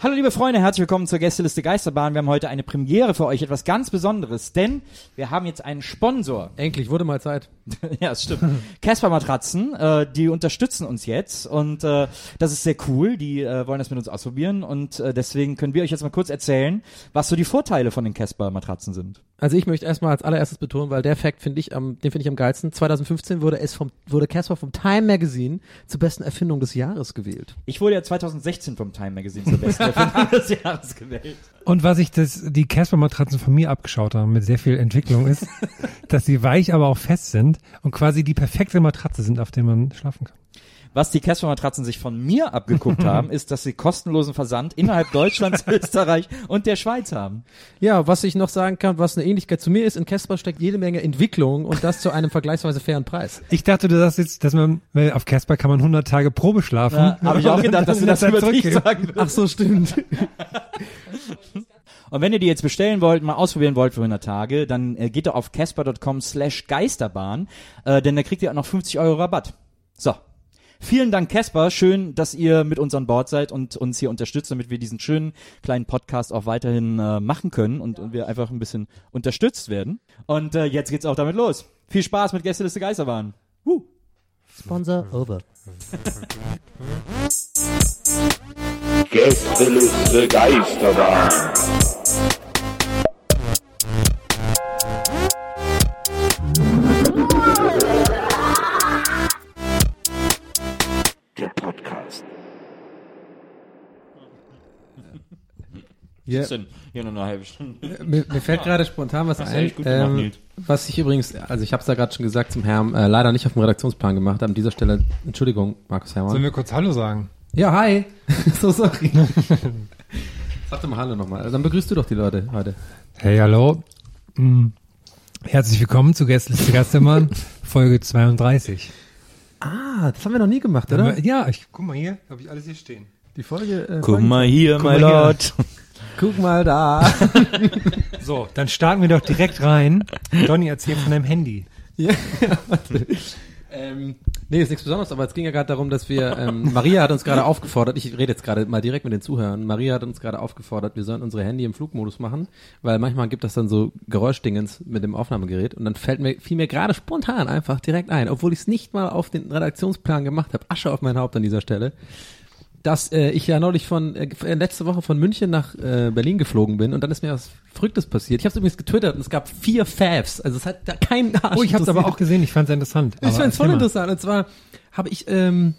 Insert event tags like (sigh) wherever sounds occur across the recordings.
Hallo liebe Freunde, herzlich willkommen zur Gästeliste Geisterbahn. Wir haben heute eine Premiere für euch, etwas ganz Besonderes, denn wir haben jetzt einen Sponsor. Endlich, wurde mal Zeit. (laughs) ja, das stimmt. Casper Matratzen, äh, die unterstützen uns jetzt und äh, das ist sehr cool. Die äh, wollen das mit uns ausprobieren und äh, deswegen können wir euch jetzt mal kurz erzählen, was so die Vorteile von den Casper Matratzen sind. Also ich möchte erstmal als allererstes betonen, weil der Fact finde ich am, den finde ich am geilsten. 2015 wurde es vom, wurde Casper vom Time Magazine zur besten Erfindung des Jahres gewählt. Ich wurde ja 2016 vom Time Magazine zur besten (laughs) Erfindung des (laughs) Jahres gewählt. Und was ich das, die Casper-Matratzen von mir abgeschaut habe, mit sehr viel Entwicklung, ist, (laughs) dass sie weich, aber auch fest sind und quasi die perfekte Matratze sind, auf der man schlafen kann. Was die Casper-Matratzen sich von mir abgeguckt (laughs) haben, ist, dass sie kostenlosen Versand innerhalb Deutschlands, (laughs) Österreich und der Schweiz haben. Ja, was ich noch sagen kann, was eine Ähnlichkeit zu mir ist, in Casper steckt jede Menge Entwicklung und das zu einem vergleichsweise fairen Preis. Ich dachte, du sagst jetzt, dass man, weil auf Casper kann man 100 Tage Probe schlafen. Ja, Habe ich auch gedacht, dass du das Dann über dich sagen würdest. Ach so, stimmt. (laughs) Und wenn ihr die jetzt bestellen wollt, mal ausprobieren wollt für 100 Tage, dann äh, geht doch auf casper.com slash geisterbahn, äh, denn da kriegt ihr auch noch 50 Euro Rabatt. So. Vielen Dank, Casper. Schön, dass ihr mit uns an Bord seid und uns hier unterstützt, damit wir diesen schönen kleinen Podcast auch weiterhin äh, machen können und, und wir einfach ein bisschen unterstützt werden. Und äh, jetzt geht's auch damit los. Viel Spaß mit Gästeliste Geisterbahn. Woo. Sponsor (laughs) over. Gästeliste Geisterbahn. Ja. Denn? Hier nur eine halbe Stunde. Mir, mir fällt gerade spontan was Hast ein, gemacht, ähm, Nils. was ich übrigens, also ich habe es ja gerade schon gesagt zum Herrn, äh, leider nicht auf dem Redaktionsplan gemacht. An dieser Stelle, Entschuldigung, Markus Herrmann. Sollen wir kurz Hallo sagen? Ja, hi. (laughs) so sorry. Sag doch mal Hallo nochmal. Dann begrüßt du doch die Leute heute. Hey, hallo. Hm. Herzlich willkommen zu Gästeliste Geisterbahn, Folge 32. Ah, das haben wir noch nie gemacht, oder? Ja, ich, guck mal hier, habe ich alles hier stehen. Die Folge. Äh, Guck mal hier, mein mal hier. (laughs) Guck mal da. (laughs) So, dann starten wir doch direkt rein. Donny, erzähl von deinem Handy. ja, (laughs) warte. Ähm, nee, ist nichts Besonderes, aber es ging ja gerade darum, dass wir, ähm, Maria hat uns gerade aufgefordert, ich rede jetzt gerade mal direkt mit den Zuhörern, Maria hat uns gerade aufgefordert, wir sollen unsere Handy im Flugmodus machen, weil manchmal gibt das dann so Geräuschdingens mit dem Aufnahmegerät und dann fällt mir, fiel mir gerade spontan einfach direkt ein, obwohl ich es nicht mal auf den Redaktionsplan gemacht habe, Asche auf mein Haupt an dieser Stelle, dass äh, ich ja neulich von äh, äh, letzte Woche von München nach äh, Berlin geflogen bin und dann ist mir was Verrücktes passiert. Ich habe es übrigens getwittert und es gab vier Favs. Also es hat da keinen Arsch Oh, ich habe es aber auch gesehen, ich fand es interessant. ich Aber fand's voll interessant. Und zwar habe ich, ähm,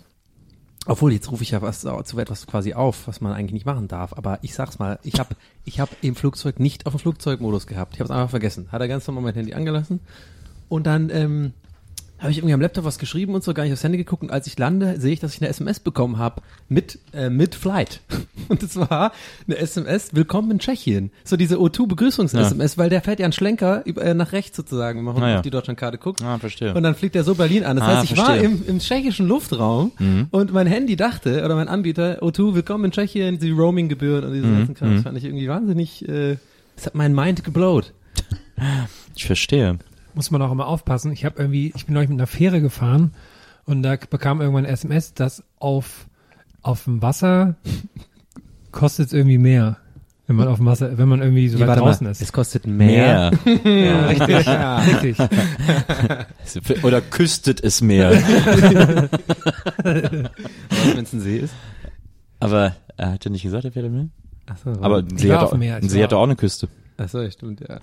obwohl jetzt rufe ich ja was zu etwas quasi auf, was man eigentlich nicht machen darf. Aber ich sag's mal, ich habe ich hab im Flugzeug nicht auf dem Flugzeugmodus gehabt. Ich habe es einfach vergessen. Hat er ganz normal mein Handy angelassen. Und dann ähm, habe ich irgendwie am Laptop was geschrieben und so gar nicht aufs Handy geguckt. Und als ich lande, sehe ich, dass ich eine SMS bekommen habe mit äh, mit Flight. (laughs) Und es war eine SMS, Willkommen in Tschechien. So diese O2-Begrüßungs-SMS, weil der fährt ja einen Schlenker über, äh, nach rechts sozusagen, wenn man Ah, ja. auf die Deutschlandkarte guckt. Ah, verstehe. Und dann fliegt er so Berlin an. Das Ah, heißt, ich war verstehe. im, im tschechischen Luftraum und mein Handy dachte, oder mein Anbieter, O2, willkommen in Tschechien, die Roaming-Gebühren und diese ganzen Kram. Das fand ich irgendwie wahnsinnig, äh, das hat mein Mind geblowt. Ich verstehe. Muss man auch immer aufpassen. Ich habe irgendwie, ich bin neulich mit einer Fähre gefahren und da bekam irgendwann ein SMS, dass auf, auf dem Wasser (laughs) kostet es irgendwie mehr. Wenn man auf dem Wasser, wenn man irgendwie so Nee, weit warte mal, draußen ist. Es kostet mehr. (laughs) Ja, richtig, richtig. (laughs) Oder küstet es mehr. Wenn es ein See ist. Aber er hat ja nicht gesagt, er fährt am Meer. Achso, Aber ein See, hat auch, See hat auch eine Küste. Achso, stimmt, ja.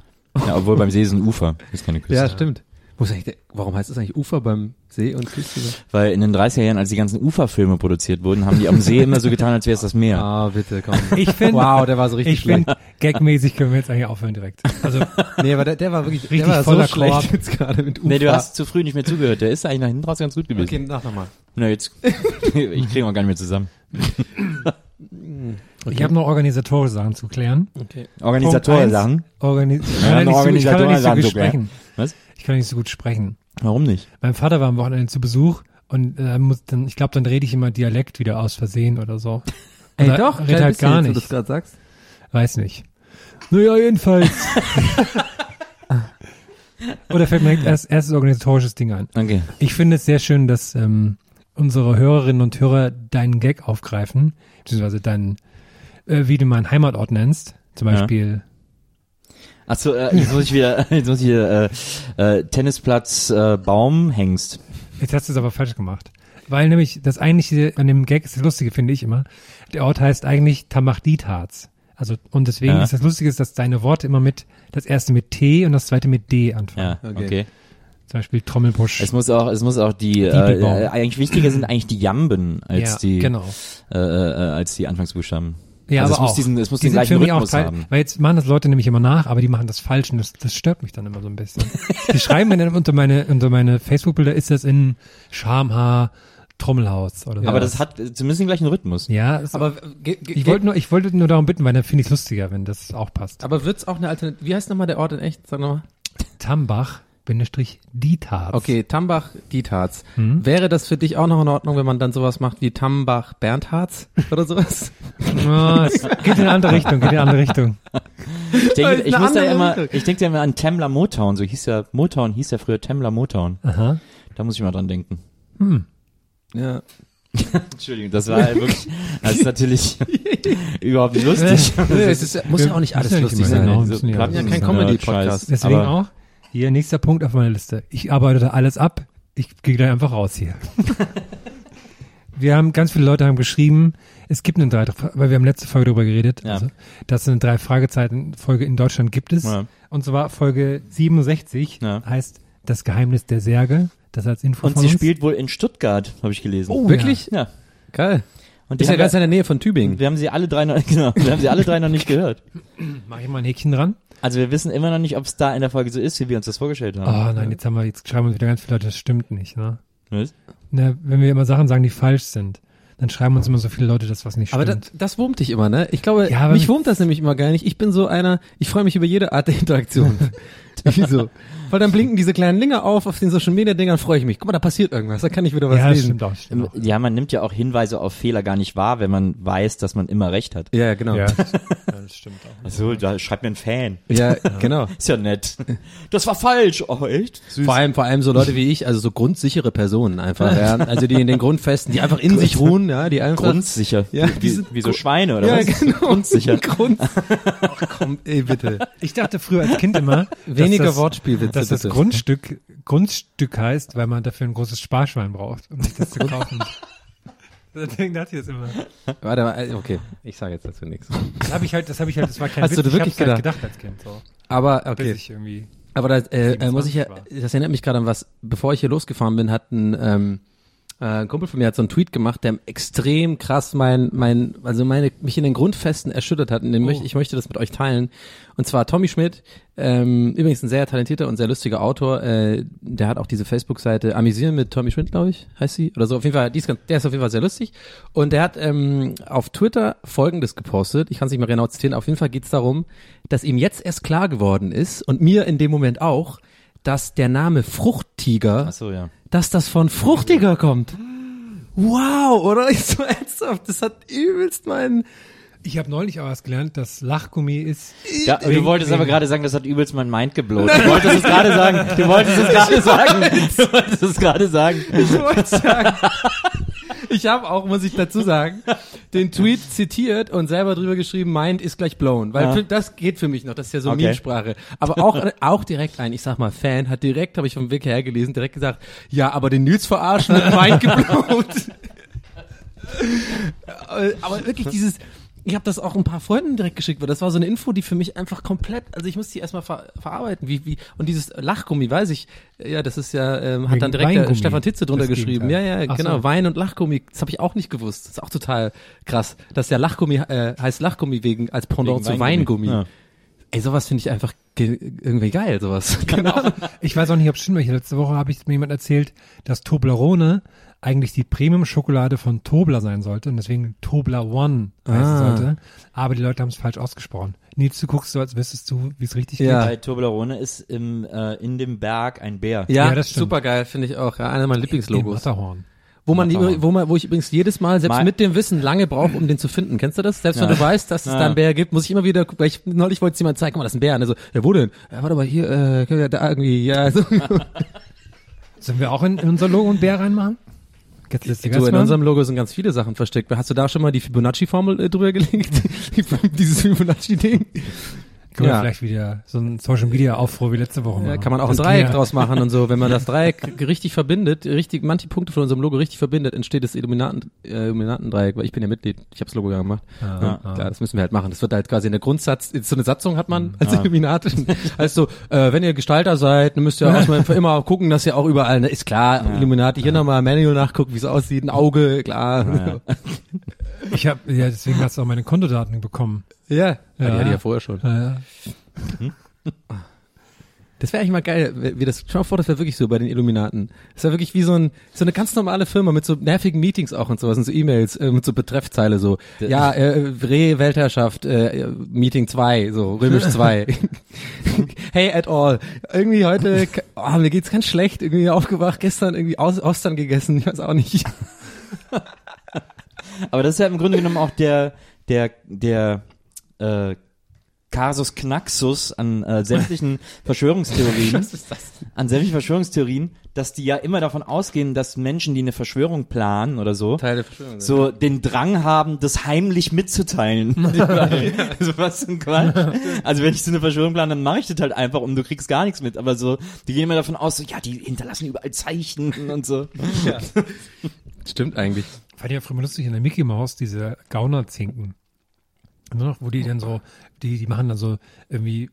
Ja, obwohl beim See ist ein Ufer, ist keine Küste. Ja, stimmt. Wo ist eigentlich der, warum heißt es eigentlich Ufer beim See und Küste? Weil in den 30er Jahren, als die ganzen Uferfilme produziert wurden, haben die am See immer so getan, als wäre es das Meer. Ah, bitte, komm. Ich finde, Wow, der war so richtig ich schlecht. finde, gagmäßig können wir jetzt eigentlich aufhören direkt. Also, Nee, aber der, der war wirklich Richtig der war voller so schlecht Korb. jetzt gerade mit Ufer. Nee, du hast zu früh nicht mehr zugehört. Der ist eigentlich nach hinten raus ganz gut gewesen. Okay, mach nochmal. Na, jetzt, (laughs) ich kriege auch gar nicht mehr zusammen. (laughs) ich habe noch organisatorische Sachen zu klären. Okay. Organisatoren-Sachen. Organis Ja, ich, kann nicht so, ich kann doch nicht so Organisatoren gut sagen so, gell? sprechen. Was? Ich kann nicht so gut sprechen. Warum nicht? Mein Vater war am Wochenende zu Besuch und äh, muss dann, ich glaube, dann rede ich immer Dialekt wieder aus Versehen oder so. Ey, Oder doch, red halt gar jetzt, nicht. du das gerade sagst. Weiß nicht. Naja, jedenfalls. (laughs) Oder fällt mir direkt erst, erstes organisatorisches Ding ein. Okay. Ich finde es sehr schön, dass ähm, unsere Hörerinnen und Hörer deinen Gag aufgreifen, beziehungsweise deinen, äh, wie du meinen Heimatort nennst. Zum Ja. Beispiel, Achso, äh, jetzt muss ich wieder, (laughs) jetzt muss ich hier, äh, äh, Tennisplatz, äh, Baumhengst. jetzt hast du es aber falsch gemacht. Weil nämlich das eigentliche an dem Gag ist das Lustige, finde ich immer. Der Ort heißt eigentlich Tamachditharz. Also, und deswegen Ja. ist das Lustige, dass deine Worte immer mit, das erste mit T und das zweite mit D anfangen. Ja, Okay. okay. Zum Beispiel Trommelbusch. Es muss auch, es muss auch die, Diebelbaum. äh, äh, eigentlich wichtiger sind eigentlich die Jamben als ja, die, genau. äh, äh, als die Anfangsbuchstaben. Ja, also aber es muss auch. diesen, es muss Die den gleichen für mich auch Rhythmus Teil, haben. weil jetzt machen das Leute nämlich immer nach, aber die machen das falsch und das, das stört mich dann immer so ein bisschen. (laughs) die schreiben mir dann unter meine, unter meine Facebook-Bilder, ist das in Schamhaar, Trommelhaus oder so. Aber das hat zumindest den gleichen Rhythmus. ja, Aber, ich wollte nur, ich wollte nur darum bitten, weil dann finde ich es lustiger, wenn das auch passt. aber wird's auch eine Alternative, wie heißt nochmal der Ort in echt? Sag nochmal. Tambach, Bindestrich, Dietharz. Okay, Tambach, Dietharz. Hm? Wäre das für dich auch noch in Ordnung, wenn man dann sowas macht wie Tambach, Bernharz oder sowas? (laughs) Oh, es geht in eine andere Richtung, geht in eine andere Richtung. Ich denke, ich muss da immer, ich denke da immer an Temla Motown, so hieß ja, Motown hieß ja früher Temla Motown. Aha. Da muss ich mal dran denken. Ja. (laughs) Entschuldigung, das war halt wirklich, das ist natürlich (laughs) überhaupt nicht lustig. es ist, muss ja auch nicht alles müssen ja lustig sein. genau, So müssen ja- Ja, kein Comedy-Podcast. Deswegen auch, hier, nächster Punkt auf meiner Liste. Ich arbeite alles ab. Ich gehe da einfach raus hier. (laughs) wir haben, ganz viele Leute haben geschrieben, es gibt eine drei, weil wir haben letzte Folge darüber geredet, Ja. also, dass es eine drei Fragezeichen Folge in Deutschland gibt es. Ja. Und zwar Folge 67 Ja. heißt Das Geheimnis der Särge. Das als Info Und von sie uns. spielt wohl in Stuttgart, habe ich gelesen. Oh, Wirklich? Ja. Geil. Und Ist ja ganz in der Nähe von Tübingen. wir haben sie alle drei noch, (laughs) genau, wir haben sie alle drei noch nicht gehört. Mach ich mal ein Häkchen dran. Also wir wissen immer noch nicht, ob es da in der Folge so ist, wie wir uns das vorgestellt Oh haben. nein, jetzt haben wir, jetzt schreiben uns wieder ganz viele Leute, das stimmt nicht, ne? Was? Na, wenn wir immer Sachen sagen, die falsch sind, dann schreiben uns immer so viele Leute, dass was nicht Aber stimmt. das, das wurmt dich immer, ne? Ich glaube, Ja, aber mich wurmt das nämlich immer gar nicht. Ich bin so einer, ich freue mich über jede Art der Interaktion. (laughs) Wieso? Weil dann blinken diese kleinen Dinger auf, auf den Social Media Dingern freue ich mich. Guck mal, da passiert irgendwas, da kann ich wieder was ja, lesen. stimmt auch. Stimmt auch. Ja, man nimmt ja auch Hinweise auf Fehler gar nicht wahr, wenn man weiß, dass man immer recht hat. Ja, genau. Ja, (laughs) Ja, das, ja, stimmt auch. Achso, da schreibt mir ein Fan. genau. (laughs) Ist ja nett. Das war falsch. Oh, echt? Süß. Vor allem, vor allem so Leute wie ich, also so grundsichere Personen einfach, ja. Also die in den Grundfesten, die einfach in sich ruhen, ja, die einfach. Grundsicher. Ja, wie, diese- wie so Schweine, oder ja, was? genau. Grundsicher. Grund. Ach komm, ey, bitte. Ich dachte früher als Kind immer, Weniger das, Wortspielwitze, dass das. Grundstück Grundstück heißt, weil man dafür ein großes Sparschwein braucht, um sich das zu (laughs) kaufen. Deswegen dachte ich das immer. Warte mal, okay, ich sage jetzt dazu nichts. Das habe ich halt, das habe ich halt, das war kein Hast Witz. du dir ich wirklich hab's halt gedacht? gedacht als Kind so. Aber Bis okay. ich irgendwie Aber da äh, äh, muss ich ja, 27 das erinnert mich gerade an was, bevor ich hier losgefahren bin, hat ein, ähm, äh, ein Kumpel von mir hat so einen Tweet gemacht, der extrem krass mein, mein, also meine, mich in den Grundfesten erschüttert hat und den Oh. möchte, ich möchte das mit euch teilen. Und zwar Tommy Schmidt, ähm, übrigens ein sehr talentierter und sehr lustiger Autor, äh, der hat auch diese Facebook-Seite Amüsieren mit Tommy Schmidt, glaube ich, heißt sie, oder so, auf jeden Fall, die ist ganz, der ist auf jeden Fall sehr lustig. Und der hat ähm, auf Twitter Folgendes gepostet, ich kann es nicht mehr genau zitieren, auf jeden Fall geht es darum, dass ihm jetzt erst klar geworden ist und mir in dem Moment auch, dass der Name Fruchttiger, Achso, ja. Dass das von Fruchtiger kommt. Wow, oder? (laughs) Ich so ernsthaft, das hat übelst meinen, Ich habe neulich auch was gelernt, dass Lachgummi ist. Ja, du wolltest aber gerade sagen, das hat übelst mein Mind geblowt. Du wolltest es gerade sagen. Du wolltest es gerade sagen. Du wolltest es gerade sagen. ich wollte sagen, Ich habe auch, muss ich dazu sagen, den Tweet (laughs) zitiert und selber drüber geschrieben, mind ist gleich blown. Weil für, das geht für mich noch, das ist ja so Okay. Meme-Sprache. Aber auch, auch direkt ein, ich sag mal, Fan hat direkt, habe ich vom Weg her gelesen, direkt gesagt, ja, aber den Nils verarschen mind geblowt. (laughs) Äh, aber wirklich dieses, ich habe das auch ein paar Freunden direkt geschickt, weil das war so eine Info, die für mich einfach komplett, also ich muss die erstmal ver verarbeiten, wie, wie, und dieses Lachgummi, weiß ich, ja, das ist ja, ähm, hat dann direkt der Stefan Titze drunter das geschrieben. Ja, Gegenteil. ja, Ach genau, so. Wein und Lachgummi, das habe ich auch nicht gewusst. Das ist auch total krass, dass der Lachgummi äh, heißt Lachgummi wegen, als Pendant Wegen zu Weingummi. Weingummi. Ja. Ey, sowas finde ich einfach ge- irgendwie geil, sowas. Genau. Ich weiß auch nicht, ob es stimmt. weil Letzte Woche habe ich mir jemand erzählt, dass Toblerone eigentlich die Premium-Schokolade von Tobler sein sollte und deswegen Tobler One heißen Ah. sollte. Aber die Leute haben es falsch ausgesprochen. Nils, du guckst so, als wüsstest du, wie es richtig Ja. Bei Toblerone ist im, äh, in dem Berg ein Bär. Ja, Ja, das super geil, finde ich auch. Ja, einer meiner geht. Lieblingslogos. Matterhorn. Wo man, Matterhorn. wo man, wo ich übrigens jedes Mal, selbst Mal- mit dem Wissen, lange brauche, um den zu finden. Kennst du das? Selbst wenn Ja. du weißt, dass es Ja. da einen Bär gibt, muss ich immer wieder gucken, weil ich neulich wollte es jemand zeigen, guck mal, das ist ein Bär. Und er so, ja, wo denn? Ja, warte mal, hier, äh, da irgendwie, ja, so. (laughs) Sollen wir auch in, in unser Logo einen Bär reinmachen? Du, in unserem Logo sind ganz viele Sachen versteckt. Hast du da schon mal die Fibonacci-Formel äh, drüber gelegt? (laughs) Die- Dieses Fibonacci-Ding? Können ja. wir vielleicht wieder so ein Social Media Aufruhr wie letzte Woche machen. Ja, kann man auch ein Das Dreieck ja- draus machen und so. Wenn man (laughs) das Dreieck richtig verbindet, richtig, manche Punkte von unserem Logo richtig verbindet, entsteht das Illuminaten, äh, Illuminatendreieck, weil ich bin ja Mitglied. Ich habe das Logo ja gemacht. Ah, ja, ah. Klar, das müssen wir halt machen. Das wird halt quasi in der Grundsatz, so eine Satzung hat man als Illuminat. (laughs) Also, äh, wenn ihr Gestalter seid, dann müsst ihr auch mal immer gucken, dass ihr auch überall, ne, ist klar, Illuminati, hier nochmal Manual nachgucken, wie es aussieht, ein Auge, klar. Ich habe, ja, deswegen hast du auch meine Kontodaten bekommen. Ja, ja. die hatte ich ja vorher schon. Ja, ja. (laughs) Das wäre eigentlich mal geil, wie das, schau mal vor, das wäre wirklich so bei den Illuminaten. Das wäre wirklich wie so ein, so eine ganz normale Firma mit so nervigen Meetings auch und sowas und so E-Mails, äh, mit so Betreffzeile so. Ja, äh, Re-Weltherrschaft, äh, Meeting 2, so, römisch 2. (laughs) (laughs) hey, at all. Irgendwie heute, oh, mir geht's ganz schlecht, irgendwie aufgewacht, gestern irgendwie Aus Austern gegessen, ich weiß auch nicht. Aber das ist ja im Grunde genommen auch der, der, der, äh, Casus Knaxus an äh, sämtlichen (laughs) Verschwörungstheorien, an sämtlichen Verschwörungstheorien, dass die ja immer davon ausgehen, dass Menschen, die eine Verschwörung planen oder so, Teil der Verschwörung. so den Drang haben, das heimlich mitzuteilen. (laughs) (laughs) also was für ein Quatsch. Also wenn ich so eine Verschwörung plane, dann mache ich das halt einfach und du kriegst gar nichts mit. Aber so, die gehen immer davon aus, so, ja, die hinterlassen überall Zeichen und so. Stimmt eigentlich. Fand ich ja früher lustig in der Mickey Mouse, diese Gaunerzinken. Nur noch, wo die dann so, die, die machen dann so irgendwie,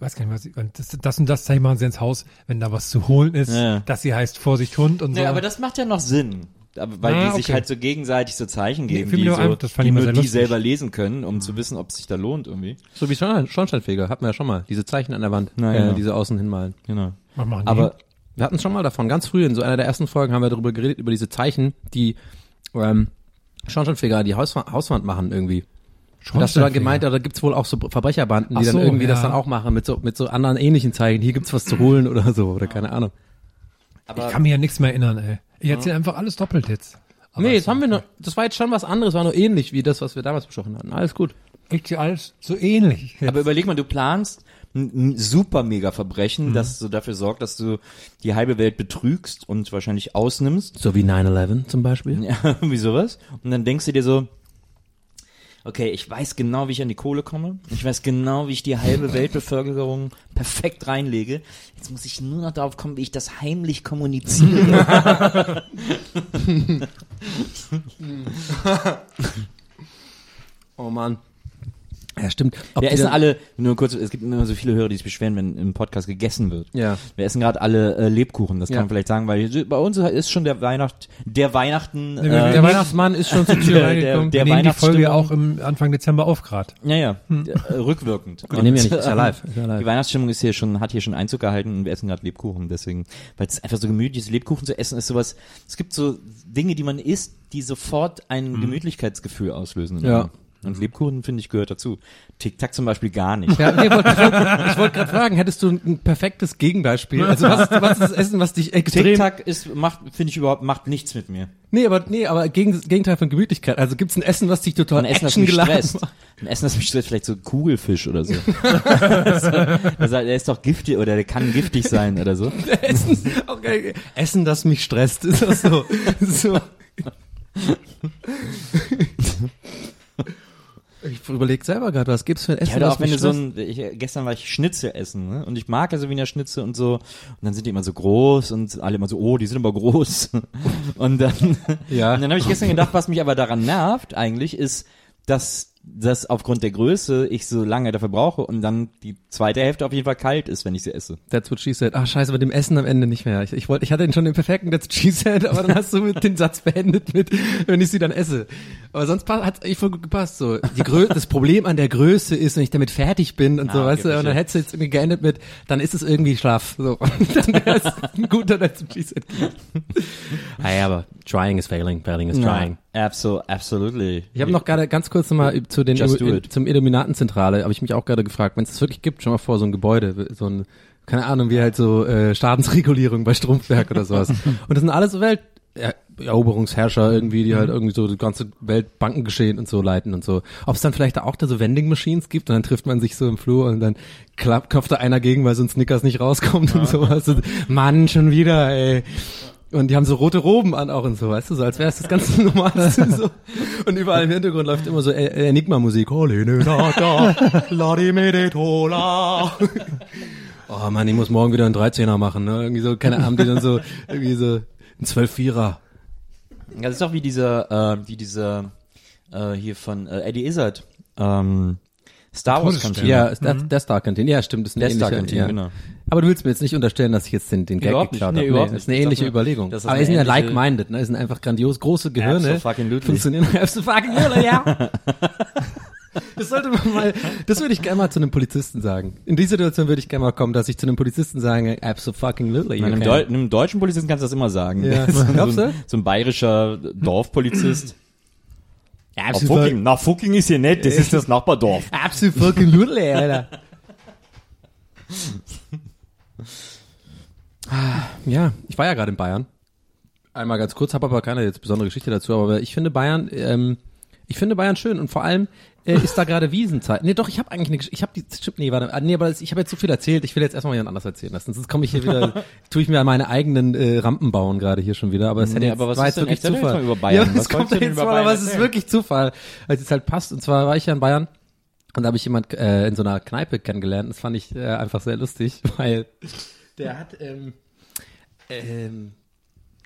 weiß gar nicht, was das, das und das Zeichen machen sie ins Haus, wenn da was zu holen ist, Ja. dass sie heißt Vorsicht Hund und so. Ja, aber das macht ja noch Sinn. Aber, weil Ah, die sich okay. halt so gegenseitig so Zeichen Nee, geben, mir die, nur so, ein, das fand die nur die selber lesen können, um zu wissen, ob es sich da lohnt irgendwie. So wie Schorn- Schornsteinfeger, hatten wir ja schon mal. Diese Zeichen an der Wand, Na, äh, genau. diese außen hinmalen. Genau. Was machen die? Aber Wir hatten es schon mal davon, ganz früh, in so einer der ersten Folgen haben wir darüber geredet, über diese Zeichen, die ähm, Schornsteinfeger die Hauswa Hauswand machen irgendwie. Und hast du da gemeint, da gibt's wohl auch so Verbrecherbanden, die Ach dann so, irgendwie das ja. dann auch machen, mit so, mit so anderen ähnlichen Zeichen. Hier gibt's was zu holen oder so, oder keine Ahnung. ich kann mich ja nichts mehr erinnern, ey. Ich erzähle einfach alles doppelt jetzt. Aber nee, jetzt haben wir noch, das war jetzt schon was anderes, war nur ähnlich wie das, was wir damals besprochen hatten. Alles gut. Echt alles so ähnlich. Aber überleg mal, du planst ein, ein super mega Verbrechen, Mhm. das so dafür sorgt, dass du die halbe Welt betrügst und wahrscheinlich ausnimmst. So wie 9-11 zum Beispiel. (laughs) Ja, wie sowas. Und dann denkst du dir so, okay, ich weiß genau, wie ich an die Kohle komme. Ich weiß genau, wie ich die halbe (laughs) Weltbevölkerung perfekt reinlege. Jetzt muss ich nur noch darauf kommen, wie ich das heimlich kommuniziere. (laughs) (laughs) Oh man. Ja, stimmt. Ob Wir essen alle, nur kurz, es gibt immer so viele Hörer, die sich beschweren, wenn im Podcast gegessen wird. Ja. Wir essen gerade alle äh, Lebkuchen, das kann Ja. man vielleicht sagen, weil bei uns ist schon der Weihnacht, der Weihnachten, äh, Der Weihnachtsmann ist schon zur Tür (laughs) Der- reingekommen. der- wir nehmen die Folge auch im Anfang Dezember auf grad. ja, ja, äh, rückwirkend. Wir nehmen ja nicht, ist ja ähm, live. Ist ja live. Die Weihnachtsstimmung ist hier schon, hat hier schon Einzug gehalten und wir essen gerade Lebkuchen, deswegen, weil es einfach so gemütlich ist, Lebkuchen zu essen ist sowas, es gibt so Dinge, die man isst, die sofort ein Gemütlichkeitsgefühl auslösen. Ja. einem. Und Lebkuchen, finde ich, gehört dazu. Tic-Tac zum Beispiel gar nicht. Ja, nee, wollt, ich wollte gerade fragen, hättest du ein perfektes Gegenbeispiel? Also was, ist- was ist das Essen, was dich extrem... Tic-Tac ist, macht, finde ich überhaupt, macht nichts mit mir. Nee, aber nee, aber gegen, Gegenteil von Gemütlichkeit. Also gibt's ein Essen, was dich total Ein Essen, das mich stresst. macht? Ein Essen, das mich stresst, vielleicht so Kugelfisch oder so. (laughs) also, der ist doch giftig oder der kann giftig sein oder so. (laughs) Essen, okay. Essen, das mich stresst. Ist das so? (laughs) so. Ich überlege selber gerade, was gibt's für ein Essen, Ja, auch wenn du so ein, ich, gestern war ich Schnitzel essen, ne? Und ich mag ja so Wiener Schnitzel und so. Und dann sind die immer so groß und alle immer so, oh, die sind aber groß. (laughs) Und dann, Ja. und dann habe ich gestern gedacht, was mich aber daran nervt eigentlich, ist, dass das aufgrund der Größe ich so lange dafür brauche und dann die zweite Hälfte auf jeden Fall kalt ist, wenn ich sie esse. That's what she said. Ach scheiße, mit dem Essen am Ende nicht mehr. Ich, ich wollte, ich hatte den schon den perfekten That's what she said, aber dann hast du den Satz beendet mit, wenn ich sie dann esse. Aber sonst hat es voll gut gepasst. So die Grö das Problem an der Größe ist, wenn ich damit fertig bin und so, Ah, okay, weißt du, und dann hättest du jetzt irgendwie geendet mit, dann ist es irgendwie schlaff. So, (laughs) und dann wäre es ein guter she said. Hey, aber trying is failing, failing is trying. Absol absolutely. Ich habe noch gerade ganz kurz nochmal zu den zum Illuminatenzentrale, habe ich mich auch gerade gefragt, wenn es das wirklich gibt, schon mal vor, so ein Gebäude, so ein, keine Ahnung, wie halt so äh, Staatsregulierung bei Strumpfwerk oder sowas. (laughs) Und das sind alles so Welt ja, Eroberungsherrscher irgendwie, die halt irgendwie so die ganze Welt Bankengeschehen und so leiten und so. Ob es dann vielleicht auch da so Vending Machines gibt und dann trifft man sich so im Flur und dann klappt, klopft da einer gegen, weil so ein Snickers nicht rauskommt und sowas. Und, Mann, schon wieder, ey. Und die haben so rote Roben an auch und so, weißt du, so als wäre es das ganz (laughs) Normalste so. Und überall im Hintergrund läuft immer so E- Enigma-Musik. De tola. (laughs) Oh Mann, ich muss morgen wieder einen 13er machen, ne? Irgendwie so, keine Ahnung, die dann so, irgendwie so ein 12-4er. Ja, das ist doch wie dieser, äh, wie dieser, äh, hier von äh, Eddie Izzard, ähm, Star Wars. Kantine. Ja, das, der Star Canteen. Ja, stimmt, ist eine Der Star ähnliche, Kantine, ja. genau. Aber du willst mir jetzt nicht unterstellen, dass ich jetzt den, den Gag Überhaupt geklaut Nee, habe. überhaupt das ist eine Ich ähnliche Überlegung. das Aber wir sind ja ähnliche- like-minded, ne? Wir sind einfach grandios große Gehirne. (laughs) Abso-fucking-lutely. Funktionieren Abso-fucking-lutely, (laughs) ja. (laughs) Das sollte man mal, das würde ich gerne mal zu einem Polizisten sagen. In die Situation würde ich gerne mal kommen, dass ich zu einem Polizisten sage, absolutely. Nein, einem. Deu einem deutschen Polizisten kannst du das immer sagen. Ja. (laughs) so, Glaubst du? ein, so ein bayerischer Dorfpolizist. Na, Absolut. fucking, na, fucking ist hier nett, das ist das Nachbardorf. (laughs) Absolutely, Alter. Ja, ich war ja gerade in Bayern. Einmal ganz kurz, habe aber keine jetzt besondere Geschichte dazu, aber ich finde Bayern, ähm, ich finde Bayern schön und vor allem äh, ist da gerade Wiesenzeit. Nee, doch, ich habe eigentlich eine Geschichte, ich habe die, nee, warte, ah, nee, aber ich habe jetzt so viel erzählt, ich will jetzt erstmal jemand anders erzählen lassen, sonst komme ich hier wieder, (laughs) tue ich mir an meine eigenen äh, Rampen bauen gerade hier schon wieder, aber das hätte Nee, jetzt, aber was war ist jetzt wirklich Zufall. jetzt über Bayern. Ja, Was kommt jetzt über mal, aber es ist wirklich Zufall, als es halt passt und zwar war ich ja in Bayern und da habe ich jemand äh, in so einer Kneipe kennengelernt. Das fand ich äh, einfach sehr lustig, (laughs) weil der hat, ähm, ähm,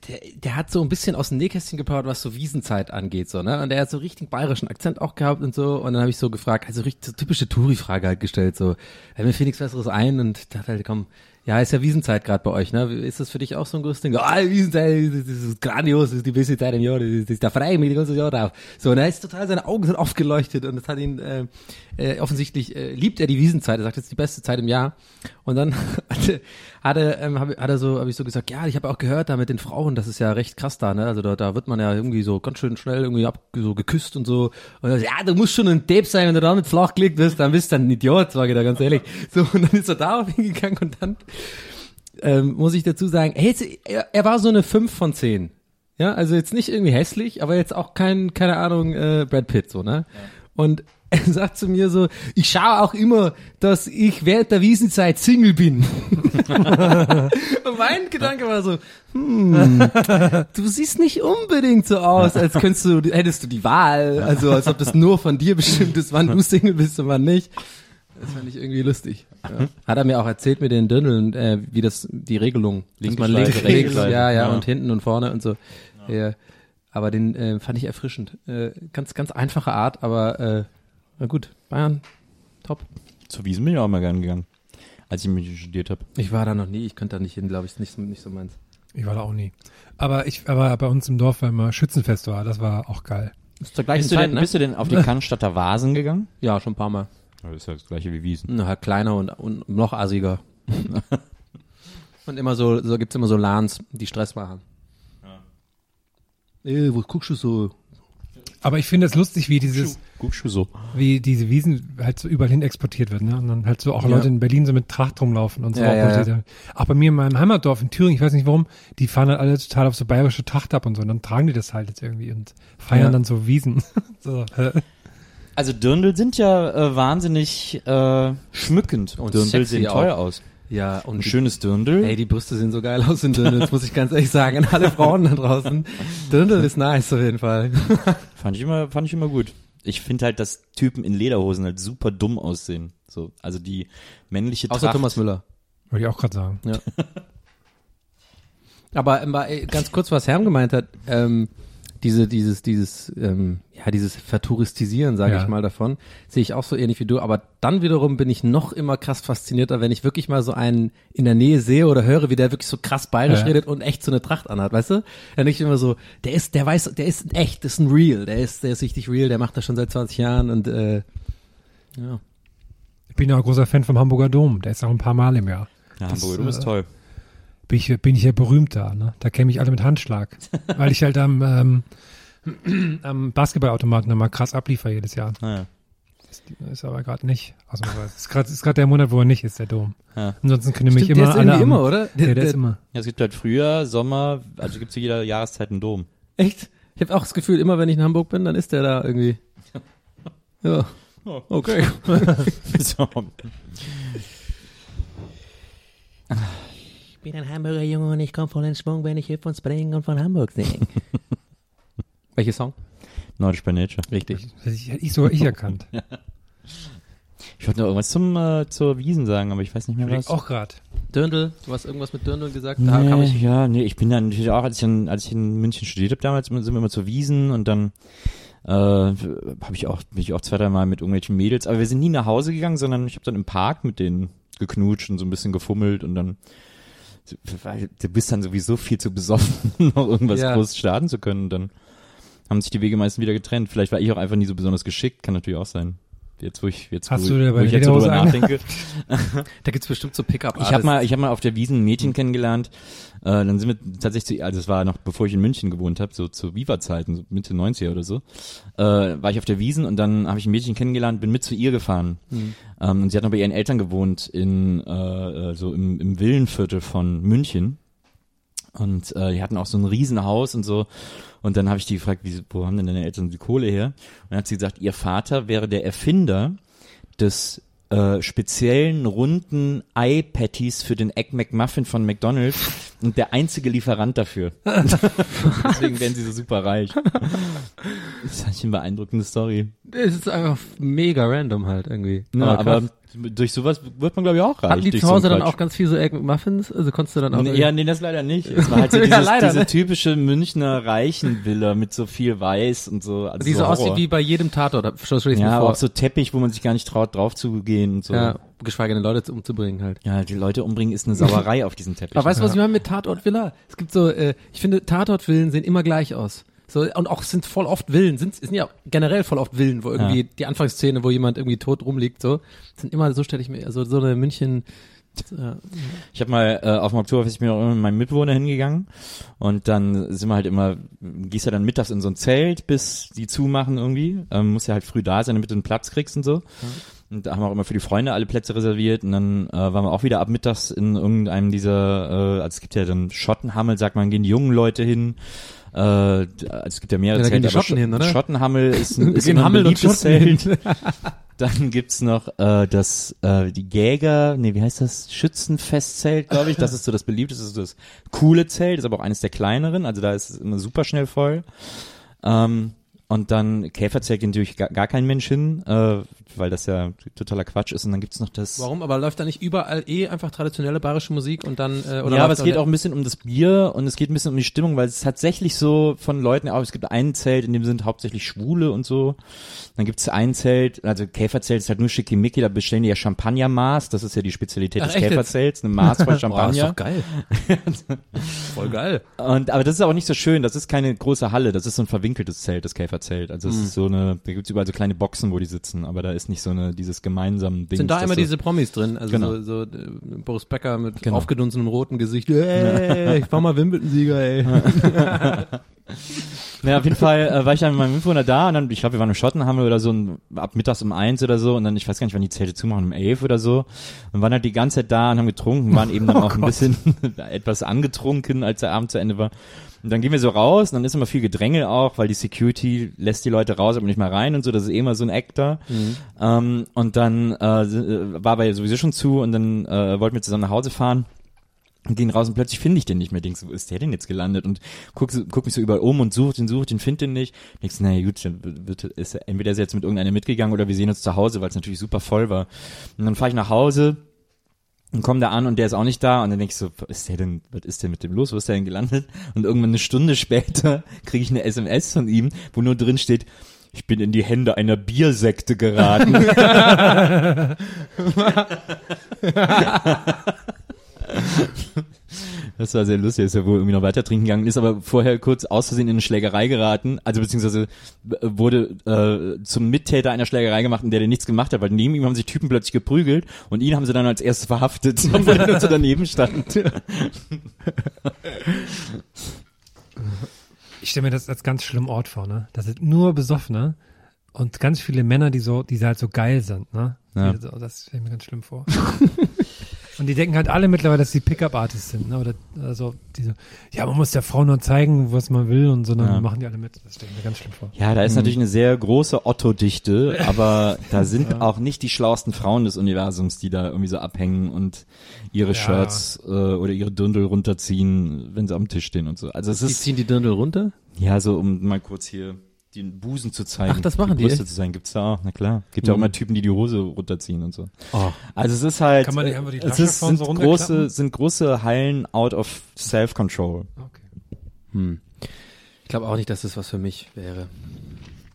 der, der hat so ein bisschen aus dem Nähkästchen geplaudert, was so Wiesenzeit angeht, so, ne? Und der hat so richtig bayerischen Akzent auch gehabt und so. Und dann habe ich so gefragt, also richtig so typische Touri-Frage halt gestellt, so, ja, mir fiel nichts Besseres ein und dachte halt, komm, ja, ist ja Wiesenzeit gerade bei euch, ne? Ist das für dich auch so ein großes Ding? Ah, Wiesenzeit, das ist grandios, das ist die beste Zeit im Jahr, das ist, da freue ich mich das ganze Jahr drauf. So, und er ist total, seine Augen sind aufgeleuchtet und das hat ihn, äh, äh, offensichtlich äh, liebt er die Wiesenzeit. Er sagt, das ist die beste Zeit im Jahr. Und dann (laughs) hatte, hat er, ähm, hab, hat er so, habe ich so gesagt, ja, ich habe auch gehört, da mit den Frauen, das ist ja recht krass da, ne? Also da, da wird man ja irgendwie so ganz schön schnell irgendwie ab, so geküsst und so. Und er sagt, ja, du musst schon ein Depp sein, wenn du damit flach gelegt wirst, dann bist du ein Idiot, sage ich da ganz ehrlich. So, und dann ist er darauf hingegangen und dann ähm, muss ich dazu sagen, hey, jetzt, er, er war so eine 5 von 10. Ja, also jetzt nicht irgendwie hässlich, aber jetzt auch kein, keine Ahnung, äh, Brad Pitt, so, ne? Und er sagt zu mir so, ich schaue auch immer, dass ich während der Wiesenzeit Single bin. Und mein Gedanke war so, hm, du siehst nicht unbedingt so aus, als könntest du, hättest du die Wahl, also als ob das nur von dir bestimmt ist, wann du Single bist und wann nicht. Das fand ich irgendwie lustig. Ja. Hat er mir auch erzählt mit den Dündeln, äh, wie das die Regelung, Linke dass man links, links, Schleife. ja, ja, Ja. und hinten und vorne und so. Ja. Aber den äh, fand ich erfrischend. Äh, ganz, ganz einfache Art, aber äh, na gut, Bayern, top. Zu Wiesen bin ich auch mal gern gegangen, als ich mich studiert habe. Ich war da noch nie, ich könnte da nicht hin, glaube ich, ist nicht so, nicht so meins. Ich war da auch nie. Aber ich, aber bei uns im Dorf, wenn mal Schützenfest war, das war auch geil. Ist zur gleichen Bist du, Zeit, denn, ne? bist du denn auf die Cannstatter Vasen gegangen? Ja, schon ein paar Mal. Das ist ja das gleiche wie Wiesen. Na, halt kleiner und, und noch assiger. (laughs) und immer so, so gibt's immer so Lans, die Stress machen. Ja. Ey, wo guckst du so? Aber ich finde es lustig, wie dieses, Guckst du so. wie diese Wiesen halt so überall hin exportiert wird, ne? Und dann halt so auch Ja. Leute in Berlin so mit Tracht rumlaufen und so. Ja, Auch, ja. auch bei mir in meinem Heimatdorf in Thüringen, ich weiß nicht warum, die fahren halt alle total auf so bayerische Tracht ab und so. Und dann tragen die das halt jetzt irgendwie und feiern Ja. dann so Wiesen. (laughs) so, Also Dirndl sind ja äh, wahnsinnig äh, schmückend. Und Dirndl sexy sehen auch. teuer aus. Ja, und Ein schönes Dirndl. Ey, die Brüste sehen so geil aus in Dirndl, das muss ich ganz ehrlich sagen. An alle Frauen da draußen. (laughs) Dirndl ist nice auf jeden Fall. Fand ich immer, fand ich immer gut. Ich finde halt, dass Typen in Lederhosen halt super dumm aussehen. So, also die männliche Außer Tracht. Thomas Müller. Wollte ich auch gerade sagen. Ja. Aber, aber ey, ganz kurz, was Herm gemeint hat, ähm, diese, dieses, dieses, ähm, ja, dieses Vertouristisieren, sage Ja. ich mal davon, sehe ich auch so ähnlich wie du. Aber dann wiederum bin ich noch immer krass faszinierter, wenn ich wirklich mal so einen in der Nähe sehe oder höre, wie der wirklich so krass bayerisch Ja. redet und echt so eine Tracht anhat, weißt du? Dann denke ich immer so, der ist, der weiß, der ist echt, das ist ein Real, der ist, der ist richtig real, der macht das schon seit 20 Jahren und äh, ja. Ich bin ja auch großer Fan vom Hamburger Dom. Der ist auch ein paar Mal im Jahr. Ja, Das, Hamburger Dom ist äh, toll. Bin ich, bin ich ja berühmt da. Ne? Da käme ich alle mit Handschlag. (laughs) weil ich halt am, ähm, am Basketballautomaten immer krass abliefer jedes Jahr. Naja. Ist, ist aber gerade nicht. Ausnahmsweise. Ist gerade ist grad der Monat, wo er nicht ist, der Dom. Ja. Ansonsten können mich Stimmt, immer der ist alle irgendwie am, immer, oder? Der, der, ist immer. Ja, es gibt halt Frühjahr, Sommer, also gibt es zu jeder Jahreszeit einen Dom. Echt? Ich habe auch das Gefühl, immer wenn ich in Hamburg bin, dann ist der da irgendwie. (laughs) Ja. Okay. (laughs) so. Ich bin ein Hamburger Junge und ich komme voll in Schwung, wenn ich hüpf und spring und von Hamburg sing. (laughs) Welcher Song? Nordisch by Nature. Richtig. Das ich, hätte ich sogar ich erkannt. (laughs) Ich wollte noch irgendwas zum, äh, zur Wiesen sagen, aber ich weiß nicht mehr was. Auch gerade. Dirndl, du hast irgendwas mit Dirndl gesagt? Da kam Nee, ich. ja, nee, ich bin dann natürlich auch, als ich in, als ich in München studiert habe damals, sind wir immer zur Wiesen und dann äh, habe ich auch, bin ich auch zwei, drei Mal mit irgendwelchen Mädels, aber wir sind nie nach Hause gegangen, sondern ich habe dann im Park mit denen geknutscht und so ein bisschen gefummelt und dann weil du bist dann sowieso viel zu besoffen, um (laughs) noch irgendwas Ja. groß starten zu können. Dann haben sich die Wege meistens wieder getrennt. Vielleicht war ich auch einfach nie so besonders geschickt, kann natürlich auch sein. Jetzt, wo ich jetzt, Hast wo, du wo ich jetzt so drüber nachdenke. (laughs) Da gibt's bestimmt so Pickup. Ich habe mal, ich habe mal auf der Wiesen ein Mädchen kennengelernt. Äh, dann sind wir tatsächlich, zu, also es war noch bevor ich in München gewohnt habe, so zu Viva-Zeiten, so Mitte 90er oder so, äh, war ich auf der Wiesen und dann habe ich ein Mädchen kennengelernt, bin mit zu ihr gefahren. Ähm, und sie hat noch bei ihren Eltern gewohnt in äh, äh, so im, im Villenviertel von München. Und äh, die hatten auch so ein Riesenhaus und so. Und dann habe ich die gefragt, wie, wo haben denn deine Eltern die Kohle her? Und dann hat sie gesagt, ihr Vater wäre der Erfinder des äh, speziellen runden Ei-Patties für den Egg McMuffin von McDonald's und der einzige Lieferant dafür. (laughs) Deswegen werden sie so super reich. Das ist eigentlich eine beeindruckende Story. Es ist einfach mega random halt irgendwie. Ja, aber krass. Durch sowas wird man glaube ich auch reich. hatten die zu so Hause dann Quatsch. auch ganz viel so Egg McMuffins? Also konntest du dann auch Nee, ja, nee, das leider nicht. Es (laughs) war halt so Ja, dieses, leider, diese ne? typische Münchner Reichenvilla mit so viel Weiß und so. Also die so aussieht Horror. wie bei jedem Tatort. Dir ja, auch so Teppich, wo man sich gar nicht traut, drauf zu gehen und so. ja, geschweige denn Leute umzubringen halt. Ja, die Leute umbringen ist eine Sauerei (laughs) auf diesem Teppich. Aber weißt du, was ich meine mit Tatort-Villa? Es gibt so, äh, ich finde, Tatort-Villen sehen immer gleich aus. So, und auch sind voll oft Villen, sind, sind ja generell voll oft Villen, wo irgendwie Ja. die Anfangsszene, wo jemand irgendwie tot rumliegt, so, sind immer, so stelle ich mir, also so eine München, äh, Ich habe mal äh, auf dem Oktoberfest, ich bin auch immer mit meinem Mitbewohner hingegangen und dann sind wir halt immer, gehst ja dann mittags in so ein Zelt, bis die zumachen irgendwie, ähm, musst ja halt früh da sein, damit du einen Platz kriegst und so. Und da haben wir auch immer für die Freunde alle Plätze reserviert und dann äh, waren wir auch wieder ab mittags in irgendeinem dieser, äh, also es gibt ja dann Schottenhammel, sagt man, gehen die jungen Leute hin. Äh, also es gibt ja mehrere Ja, da gehen Zelte, die aber Schotten hin, oder? Schottenhammel ist, ein- ist immer ein beliebtes Zelt. (laughs) Dann gibt's noch äh, das äh, die Jäger, nee, wie heißt das? Schützenfestzelt, glaube ich. Das ist so das beliebteste, das ist so das coole Zelt, ist aber auch eines der kleineren, also da ist es immer super schnell voll. Ähm, und dann Käferzelt geht natürlich gar, gar kein Mensch hin, äh, weil das ja totaler Quatsch ist. Und dann gibt's noch das. warum? Aber läuft da nicht überall eh einfach traditionelle bayerische Musik und dann, äh, oder ja, aber es geht auch ein bisschen um das Bier und es geht ein bisschen um die Stimmung, weil es ist tatsächlich so von Leuten, auch es gibt ein Zelt, in dem sind hauptsächlich Schwule und so. Dann gibt's ein Zelt, also Käferzelt ist halt nur schickimicki, da bestellen die ja Champagnermaß, das ist ja die Spezialität Ach, des? Käferzelts, eine Maß voll (laughs) Boah, ist Champagner. doch geil. Voll geil. Und, aber das ist auch nicht so schön, das ist keine große Halle, das ist so ein verwinkeltes Zelt, das Käferzelt. Also es ist so eine, da gibt's überall so kleine Boxen, wo die sitzen, aber da ist nicht so eine, dieses gemeinsame Ding. Sind da immer so, diese Promis drin? Also Genau. so, so äh, Boris Becker mit Genau. aufgedunsenem roten Gesicht. Ey, ich war mal Wimbledon-Sieger, ey. (laughs) Ja, auf jeden Fall äh, war ich dann mit meinem Mitbewohner da und dann, ich glaube, wir waren im Schottenhammer oder so und ab mittags um eins oder so und dann, ich weiß gar nicht, wann die Zelte zumachen, um elf oder so und waren halt die ganze Zeit da und haben getrunken, waren eben dann auch ein bisschen (laughs) etwas angetrunken, als der Abend zu Ende war. Und dann gehen wir so raus und dann ist immer viel Gedränge auch, weil die Security lässt die Leute raus, aber nicht mal rein und so, das ist eh immer so ein Actor. Ähm, und dann äh, war aber sowieso schon zu und dann äh, wollten wir zusammen nach Hause fahren gehen raus und plötzlich finde ich den nicht mehr. Denkst du, wo ist der denn jetzt gelandet? Und guck, so- guck mich so überall um und such den, such den, find den nicht. Denkst, naja gut, dann wird, ist er, entweder ist er jetzt mit irgendeiner mitgegangen oder wir sehen uns zu Hause, weil es natürlich super voll war. Und dann fahre ich nach Hause und komme da an und der ist auch nicht da und dann denk ich so, was ist der denn, was ist denn mit dem los, wo ist der denn gelandet? Und irgendwann eine Stunde (laughs) später kriege ich eine SMS von ihm, wo nur drin steht, ich bin in die Hände einer Biersekte geraten. (laughs) (laughs) (laughs) Das war sehr lustig, dass er wohl irgendwie noch weiter trinken gegangen ist, aber vorher kurz aus Versehen in eine Schlägerei geraten, also beziehungsweise äh, wurde äh, zum Mittäter einer Schlägerei gemacht, in der der nichts gemacht hat, weil neben ihm haben sich Typen plötzlich geprügelt und ihn haben sie dann als erstes verhaftet, (laughs) obwohl er nur so daneben stand. Ich stelle mir das als ganz schlimmen Ort vor, ne? Das sind nur Besoffene und ganz viele Männer, die so, die halt so geil sind, ne? Ja. Das stelle ich mir ganz schlimm vor. (laughs) und die denken halt alle mittlerweile, dass sie Pickup-Artists sind, ne? Oder also diese, ja, man muss der Frau nur zeigen, was man will und so, dann Ja. machen die alle mit. Das stelle ich mir ganz schlimm vor. Ja, da ist natürlich eine sehr große Otto-Dichte, (laughs) aber da sind auch nicht die schlauesten Frauen des Universums, die da irgendwie so abhängen und ihre Ja. Shirts äh, oder ihre Dündel runterziehen, wenn sie am Tisch stehen und so. Also es Die ist ziehen die Dirndl runter? ja so, um mal kurz hier den Busen zu zeigen. Ach, das machen die, Brüste echt? zu zeigen, gibt's da auch, na klar. Gibt ja auch Mhm. immer Typen, die die Hose runterziehen und so. Oh. Also es ist halt, Kann man nicht einfach die es Tasche ist, vorne sind so große, sind große Hallen out of self-control. Okay. Hm. Ich glaube auch nicht, dass das was für mich wäre.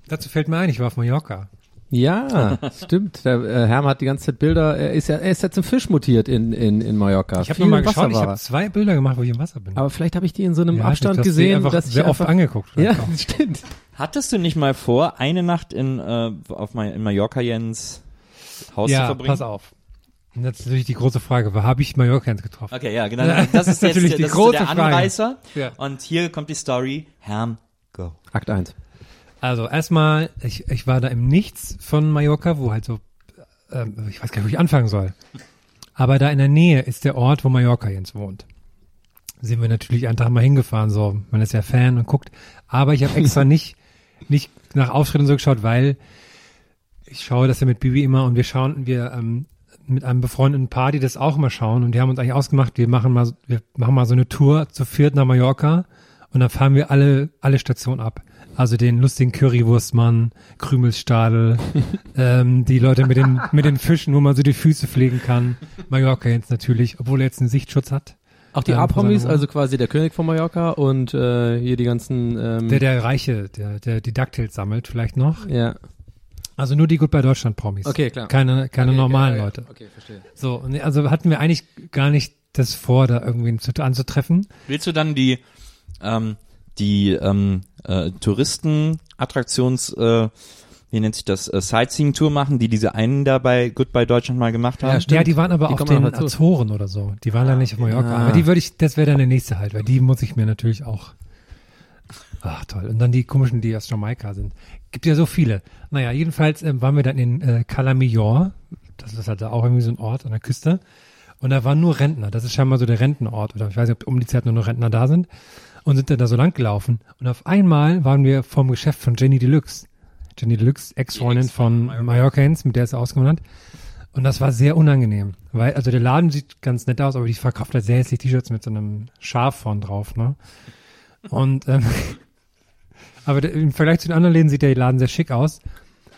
Dazu fällt mir ein, ich war auf Mallorca. Ja, (laughs) stimmt. Der äh, Herm hat die ganze Zeit Bilder. Er ist ja, er ist jetzt zum Fisch mutiert in in in Mallorca. Ich habe im Wasser geschaut, ich war habe er. zwei Bilder gemacht, wo ich im Wasser bin. Aber vielleicht habe ich die in so einem Ja, Abstand die gesehen, dass ich sehr oft einfach, angeguckt. Ja, Kaum. (laughs) stimmt. Hattest du nicht mal vor, eine Nacht in, äh, auf Ma in Mallorca Jens Haus zu ja, verbringen? pass auf. Und jetzt ist natürlich die große Frage, wo habe ich Mallorcans getroffen? Okay, ja, genau. (laughs) Das ist jetzt Natürlich die das große ist der Frage. Anreißer. Ja. Und hier kommt die Story. Herm, go. Akt 1. Also erstmal, ich, ich war da im Nichts von Mallorca, wo halt so, ähm, ich weiß gar nicht, wo ich anfangen soll. Aber da in der Nähe ist der Ort, wo Mallorca jetzt wohnt. Sind wir natürlich einen Tag mal hingefahren, so, man ist ja Fan und guckt. Aber ich habe extra (laughs) nicht, nicht nach Aufschritten so geschaut, weil ich schaue das ja mit Bibi immer und wir schauen, wir ähm, mit einem befreundeten Paar, die das auch immer schauen und die haben uns eigentlich ausgemacht, wir machen mal, wir machen mal so eine Tour zu viert nach Mallorca und dann fahren wir alle, alle Stationen ab. Also den lustigen Currywurstmann, Krümelstadel, (laughs) ähm, die Leute mit den, mit den Fischen, wo man so die Füße pflegen kann. Mallorca jetzt natürlich, obwohl er jetzt einen Sichtschutz hat. Auch die Ähm, A-Promis, also quasi der König von Mallorca und äh, hier die ganzen. Ähm, Der, der Reiche, der, der die DuckTales sammelt vielleicht noch. ja. Also nur die Goodbye Deutschland Promis. Okay, klar. Keine, keine Okay, normalen okay, ja, Leute. Okay, verstehe. So, also hatten wir eigentlich gar nicht das vor, da irgendwie zu, anzutreffen. Willst du dann die, ähm, die ähm, äh, Touristenattraktions, äh, wie nennt sich das, äh, Sightseeing-Tour machen, die diese einen da bei Goodbye Deutschland mal gemacht haben? Ja, stimmt. Ja, die waren aber Die auf kommen den. Azoren oder so. Die waren da nicht auf Mallorca. Ah. Aber die würde ich, das wäre dann der nächste halt, weil die muss ich mir natürlich auch. Ach toll. Und dann die komischen, die aus Jamaika sind. Gibt ja so viele. Naja, jedenfalls ähm, waren wir dann in äh, Calamillor. Das ist halt da auch irgendwie so ein Ort an der Küste. Und da waren nur Rentner. Das ist scheinbar so der Rentenort. Oder ich weiß nicht, ob um die Zeit nur noch Rentner da sind. Und sind dann da so lang gelaufen. Und auf einmal waren wir vom Geschäft von Jenny Deluxe. Jenny Deluxe, Ex-Freundin von Mallorcans, mit der ist er ausgewandert. Und das war sehr unangenehm, weil, also der Laden sieht ganz nett aus, aber die verkauft halt sehr hässlich T-Shirts mit so einem Schaf vorn drauf, ne? Und, ähm, (laughs) aber der, im Vergleich zu den anderen Läden sieht der Laden sehr schick aus.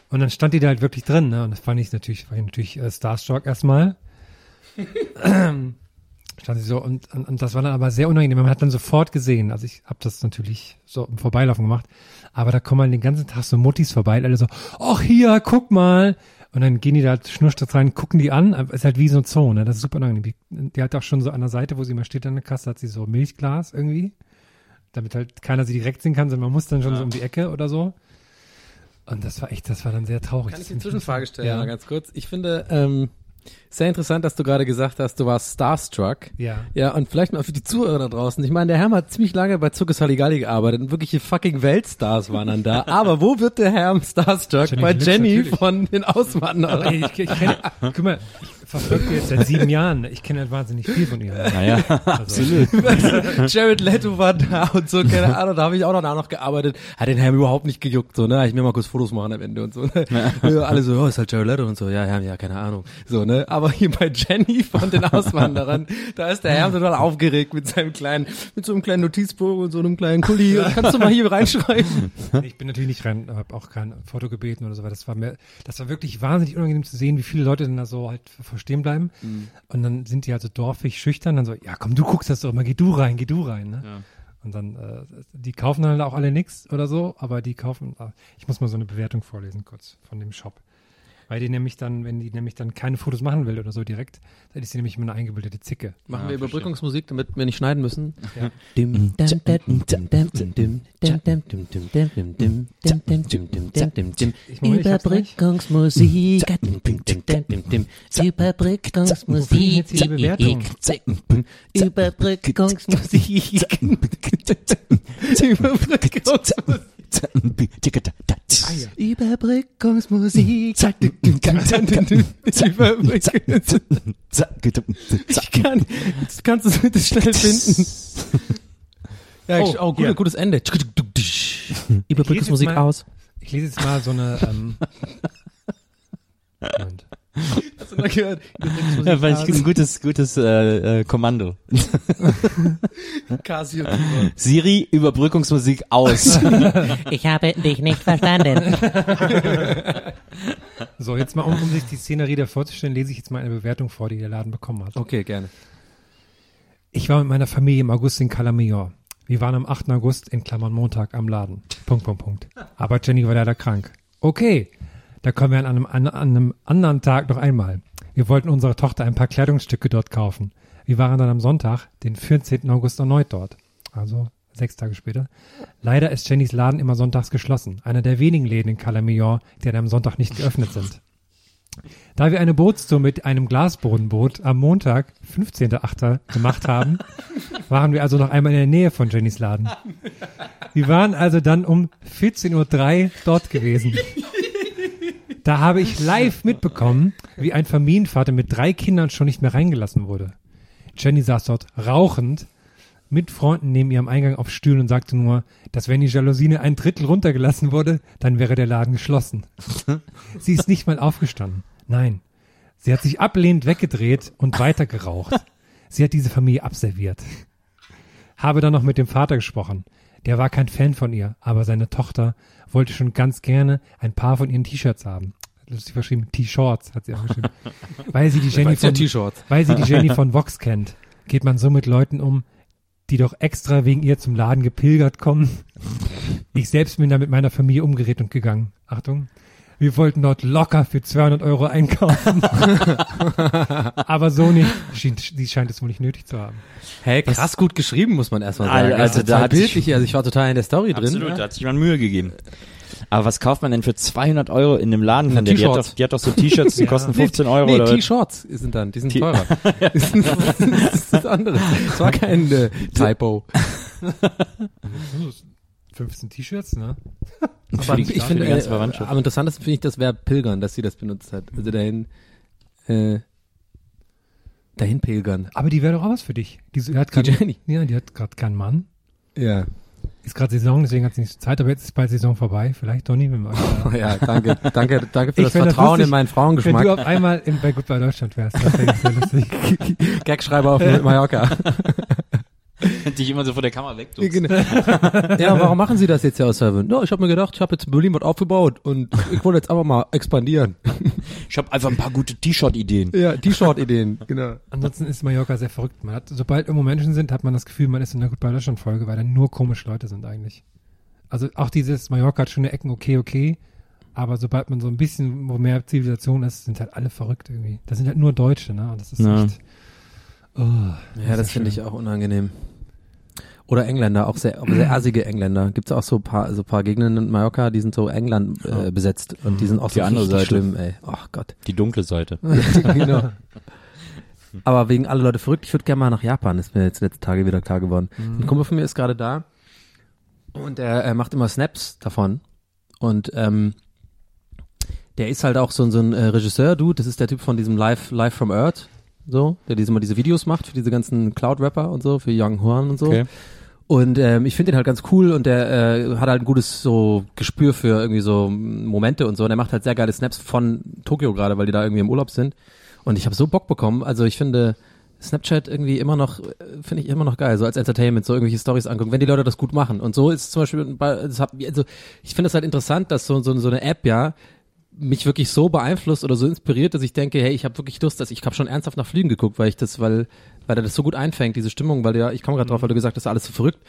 Und dann stand die da halt wirklich drin, ne? Und das fand ich natürlich, war ich natürlich äh, starstruck erstmal. (laughs) (clears throat) stand sie so und, und, und das war dann aber sehr unangenehm. Man hat dann sofort gesehen, also ich habe das natürlich so im Vorbeilaufen gemacht, aber da kommen halt den ganzen Tag so Muttis vorbei, alle so, ach hier, guck mal. Und dann gehen die da halt schnurstracks rein, gucken die an, ist halt wie so ein Zoo, ne? Das ist super unangenehm. Die, die hat auch schon so an der Seite, wo sie immer steht an der Kasse, hat sie so Milchglas irgendwie, damit halt keiner sie direkt sehen kann, sondern man muss dann schon so um die Ecke oder so. Und das war echt, das war dann sehr traurig. Kann ich eine find Zwischenfrage stellen, Ja. mal ganz kurz? Ich finde, ähm, Sehr interessant, dass du gerade gesagt hast, du warst Starstruck. Ja. Ja, und vielleicht mal für die Zuhörer da draußen. Ich meine, der Herm hat ziemlich lange bei Zuckes Halligalli gearbeitet und wirkliche fucking Weltstars waren dann da. (laughs) Aber wo wird der Herm Starstruck? Jenny bei Jenny natürlich. von den Auswanderern. Ey, ich, ich kenne, guck mal, ich verfolge die jetzt seit sieben Jahren. Ich kenne halt wahnsinnig viel von ihr. Naja, absolut. (laughs) Jared Leto war da und so, keine Ahnung, da habe ich auch noch da noch gearbeitet. Hat den Herrn überhaupt nicht gejuckt, so, ne? Ich mir mal kurz Fotos machen am Ende und so, ne? Ja, alle so, oh, ist halt Jared Leto und so, ja, ja, ja, keine Ahnung. So, ne? Aber hier bei Jenny von den Auswanderern, da ist der Herr total aufgeregt mit seinem kleinen, mit so einem kleinen Notizbuch und so einem kleinen Kuli. Kannst du mal hier reinschreiben? Ich bin natürlich nicht rein, habe auch kein Foto gebeten oder so, weil das war mir, das war wirklich wahnsinnig unangenehm zu sehen, wie viele Leute denn da so halt verstehen bleiben. Und dann sind die halt so dorfig schüchtern, dann so, ja komm, du guckst das doch immer, geh du rein, geh du rein, ne? Und dann, äh, die kaufen dann auch alle nix oder so, aber die kaufen, äh, ich muss mal so eine Bewertung vorlesen kurz von dem Shop weil die nämlich dann, wenn die nämlich dann keine Fotos machen will oder so direkt, dann ist sie nämlich immer eine eingebildete Zicke. Machen ja, wir Überbrückungsmusik, damit wir nicht schneiden müssen. Ja. Überbrückungsmusik. Überbrückungsmusik. Überbrückungsmusik. Überbrückungsmusik. Überbrückungsmusik. Ich kann, kannst du es bitte schnell finden? Ja, Oh, oh, gut, hier. gutes Ende. Überbrückungsmusik aus. Ich lese jetzt mal so eine, ähm, (laughs) Moment. Hast du mal gehört? Ja, fand ich ein gutes, gutes äh, äh, Kommando. Casio. Siri, Überbrückungsmusik aus. (laughs) Ich habe dich nicht verstanden. So, jetzt mal, um, um sich die Szenerie da vorzustellen, lese ich jetzt mal eine Bewertung vor, die der Laden bekommen hat. Okay, gerne. Ich war mit meiner Familie im August in Calamior. Wir waren am 8. August in Klammern Montag am Laden. Punkt, Punkt, Punkt. Aber Jenny war leider krank. Okay, da kommen wir an einem, an, einem anderen Tag noch einmal. Wir wollten unserer Tochter ein paar Kleidungsstücke dort kaufen. Wir waren dann am Sonntag, den 14. August erneut dort. Also sechs Tage später. Leider ist Jennys Laden immer sonntags geschlossen. Einer der wenigen Läden in Calamior, die an einem Sonntag nicht geöffnet sind. Da wir eine Bootstour mit einem Glasbodenboot am Montag, 15.8. gemacht haben, (laughs) waren wir also noch einmal in der Nähe von Jennys Laden. Wir waren also dann um 14.03 Uhr dort gewesen. (laughs) Da habe ich live mitbekommen, wie ein Familienvater mit drei Kindern schon nicht mehr reingelassen wurde. Jenny saß dort rauchend mit Freunden neben ihr am Eingang auf Stühlen und sagte nur, dass wenn die Jalousine ein Drittel runtergelassen wurde, dann wäre der Laden geschlossen. (laughs) Sie ist nicht mal aufgestanden. Nein. Sie hat sich ablehnend weggedreht und weiter geraucht. Sie hat diese Familie abserviert. Habe dann noch mit dem Vater gesprochen. Der war kein Fan von ihr, aber seine Tochter wollte schon ganz gerne ein paar von ihren T-Shirts haben. Lustig verschrieben, T-Shorts hat sie auch geschrieben. (laughs) Weil sie die Jenny von, weil sie die Jenny von Vox kennt, geht man so mit Leuten um, die doch extra wegen ihr zum Laden gepilgert kommen. Ich selbst bin da mit meiner Familie umgedreht und gegangen. Achtung. Wir wollten dort locker für 200 Euro einkaufen. (laughs) Aber so nicht. Schien, sie scheint es wohl nicht nötig zu haben. Hey, krass gut geschrieben, muss man erstmal Also, sagen. also Das ist da hat sich- bildlich, also ich war total in der Story drin. Absolut, da hat sich jemand Mühe gegeben. Aber was kauft man denn für 200 Euro in einem Laden von der? Die hat, T-Shirts. doch, die hat doch so T-Shirts, die (laughs) kosten 15 Euro Nee? T-Shorts sind dann, die sind T- teurer. (laughs) das ist das andere. Das war kein äh, Typo. 15 T-Shirts, ne? Aber die- ich für finde, die ganze äh, Verwandtschaft. am interessantesten finde ich das Verb pilgern, dass sie das benutzt hat. Also dahin, äh, dahin pilgern. Aber die wäre doch auch was für dich. Die, die hat Jenny. Ja, die hat gerade keinen Mann. Ja. Ist gerade Saison, deswegen hat sie nicht so Zeit, aber jetzt ist bald Saison vorbei. Vielleicht, Donny, wenn wir (laughs) euch da- Ja, danke, danke, danke für Ich das fänd das Vertrauen lustig, in meinen Wenn du Frauengeschmack. auf einmal in, bei Goodbye Deutschland wärst, das wäre sehr (laughs) lustig. Gagschreiber auf (laughs) Mallorca. (laughs) Die ich immer so vor der Kamera weg. Genau. ja, warum machen Sie das jetzt ja aus Seven? No, ich habe mir gedacht, ich habe jetzt in Berlin was aufgebaut und ich wollte jetzt einfach mal expandieren. (laughs) Ich habe einfach ein paar gute T-Shirt-Ideen. Ja, T-Shirt-Ideen, genau. Ansonsten ist Mallorca sehr verrückt. Man hat, sobald irgendwo Menschen sind, hat man das Gefühl, man ist in einer Goodbye Deutschland Folge, weil da nur komische Leute sind eigentlich. Also auch dieses Mallorca hat schöne Ecken, okay, okay. Aber sobald man so ein bisschen, wo mehr Zivilisation ist, sind halt alle verrückt irgendwie. Das sind halt nur Deutsche, ne? Und das ist Ja. echt. Oh, Ja, das ist finde ich auch unangenehm. Oder Engländer, auch sehr, auch sehr assige Engländer. Gibt's auch so ein paar, so paar Gegenden in Mallorca, die sind so England äh, besetzt und die sind auch Die so andere richtig Seite. schlimm, ey. Ach Gott. Die dunkle Seite. (laughs) genau. Aber wegen alle Leute verrückt, ich würde gerne mal nach Japan, ist mir jetzt letzte Tage wieder klar geworden. Ein Kumpel von mir ist gerade da und er, er macht immer Snaps davon. Und ähm, der ist halt auch so, ein- so ein äh, Regisseur-Dude, das ist der Typ von diesem Live, Live from Earth, so, der diese, immer diese Videos macht für diese ganzen Cloud-Rapper und so, für Young Horn und so. Okay. Und ähm, ich finde den halt ganz cool und der äh, hat halt ein gutes so Gespür für irgendwie so Momente und so. Und er macht halt sehr geile Snaps von Tokio gerade, weil die da irgendwie im Urlaub sind. Und ich habe so Bock bekommen. Also ich finde Snapchat irgendwie immer noch, äh, finde ich immer noch geil, so als Entertainment, so irgendwelche Stories angucken, wenn die Leute das gut machen. Und so ist es zum Beispiel bei, das hab, also ich finde es halt interessant, dass so, so, so eine App ja mich wirklich so beeinflusst oder so inspiriert, dass ich denke, hey, ich habe wirklich Lust, dass ich habe schon ernsthaft nach Flügen geguckt, weil ich das, weil weil er das so gut einfängt, diese Stimmung, weil ja, ich komme gerade drauf, weil du gesagt hast, alles so verrückt.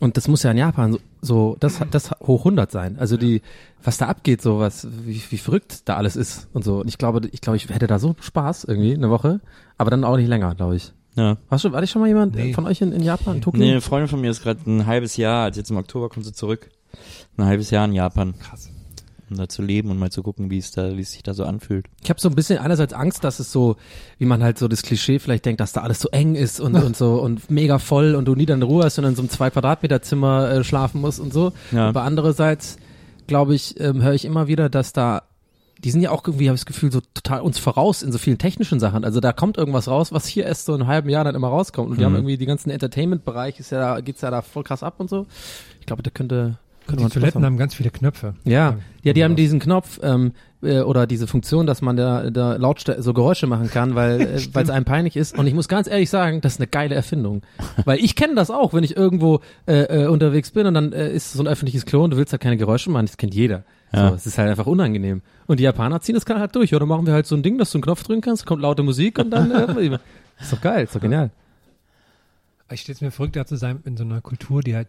Und das muss ja in Japan so, so das das hoch 100 sein. Also die was da abgeht, so was wie, wie verrückt da alles ist und so. Und ich glaube, ich glaube, ich hätte da so Spaß irgendwie eine Woche, aber dann auch nicht länger, glaube ich. Ja. Warst du, war ich schon mal jemand Nee. von euch in, in Japan, in Tokio? Nee, eine Freundin von mir ist gerade ein halbes Jahr, also jetzt im Oktober kommt sie zurück, ein halbes Jahr in Japan. Krass. Um da zu leben und mal zu gucken, wie es da, wie es sich da so anfühlt. Ich habe so ein bisschen einerseits Angst, dass es so, wie man halt so das Klischee vielleicht denkt, dass da alles so eng ist und, und so und mega voll und du nie deine Ruhe hast und in so einem zwei Quadratmeter Zimmer äh, schlafen musst und so. Ja. Aber andererseits glaube ich, ähm, höre ich immer wieder, dass da die sind ja auch irgendwie, habe ich das Gefühl, so total uns voraus in so vielen technischen Sachen. Also da kommt irgendwas raus, was hier erst so in einem halben Jahr dann immer rauskommt. Und die haben irgendwie die ganzen Entertainment-Bereich, ist ja, geht's ja da voll krass ab und so. Ich glaube, da könnte, könnte Die Toiletten haben. ganz viele Knöpfe. Ja, ja, die haben diesen Knopf ähm, äh, oder diese Funktion, dass man da, da Lautstärke so Geräusche machen kann, weil (laughs) äh, es einem peinlich ist. Und ich muss ganz ehrlich sagen, das ist eine geile Erfindung, weil ich kenne das auch, wenn ich irgendwo äh, äh, unterwegs bin und dann äh, ist so ein öffentliches Klo und du willst halt keine Geräusche machen, das kennt jeder. Ja. So, es ist halt einfach unangenehm. Und die Japaner ziehen das halt durch. Oder machen wir halt so ein Ding, dass du einen Knopf drücken kannst, kommt laute Musik und dann äh, (laughs) ist doch geil, ist doch genial. Ich stelle es mir verrückt, da zu sein in so einer Kultur, die halt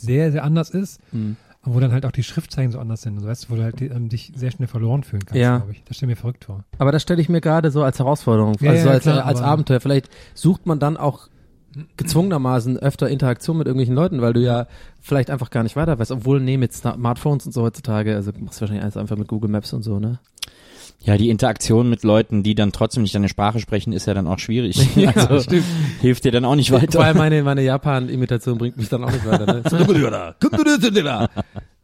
sehr, sehr anders ist, Mhm. und wo dann halt auch die Schriftzeichen so anders sind. Also, weißt du, wo du halt ähm, dich sehr schnell verloren fühlen kannst, Ja. glaube ich. Das stelle ich mir verrückt vor. Aber das stelle ich mir gerade so als Herausforderung vor, Ja, also so ja, als, klar, als Abenteuer. Vielleicht sucht man dann auch gezwungenermaßen öfter Interaktion mit irgendwelchen Leuten, weil du ja vielleicht einfach gar nicht weiter weißt. Obwohl, nee, mit Smartphones und so heutzutage, also machst du wahrscheinlich alles einfach mit Google Maps und so, ne? Ja, die Interaktion mit Leuten, die dann trotzdem nicht deine Sprache sprechen, ist ja dann auch schwierig. (laughs) Ja, also, stimmt. hilft dir dann auch nicht weiter. allem meine, meine Japan-Imitation bringt mich dann auch nicht weiter, ne? (laughs)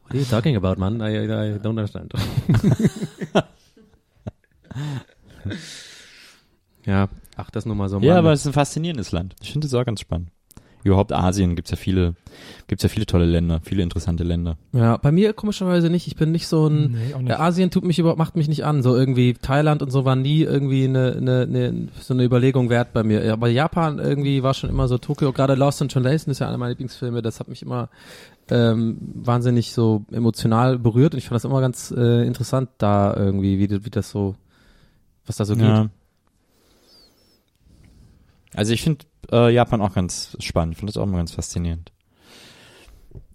What are you talking about, man? I, I, I don't understand. (laughs) ja, ach, das nur mal so. Ja, Mann. aber es ist ein faszinierendes Land. Ich finde es auch ganz spannend. Überhaupt Asien gibt's ja viele, gibt's ja viele tolle Länder, viele interessante Länder. Ja, bei mir komischerweise nicht. Ich bin nicht so ein. Nee, nicht. Ja, Asien tut mich überhaupt, macht mich nicht an. So irgendwie Thailand und so war nie irgendwie eine, eine, eine so eine Überlegung wert bei mir. Aber Japan irgendwie war schon immer so Tokio. Gerade Lost in Translation ist ja einer meiner Lieblingsfilme. Das hat mich immer ähm, wahnsinnig so emotional berührt und ich fand das immer ganz äh, interessant da irgendwie, wie, wie das so, was da so geht. Ja. Also ich finde äh, Japan auch ganz spannend, finde das auch immer ganz faszinierend.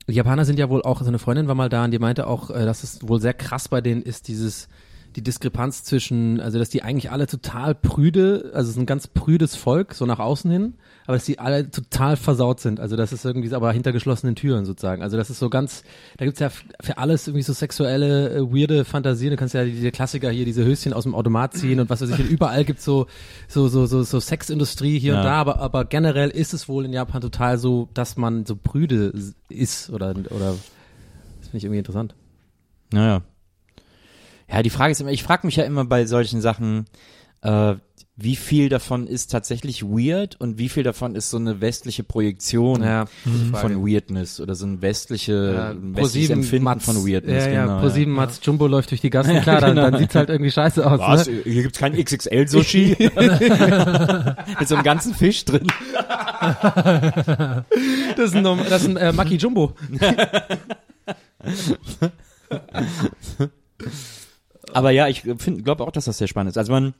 Die Japaner sind ja wohl auch, so eine Freundin war mal da und die meinte auch, äh, dass es wohl sehr krass bei denen ist, dieses, die Diskrepanz zwischen, also dass die eigentlich alle total prüde, also es ist ein ganz prüdes Volk, so nach außen hin, aber dass die alle total versaut sind. Also das ist irgendwie aber hinter geschlossenen Türen sozusagen. Also das ist so ganz, da gibt's ja für alles irgendwie so sexuelle, äh, weirde Fantasien. Du kannst ja diese Klassiker hier, diese Höschen aus dem Automat ziehen und was weiß ich, und überall gibt's so, so, so, so, so Sexindustrie hier und Ja. da, aber, aber generell ist es wohl in Japan total so, dass man so prüde ist oder, oder, das finde ich irgendwie interessant. Naja. Ja, die Frage ist immer, ich frage mich ja immer bei solchen Sachen, äh, wie viel davon ist tatsächlich weird und wie viel davon ist so eine westliche Projektion Ja, von Weirdness oder so ein westliche, Ja, ein westliches Empfinden Mats, von Weirdness. Ja, ja, genau, Pro 7 Mats Jumbo läuft durch die Gassen, (laughs) klar, dann, genau. dann sieht's halt irgendwie scheiße aus. Was? Ne? Hier gibt's kein XXL-Sushi? (laughs) Mit so einem ganzen Fisch drin. Das ist ein, das ist ein äh, Maki Jumbo. (laughs) Aber ja, ich glaube auch, dass das sehr spannend ist. Also man,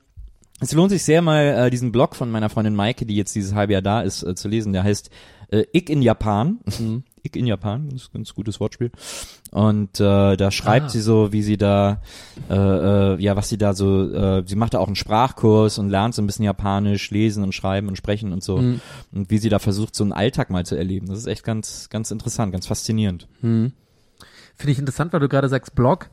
es lohnt sich sehr mal äh, diesen Blog von meiner Freundin Maike, die jetzt dieses halbe Jahr da ist, äh, zu lesen. Der heißt äh, Ich in Japan. Mhm. (laughs) Ich in Japan, das ist ein ganz gutes Wortspiel. Und äh, da schreibt Ah. sie so, wie sie da, äh, äh, ja, was sie da so, äh, sie macht da auch einen Sprachkurs und lernt so ein bisschen Japanisch, lesen und schreiben und sprechen und so. Mhm. Und wie sie da versucht, so einen Alltag mal zu erleben. Das ist echt ganz, ganz interessant, ganz faszinierend. Finde ich interessant, weil du gerade sagst Blog.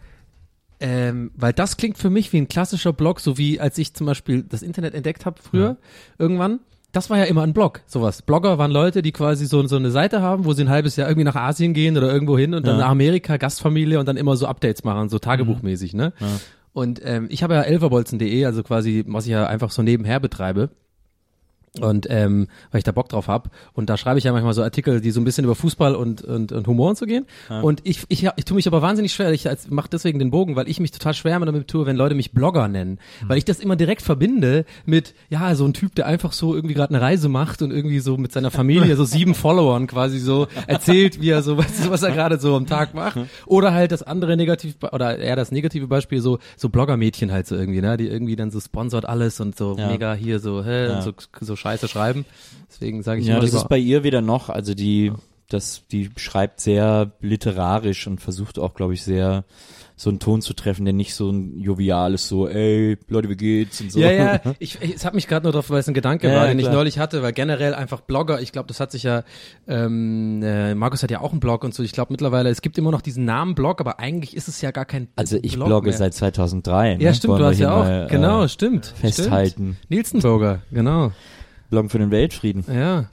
Ähm, weil das klingt für mich wie ein klassischer Blog, so wie als ich zum Beispiel das Internet entdeckt habe früher, irgendwann. Das war ja immer ein Blog, sowas. Blogger waren Leute, die quasi so, so eine Seite haben, wo sie ein halbes Jahr irgendwie nach Asien gehen oder irgendwo hin und dann Ja. nach Amerika, Gastfamilie und dann immer so Updates machen, so tagebuchmäßig, ne? Und ähm, ich habe ja elverbolzen.de, also quasi, was ich ja einfach so nebenher betreibe. Und ähm, weil ich da Bock drauf hab Und da schreibe ich ja manchmal so Artikel, die so ein bisschen über Fußball und, und, und Humor und so gehen. Und ich, ich, ich tue mich aber wahnsinnig schwer. Ich mache deswegen den Bogen, weil ich mich total schwer damit tue, wenn Leute mich Blogger nennen. Weil ich das immer direkt verbinde mit, ja, so ein Typ, der einfach so irgendwie gerade eine Reise macht und irgendwie so mit seiner Familie, so sieben (laughs) Followern quasi so erzählt, wie er so, du, was er gerade so am Tag macht. Oder halt das andere negativ, oder eher das negative Beispiel, so, so Blogger-Mädchen halt so irgendwie, ne, die irgendwie dann so sponsort alles und so Ja. mega hier so, hä, Ja. und so, so scheiße schreiben. Deswegen sage ich Ja, immer das lieber, ist bei ihr wieder noch, also die, das, die schreibt sehr literarisch und versucht auch, glaube ich, sehr so einen Ton zu treffen, der nicht so ein joviales, so, ey, Leute, wie geht's und so. Ja, ja, (laughs) ich, ich es hat mich gerade nur drauf, weil es ein Gedanke Ja, war, ja, den ich klar. neulich hatte, weil generell einfach Blogger, ich glaube, das hat sich ja, ähm, äh, Markus hat ja auch einen Blog und so, ich glaube mittlerweile, es gibt immer noch diesen Namen Blog, aber eigentlich ist es ja gar kein Also ich Blog blogge mehr. seit 2003. Ne? Ja, stimmt, Wollen du hast ja auch, mal, genau, Äh, stimmt. festhalten. Stimmt. Nielsen-Blogger, genau, Bloggen für den Weltfrieden. ja.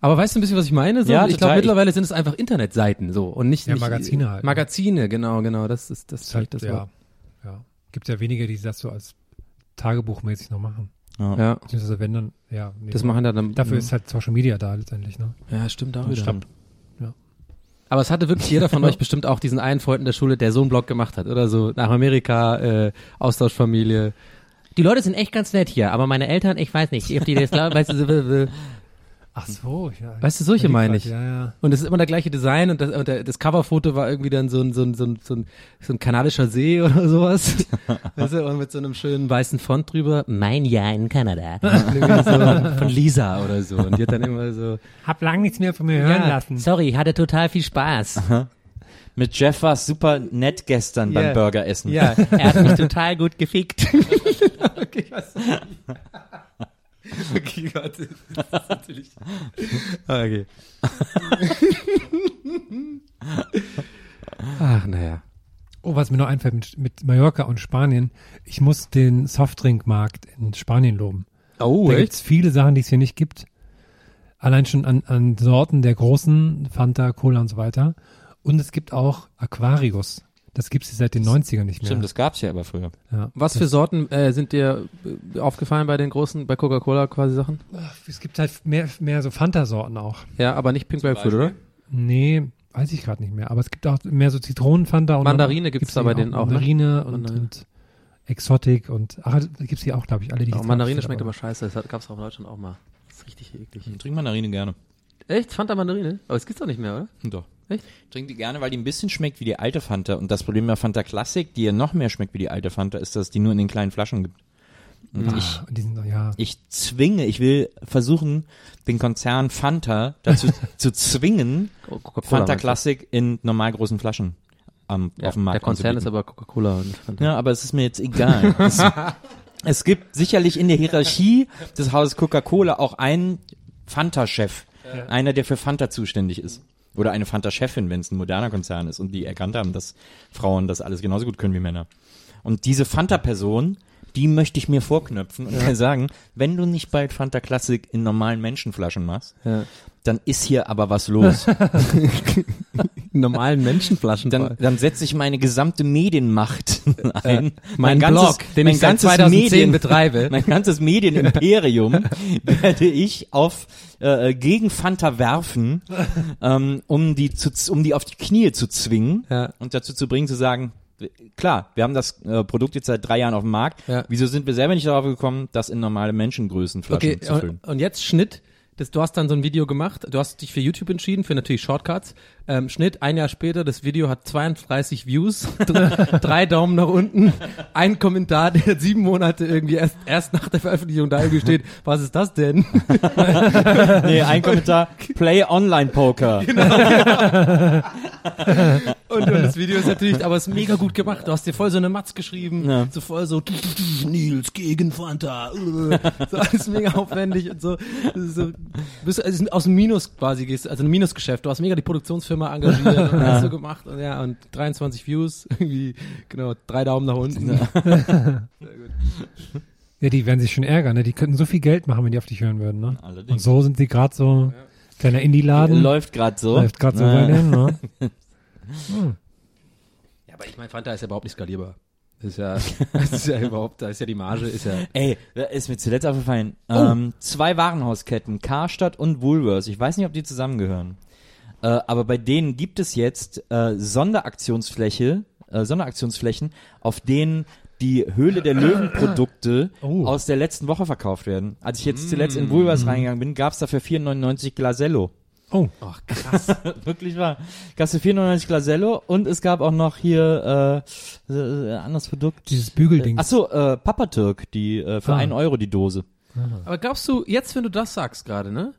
Aber weißt du ein bisschen, was ich meine? So, Ja, ich glaube, mittlerweile sind es einfach Internetseiten so und nicht, Ja, nicht Magazine halt, ne? Magazine, genau, genau, das ist das, ist halt, das ja, ja. Gibt ja wenige, die das so als Tagebuchmäßig noch machen. Ja, Beziehungsweise wenn dann, ja. Nee, das machen dann Dafür ist halt Social Media da letztendlich, ne? Ja, stimmt auch wieder. Stimmt. Aber es hatte wirklich jeder von (laughs) euch bestimmt auch diesen einen Freund in der Schule, der so einen Blog gemacht hat, oder so nach Amerika, äh, Austauschfamilie. Die Leute sind echt ganz nett hier, aber meine Eltern, ich weiß nicht, ob die das glauben, weißt du, so, Ach so, ja. weißt du, solche meine ich. Ja, ja. Und es ist immer der gleiche Design und das, und das Coverfoto war irgendwie dann so ein, so ein, so ein, so ein, so ein kanadischer See (laughs) oder sowas. weißt du, und mit so einem schönen weißen Font drüber. Mein Jahr in Kanada. (laughs) So von Lisa oder so. Und die hat dann immer so, Hab lang nichts mehr von mir hören lassen. sorry, hatte total viel Spaß. Mit Jeff war es super nett gestern Ja. beim Burgeressen. Ja, (laughs) er hat mich total gut gefickt. (laughs) okay, was? Okay, warte. Das ist natürlich. Okay. Ach, naja. Oh, was mir noch einfällt mit, mit Mallorca und Spanien. Ich muss den Softdrinkmarkt in Spanien loben. Oh, da gibt's viele Sachen, die es hier nicht gibt. Allein schon an, an Sorten der großen, Fanta, Cola und so weiter. Und es gibt auch Aquarius. Das gibt's hier seit den 90ern nicht mehr. Stimmt, das gab's ja aber früher. ja. Was für Sorten äh, sind dir äh, aufgefallen bei den großen, bei Coca-Cola quasi Sachen? Es gibt halt mehr, mehr so Fanta-Sorten auch. Ja, aber nicht Pink Grapefruit, oder? Nee, weiß ich gerade nicht mehr. Aber es gibt auch mehr so Zitronenfanta und Mandarine gibt's da bei denen auch, ne? Mandarine und, Mandarine. und Exotic und ach, gibt's hier auch, glaube ich, alle die Auch Mandarine schmeckt aber- scheiße. Das hat- gab's auch in Deutschland auch mal. Das ist richtig eklig. Ich trinke Mandarine gerne. Echt? Fanta Mandarine? Aber es gibt's doch nicht mehr, oder? Doch. Echt? Ich trinke die gerne, weil die ein bisschen schmeckt wie die alte Fanta. Und das Problem bei Fanta Classic, die ja noch mehr schmeckt wie die alte Fanta, ist, dass es die nur in den kleinen Flaschen gibt. Und Ah, ich, die sind, ja. ich zwinge, ich will versuchen, den Konzern Fanta dazu (laughs) zu zwingen. Fanta? Classic in normal großen Flaschen am, Ja, auf dem Markt der Konzern ist aber Coca-Cola und Fanta. Ja, aber es ist mir jetzt egal. (laughs) es, es gibt sicherlich in der Hierarchie des Hauses Coca-Cola auch einen Fanta-Chef. Einer, der für Fanta zuständig ist. Oder eine Fanta-Chefin, wenn es ein moderner Konzern ist und die erkannt haben, dass Frauen das alles genauso gut können wie Männer. Und diese Fanta-Person, die möchte ich mir vorknöpfen und kann sagen, wenn du nicht bald Fanta Classic in normalen Menschenflaschen machst, Ja. dann ist hier aber was los. (laughs) Normalen Menschenflaschen. dann, dann setze ich meine gesamte Medienmacht (laughs) (laughs) ein. mein ganzes- Blog, den mein ich seit ganzes 2010 Medien- betreibe. Mein ganzes Medienimperium werde ich auf äh, gegen Fanta werfen, ähm, um die zu, um die auf die Knie zu zwingen Ja. und dazu zu bringen zu sagen, klar, wir haben das äh, Produkt jetzt seit drei Jahren auf dem Markt. Ja. Wieso sind wir selber nicht darauf gekommen, das in normale Menschengrößenflaschen Okay, zu füllen? und, und jetzt Schnitt. das, du hast dann so ein Video gemacht, du hast dich für YouTube entschieden, für natürlich Shortcuts. Ähm, Schnitt, ein Jahr später, das Video hat 32 Views, (laughs) drei, Daumen nach unten, ein Kommentar, der sieben Monate irgendwie erst, erst nach der Veröffentlichung da irgendwie steht, was ist das denn? (laughs) Nee, ein Kommentar, Play Online Poker. (laughs) Und, und das Video ist natürlich, aber es ist mega gut gemacht. Du hast dir voll so eine Matz geschrieben, Ja. so voll so Nils gegen Fanta, äh, so alles mega aufwendig und so. So bist also aus dem Minus quasi gehst, also ein Minusgeschäft. Du hast mega die Produktionsfirma engagiert und alles so gemacht und ja und 23 Views, (laughs) irgendwie genau drei Daumen nach unten. Ja, die werden sich schon ärgern, ne? Die könnten so viel Geld machen, wenn die auf dich hören würden, ne? Allerdings. Und so sind sie gerade so, kleiner Indie-Laden. Läuft gerade so. Läuft gerade so Ja. bei (laughs) ne? Ja, aber ich meine, Fanta ist ja überhaupt nicht skalierbar. Das ist ja, (laughs) das ist ja überhaupt, da ist ja die Marge, ist ja. Ey, da ist mir zuletzt aufgefallen. Oh. Ähm, zwei Warenhausketten, Karstadt und Woolworths. Ich weiß nicht, ob die zusammengehören. Äh, aber bei denen gibt es jetzt äh, Sonderaktionsfläche, äh, Sonderaktionsflächen, auf denen die Höhle der Löwen Produkte (coughs) Oh. aus der letzten Woche verkauft werden. Als ich jetzt zuletzt Mm. in Woolworths reingegangen bin, gab es dafür 4,99 Glasello. Oh, Ach, krass. (laughs) Wirklich wahr. Gab es für 4,99 Glasello und es gab auch noch hier äh, äh, anderes Produkt. dieses Bügelding. Ach so, äh, Papa Türk, die äh, für Ah. einen Euro die Dose. Aber glaubst du, jetzt, wenn du das sagst gerade, ne?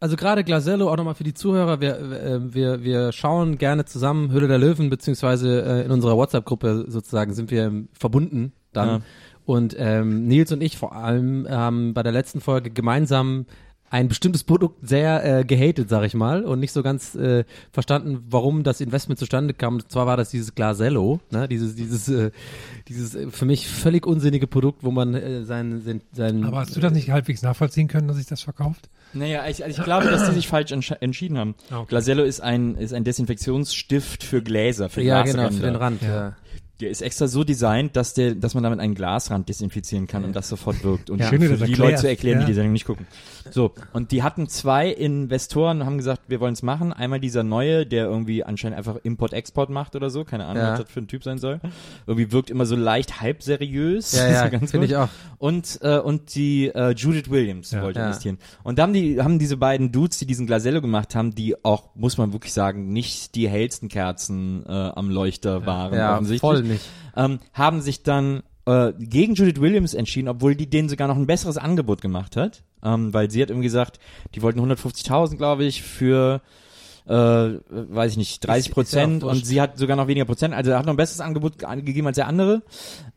Also gerade Glasello, auch nochmal für die Zuhörer, wir, äh, wir, wir schauen gerne zusammen Höhle der Löwen, beziehungsweise äh, in unserer WhatsApp-Gruppe sozusagen sind wir ähm, verbunden dann. Ja. Und ähm, Nils und ich vor allem haben bei der letzten Folge gemeinsam ein bestimmtes Produkt sehr äh, gehatet, sag ich mal, und nicht so ganz äh, verstanden, warum das Investment zustande kam. Und zwar war das dieses Glasello, ne? dieses, dieses, äh, dieses äh, für mich völlig unsinnige Produkt, wo man äh, sein, sein, sein Aber hast du das nicht halbwegs nachvollziehen können, dass sich das verkauft? Naja, ich, also ich glaube, dass die sich falsch entsch entschieden haben. Ah, okay. Glasello ist ein, ist ein Desinfektionsstift für Gläser, für ja, genau, für den Rand. Ja. Der ist extra so designt, dass der, dass man damit einen Glasrand desinfizieren kann und das sofort wirkt. Und Ja. Schön, für die erklärst, Leute zu erklären, ja. die die Sendung nicht gucken. So, und die hatten zwei Investoren und haben gesagt, wir wollen es machen. Einmal dieser neue, der irgendwie anscheinend einfach Import-Export macht oder so, keine Ahnung, Ja. was das für ein Typ sein soll. Irgendwie wirkt immer so leicht halb seriös. Ja, ja, (laughs) ganz finde ich auch. Und, äh, und die äh, Judith Williams Ja. wollte investieren. Und da haben die, haben diese beiden Dudes, die diesen Glasello gemacht haben, die auch, muss man wirklich sagen, nicht die hellsten Kerzen äh, am Leuchter waren. Ja, offensichtlich voll nicht. ähm, haben sich dann äh, gegen Judith Williams entschieden, obwohl die denen sogar noch ein besseres Angebot gemacht hat, ähm, weil sie hat irgendwie gesagt, die wollten 150.000, glaube ich, für äh, weiß ich nicht, 30 Ist- ist Prozent ja und sie hat sogar noch weniger Prozent, also er hat noch ein besseres Angebot ge- gegeben als der andere,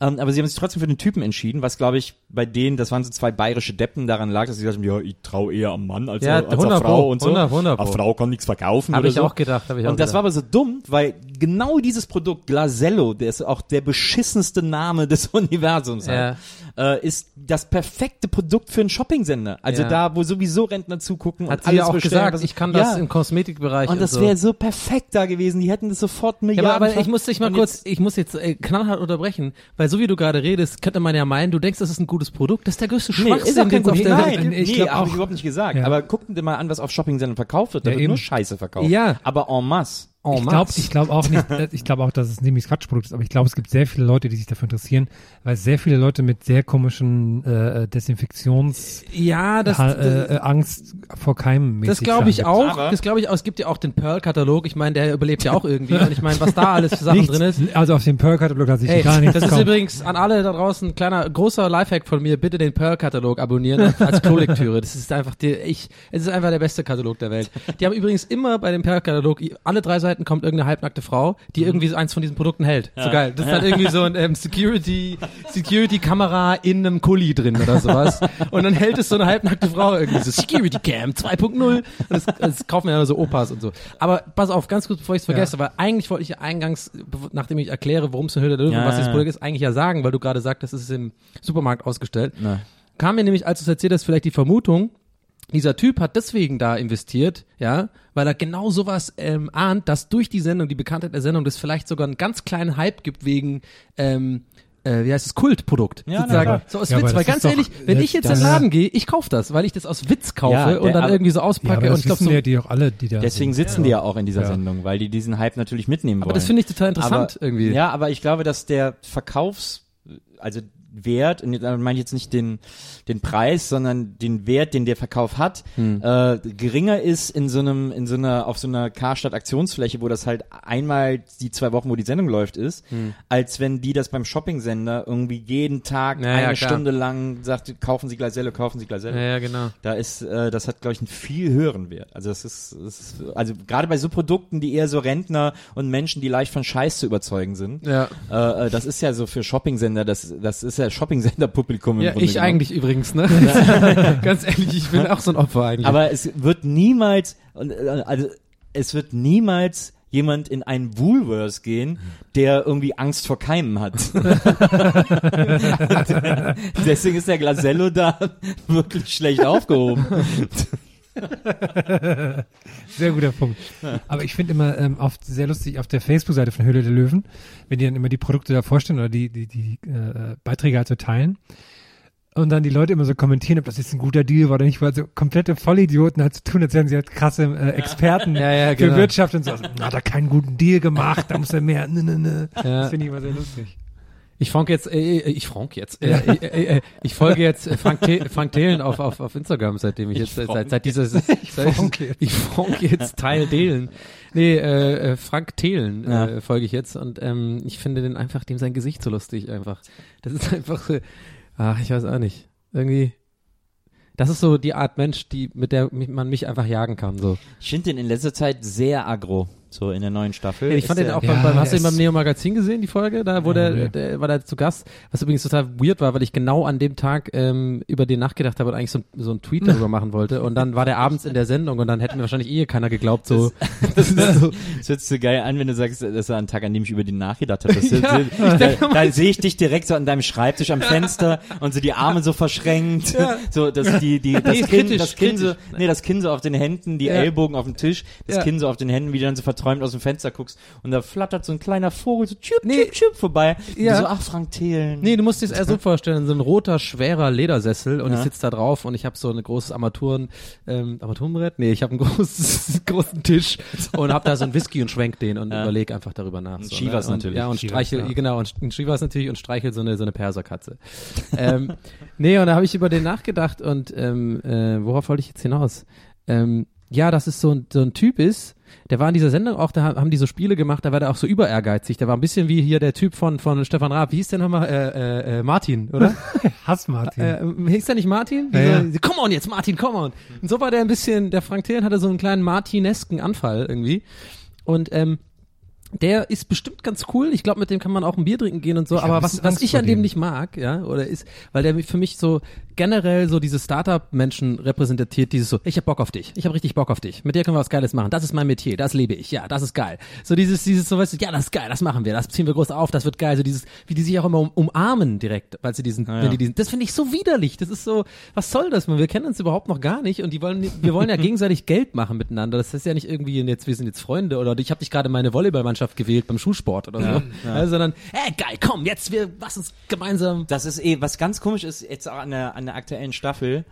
ähm, aber sie haben sich trotzdem für den Typen entschieden, was glaube ich bei denen, das waren so zwei bayerische Deppen, daran lag, dass sie gesagt haben, ja, ich traue eher am Mann als, Ja, als 100 Frau Pro, und so. 100, 100 Eine. Frau kann nichts verkaufen Habe ich so. auch gedacht. Hab ich auch Und das war gedacht. aber so dumm, weil genau dieses Produkt Glasello, der ist auch der beschissenste Name des (laughs) Universums, Ja. halt, äh, ist das perfekte Produkt für einen Shopping-Sender. Also da, wo sowieso Rentner zugucken Hat und sie alles ja auch gesagt, was- ich kann das im Kosmetikbereich und das so. wäre so perfekt da gewesen. Die hätten das sofort Ja, Milliarden. aber, aber ich muss dich mal kurz, ich muss jetzt äh, knallhart unterbrechen, weil so wie du gerade redest, könnte man ja meinen, du denkst, das ist ein gutes Produkt. Das ist der größte Nee, ist Schwachsinn, den es auf der Nein, Welt Ich nee, glaub hab auch- ich überhaupt nicht gesagt. Ja. Aber guck dir mal an, was auf Shopping-Sendern verkauft wird. Da Ja, wird eben. nur Scheiße verkauft. Ja. Aber en masse. En ich glaube masse. ich glaub auch nicht, äh, (laughs) ich glaube auch, dass es nämlich Quatschprodukt ist, aber ich glaube, es gibt sehr viele Leute, die sich dafür interessieren, weil sehr viele Leute mit sehr komischen äh, Desinfektions Ja, das, ha, äh, äh, Angst vor Keimen das glaube ich auch. Aber- das glaube ich auch. Es gibt ja auch den Pearl-Katalog. Ich meine, der überlebt ja auch irgendwie. Und ich meine, was da alles für Sachen Nichts, drin ist. Also auf dem Pearl-Katalog hat sich Ey, gar nichts das ist gekauft. übrigens an alle da draußen ein kleiner, großer Lifehack von mir. Bitte den Pearl-Katalog abonnieren als Klolektüre. Das ist einfach die, ich, es ist einfach der beste Katalog der Welt. Die haben übrigens immer bei dem Pearl-Katalog, alle drei Seiten kommt irgendeine halbnackte Frau, die irgendwie so eins von diesen Produkten hält. So geil. Das ist dann irgendwie so ein ähm, Security, Security-Kamera in einem Kuli drin oder sowas. Und dann hält es so eine halbnackte Frau irgendwie so Security Cam 2.0. Und das, das kaufen ja so Opas und so. Aber pass auf, ganz kurz, bevor ich es vergesse, weil eigentlich wollte ich ja eingangs, nachdem ich erkläre, worum es in Höhle der Löwen, Ja, was ja, das ja. Produkt ist, eigentlich ja sagen, weil du gerade sagtest, es ist im Supermarkt ausgestellt. Na. Kam mir nämlich, als du es erzählt hast, vielleicht die Vermutung, dieser Typ hat deswegen da investiert, ja, weil er genau sowas ähm, ahnt, dass durch die Sendung, die Bekanntheit der Sendung, das vielleicht sogar einen ganz kleinen Hype gibt wegen, ähm, äh, wie heißt es, Kultprodukt. Ja, na sozusagen. klar. So aus Ja, aber Witz, weil ganz ist doch- ehrlich, wenn ich jetzt in den Laden gehe, ich kaufe das, weil ich das aus Witz kaufe Ja, und dann aber- irgendwie so ja, auspacke aber und ich glaube so, ja die auch alle, die da Deswegen sind. sitzen die ja auch in dieser Ja. Sendung, weil die diesen Hype natürlich mitnehmen aber wollen. das finde ich total interessant aber, irgendwie. Ja, aber ich glaube, dass der Verkaufs, also Wert, und da meine ich jetzt nicht den, den Preis, sondern den Wert, den der Verkauf hat, Hm. äh, geringer ist in so einem, in so einer, auf so einer Karstadt Aktionsfläche, wo das halt einmal die zwei Wochen, wo die Sendung läuft, ist, als wenn die das beim Shopping-Sender irgendwie jeden Tag Hm. Ja, eine ja. Stunde lang sagt, kaufen Sie Glaselle, kaufen Sie Glaselle. Ja, ja, genau. Da ist, äh, das hat, glaube ich, einen viel höheren Wert. Also das ist, das ist also gerade bei so Produkten, die eher so Rentner und Menschen, die leicht von Scheiß zu überzeugen sind. Ja. Äh, äh, das ist ja so für Shopping-Sender, das, das ist ja Shopping-Sender-Publikum. im Ja, Grunde ich genommen. eigentlich übrigens, ne? (laughs) Ganz ehrlich, ich bin auch so ein Opfer eigentlich. Aber es wird niemals, äh, also es wird niemals jemand in einen Woolworths gehen, der irgendwie Angst vor Keimen hat. (laughs) (laughs) Deswegen ist der Glasello da wirklich schlecht aufgehoben. (laughs) Sehr guter Punkt. Aber ich finde immer ähm, oft sehr lustig auf der Facebook-Seite von Höhle der Löwen, wenn die dann immer die Produkte da vorstellen oder die, die, die äh, Beiträge halt so teilen. Und dann die Leute immer so kommentieren, ob das jetzt ein guter Deal war oder nicht, weil so komplette Vollidioten halt zu tun, als wären sie halt krasse äh, Experten (laughs) Ja, ja, für genau. Wirtschaft und so. Also, na, hat er keinen guten Deal gemacht, da muss er mehr. Ne, ne, ne. Ja. Das finde ich immer sehr lustig. Ich frank jetzt, äh, äh, ich frank jetzt, äh, äh, äh, äh, ich folge jetzt Frank, The Frank Thelen auf, auf, auf Instagram, seitdem ich, jetzt, äh, seit, seit dieser, ich frank jetzt. ich frank jetzt Teil Thelen. Nee, äh, äh, Frank Thelen äh, Ja. folge ich jetzt und ähm, ich finde den einfach, dem sein Gesicht so lustig einfach. Das ist einfach, ach, ich weiß auch nicht. Irgendwie, das ist so die Art Mensch, die, mit der man mich einfach jagen kann, so. Ich finde den in letzter Zeit sehr aggro, so in der neuen Staffel. ich fand Ist den der- auch Ja, beim, beim, hast du der ihn beim Neo Magazin gesehen, die Folge? Da, wo Ja, der, ja. der war da zu Gast, was übrigens total weird war, weil ich genau an dem Tag ähm, über den nachgedacht habe und eigentlich so, ein- so einen Tweet darüber machen wollte. Und dann war der abends in der Sendung und dann hätte mir wahrscheinlich eh keiner geglaubt, so. Das, (laughs) ist so, das hört sich so geil an, wenn du sagst, das war ein Tag, an dem ich über den nachgedacht habe. Das, (laughs) Ja, da da sehe ich dich direkt so an deinem Schreibtisch am Fenster und so die Arme so verschränkt, so dass die die das Nee, Kinn, kritisch, das Kinn so, nee, das Kinn so auf den Händen, die Ja. Ellbogen auf dem Tisch, das Ja. Kinn so auf den Händen, wie dann so verträumt aus dem Fenster guckst und da flattert so ein kleiner Vogel so tschüp, Nee. tschüp, tschüp vorbei. Und Ja. du so ach Frank Thelen. Nee, du musst dir das eher so vorstellen, so ein roter, schwerer Ledersessel und Ja. ich sitze da drauf und ich habe so ein großes Armaturen, ähm, Armaturenbrett? Nee, ich habe einen (laughs) großen, großen Tisch und habe da so ein Whisky und schwenk den und Ja. überleg einfach darüber nach. So, Chivas ne? und, natürlich. Ja, und Chivas, streichel, ja. genau, und Chivas natürlich und streichel so eine, so eine Perserkatze. ähm, (laughs) nee, und da habe ich über den nachgedacht und ähm, äh, worauf wollte ich jetzt hinaus? Ähm, ja, dass es so ein, so ein Typ ist, der war in dieser Sendung auch, da ha- haben die so Spiele gemacht, da war der auch so über ehrgeizig. Der war ein bisschen wie hier der Typ von, von Stefan Raab. Wie hieß der nochmal? Äh, äh, äh, Martin, oder? (laughs) Hass Martin. Äh, hieß der nicht Martin? Ja, ja. Dieser- Come on jetzt, Martin, come on. Und so war der ein bisschen, der Frank Thelen hatte so einen kleinen Martinesken Anfall irgendwie. Und ähm, der ist bestimmt ganz cool. Ich glaube, mit dem kann man auch ein Bier trinken gehen und so. Ich hab aber was, was ich an dem nicht mag, ja, oder ist, weil der für mich so generell so diese Startup-Menschen repräsentiert, dieses so, ich hab Bock auf dich, ich hab richtig Bock auf dich, mit dir können wir was Geiles machen, das ist mein Metier, das lebe ich, ja, das ist geil. So dieses, dieses, so weißt du, ja, das ist geil, das machen wir, das ziehen wir groß auf, das wird geil, so dieses, wie die sich auch immer um, umarmen direkt, weil sie diesen, ja. wenn die diesen, das finde ich so widerlich, das ist so, was soll das, man, wir kennen uns überhaupt noch gar nicht und die wollen, wir wollen ja (laughs) gegenseitig Geld machen miteinander, das ist ja nicht irgendwie jetzt, wir sind jetzt Freunde oder ich habe dich gerade in meine Volleyballmannschaft gewählt beim Schulsport oder so, Also, sondern, hey, geil, komm, jetzt, wir, lass uns gemeinsam. Das ist eh, was ganz komisch ist jetzt auch an der, an der aktuellen Staffel,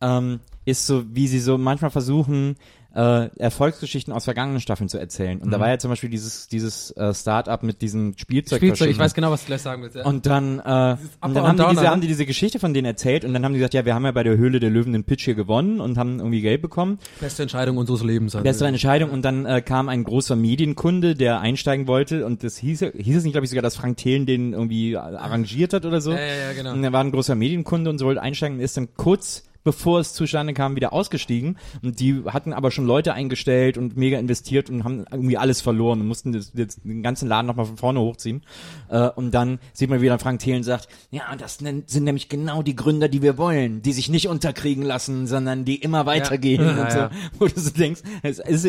ähm, ist so, wie sie so manchmal versuchen, äh, Erfolgsgeschichten aus vergangenen Staffeln zu erzählen. Und da war ja zum Beispiel dieses, dieses äh, Start-up mit diesem Spielzeug. Spielzeug, ich weiß genau, was du gleich sagen willst. Ja. Und dann, äh, und dann haben, die diese, haben die diese Geschichte von denen erzählt und dann haben die gesagt, ja, wir haben ja bei der Höhle der Löwen den Pitch hier gewonnen und haben irgendwie Geld bekommen. beste Entscheidung unseres Lebens. Also. Bessere Entscheidung und dann äh, kam ein großer Medienkunde, der einsteigen wollte und das hieß, hieß es nicht, glaube ich, sogar, dass Frank Thelen den irgendwie arrangiert hat oder so. Ja, ja, ja, genau. Und er war ein großer Medienkunde und so wollte einsteigen und ist dann kurz bevor es zustande kam, wieder ausgestiegen. Und die hatten aber schon Leute eingestellt und mega investiert und haben irgendwie alles verloren und mussten das, das, den ganzen Laden nochmal von vorne hochziehen. Äh, und dann sieht man wieder Frank Thelen sagt, ja, das sind nämlich genau die Gründer, die wir wollen, die sich nicht unterkriegen lassen, sondern die immer weitergehen (laughs) Ja, und so. ja. (laughs) Wo du so denkst, es, es,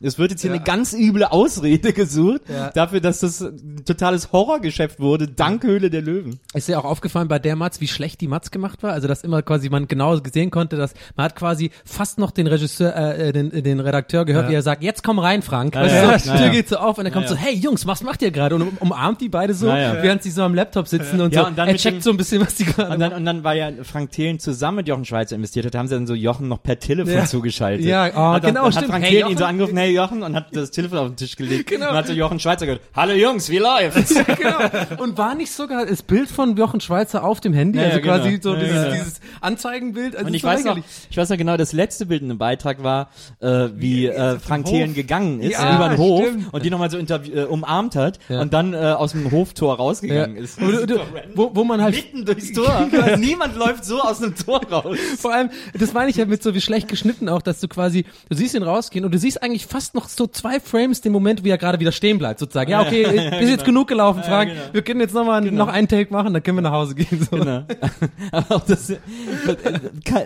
es wird jetzt hier eine ganz üble Ausrede gesucht Ja. dafür, dass das ein totales Horrorgeschäft wurde, dank Höhle der Löwen. Ist dir auch aufgefallen bei der Matz, wie schlecht die Matz gemacht war? Also, dass immer quasi man genau gesehen sehen konnte, dass man hat quasi fast noch den Regisseur, äh, äh, den, den Redakteur gehört, Ja. wie er sagt, jetzt komm rein, Frank. Ja, ja, so, Tür geht so auf und er kommt so, hey Jungs, was macht ihr gerade? Und um, umarmt die beide so, während sie so am Laptop sitzen und so. und dann er checkt dem- so ein bisschen, was die gerade Und dann, und dann war ja Frank Thelen zusammen mit Jochen Schweizer investiert hat, haben sie dann so Jochen noch per Telefon zugeschaltet. Ja, oh, hat genau, dann stimmt. Hat Frank Hey, Thelen ihn so angerufen, hey Jochen, und hat das Telefon auf den Tisch gelegt. (laughs) Genau. Und hat so Jochen Schweizer gehört, hallo Jungs, wie läuft's? (laughs) genau. Und war nicht sogar das Bild von Jochen Schweizer auf dem Handy, also quasi genau. so Ja, dieses, dieses Anzeigenbild. Und ich so weiß noch, lächerlich. ich weiß noch genau, das letzte Bild in dem Beitrag war, äh, wie äh, Frank. Thelen gegangen ist Ja, über den Hof stimmt. und die nochmal so äh, umarmt hat Ja. und dann äh, aus dem Hoftor rausgegangen Ja. ist. Wo, du- du- wo, wo man halt Mitten durchs Tor. (laughs) Niemand läuft so aus dem Tor raus. Vor allem, das meine ich ja mit so wie schlecht geschnitten auch, dass du quasi, du siehst ihn rausgehen und du siehst eigentlich fast noch so zwei Frames den Moment, wie er gerade wieder stehen bleibt, sozusagen. Ja, okay, (laughs) ist jetzt genug gelaufen, Frank. genau. Wir können jetzt noch mal noch einen Take machen, dann können wir nach Hause gehen. So. Genau. (laughs) Aber auch das,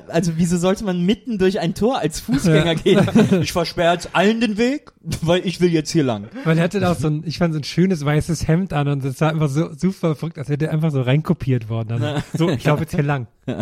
also wieso sollte man mitten durch ein Tor als Fußgänger gehen? (laughs) Ich versperre jetzt allen den Weg, weil ich will jetzt hier lang. Weil er hatte da auch so ein, ich fand so ein schönes weißes Hemd an und das sah einfach so super verrückt, als hätte er einfach so reinkopiert worden. Also, (laughs) so, ich laufe jetzt hier lang. (laughs)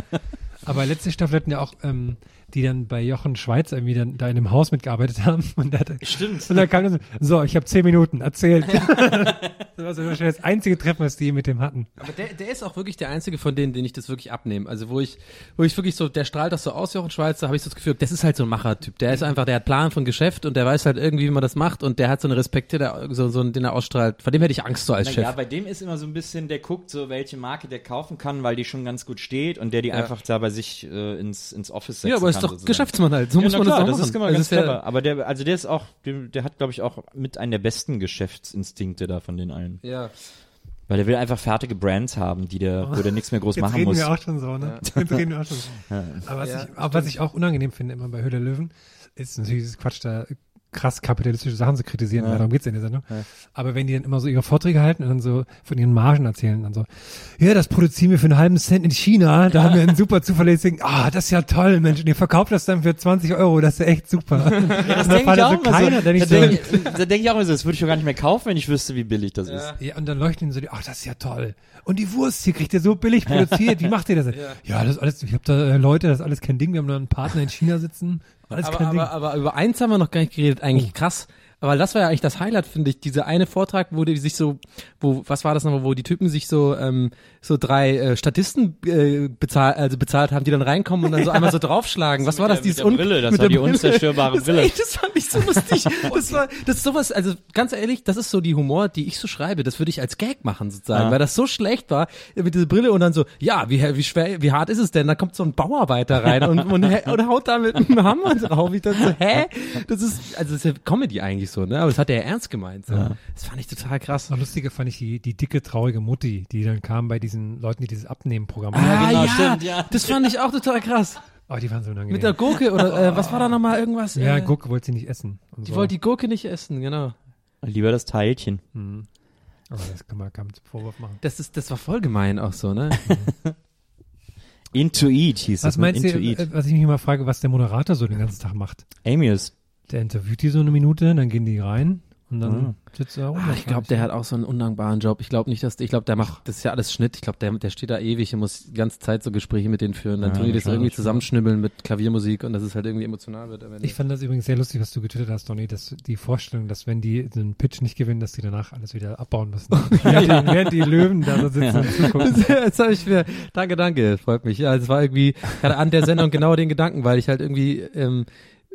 Aber letzte Staffel hatten ja auch, ähm, die dann bei Jochen Schweiz irgendwie dann da in einem Haus mitgearbeitet haben (laughs) und da hatte, Stimmt. und dann kam dann so, so, ich habe zehn Minuten, erzählt. (laughs) das war so wahrscheinlich das einzige Treffen, was die mit dem hatten. Aber der, der ist auch wirklich der einzige von denen, den ich das wirklich abnehme. Also wo ich, wo ich wirklich so, der strahlt das so aus, Jochen Schweizer, habe ich so das Gefühl, das ist halt so ein Machertyp. Der ist einfach, der hat Plan von Geschäft und der weiß halt irgendwie, wie man das macht und der hat so eine Respekte, der, so, so, den er ausstrahlt. Vor dem hätte ich Angst so als Na Chef. ja, bei dem ist immer so ein bisschen, der guckt so, welche Marke der kaufen kann, weil die schon ganz gut steht und der die einfach da bei sich äh, ins, ins Office setzen Ja, aber ist doch sozusagen. Geschäftsmann halt. So ja, muss na man klar, das auch das machen. ist immer Also ganz wär- clever. Aber der, also der ist auch, der, der hat, glaube ich, auch mit einem der besten Geschäftsinstinkte da von den allen. Ja. Weil der will einfach fertige Brands haben, die der, wo der nichts mehr groß Jetzt machen reden muss. wir auch schon so, ne? Jetzt reden wir auch schon so. Aber was, Ja, ich, auch, was ich auch unangenehm finde immer bei Höhle Löwen, ist natürlich dieses Quatsch, da krass kapitalistische Sachen zu kritisieren, weil darum geht's ja in der Sendung. Aber wenn die dann immer so ihre Vorträge halten und dann so von ihren Margen erzählen, dann so, ja, das produzieren wir für einen halben Cent in China, da haben wir einen super zuverlässigen, ah, das ist ja toll, Mensch, und ihr verkauft das dann für 20 Euro, das ist ja echt super. (laughs) das da denke ich also auch immer keiner, so. da so, denke ich, da denk ich auch immer so, das würde ich doch gar nicht mehr kaufen, wenn ich wüsste, wie billig das ist. Ja, und dann leuchten ihnen so die, ach, das ist ja toll. Und die Wurst hier kriegt ihr so billig produziert. Wie macht ihr das? denn? Ja, das ist alles, ich habe da äh, Leute, das ist alles kein Ding. Wir haben da einen Partner in China sitzen. Aber, aber, aber über eins haben wir noch gar nicht geredet, eigentlich krass. Aber das war ja eigentlich das Highlight, finde ich. Dieser eine Vortrag, wo die sich so, wo, was war das nochmal, wo die Typen sich so, ähm, so drei äh, Statisten äh, bezahlt, also bezahlt haben, die dann reinkommen und dann so einmal so (laughs) draufschlagen. Was war das? Dieses mit der Un- Brille, das mit war der die unzerstörbare das, Brille. Ey, das fand ich so lustig. (laughs) Das war, das ist sowas, also ganz ehrlich, das ist so die Humor, die ich so schreibe. Das würde ich als Gag machen sozusagen, Ja. weil das so schlecht war mit dieser Brille und dann so, ja, wie, wie schwer, wie hart ist es denn? Da kommt so ein Bauarbeiter rein und, und, hä- und haut da mit einem (laughs) Hammer drauf. Ich dachte so, hä? Das ist, also das ist ja Comedy eigentlich so, ne? Aber das hat er ja ernst gemeint. So. Das fand ich total krass. Noch lustiger fand ich die, die dicke, traurige Mutti, die dann kam bei diesen Leuten, die dieses Abnehmen-Programm Ah, machen. genau, ja, stimmt, ja. das fand ich auch total krass. Oh, die waren so unangenehm. Mit der Gurke oder äh, was war da nochmal irgendwas? ja, äh, Gurke wollte sie nicht essen. Und Die so. wollte die Gurke nicht essen, genau. Lieber das Teilchen. Aber das kann man, zum Vorwurf machen. Das ist, das war voll gemein auch so, ne? (laughs) Into Eat hieß Was es. ne? meinst du, Into Eat. äh, was ich mich immer frage, was der Moderator so den ganzen Tag macht? Amius. Der interviewt die so eine Minute, dann gehen die rein und dann Ah. sitzt er rum. Ah, ich glaube, der hat auch so einen undankbaren Job. Ich glaube nicht, dass ich glaube, der macht das ist ja alles Schnitt. Ich glaube, der der steht da ewig und muss die ganze Zeit so Gespräche mit denen führen. Dann Ja, tun die das irgendwie zusammenschnibbeln mit Klaviermusik und dass es halt irgendwie emotional wird. Ich fand das übrigens sehr lustig, was du getwittert hast, Donny, dass die Vorstellung, dass wenn die den Pitch nicht gewinnen, dass die danach alles wieder abbauen müssen. (laughs) die, während die Löwen da so sitzen und zugucken. (laughs) Jetzt habe ich mir, danke, danke, freut mich. Ja, es war irgendwie, hatte an der Sendung genau den Gedanken, weil ich halt irgendwie, ähm,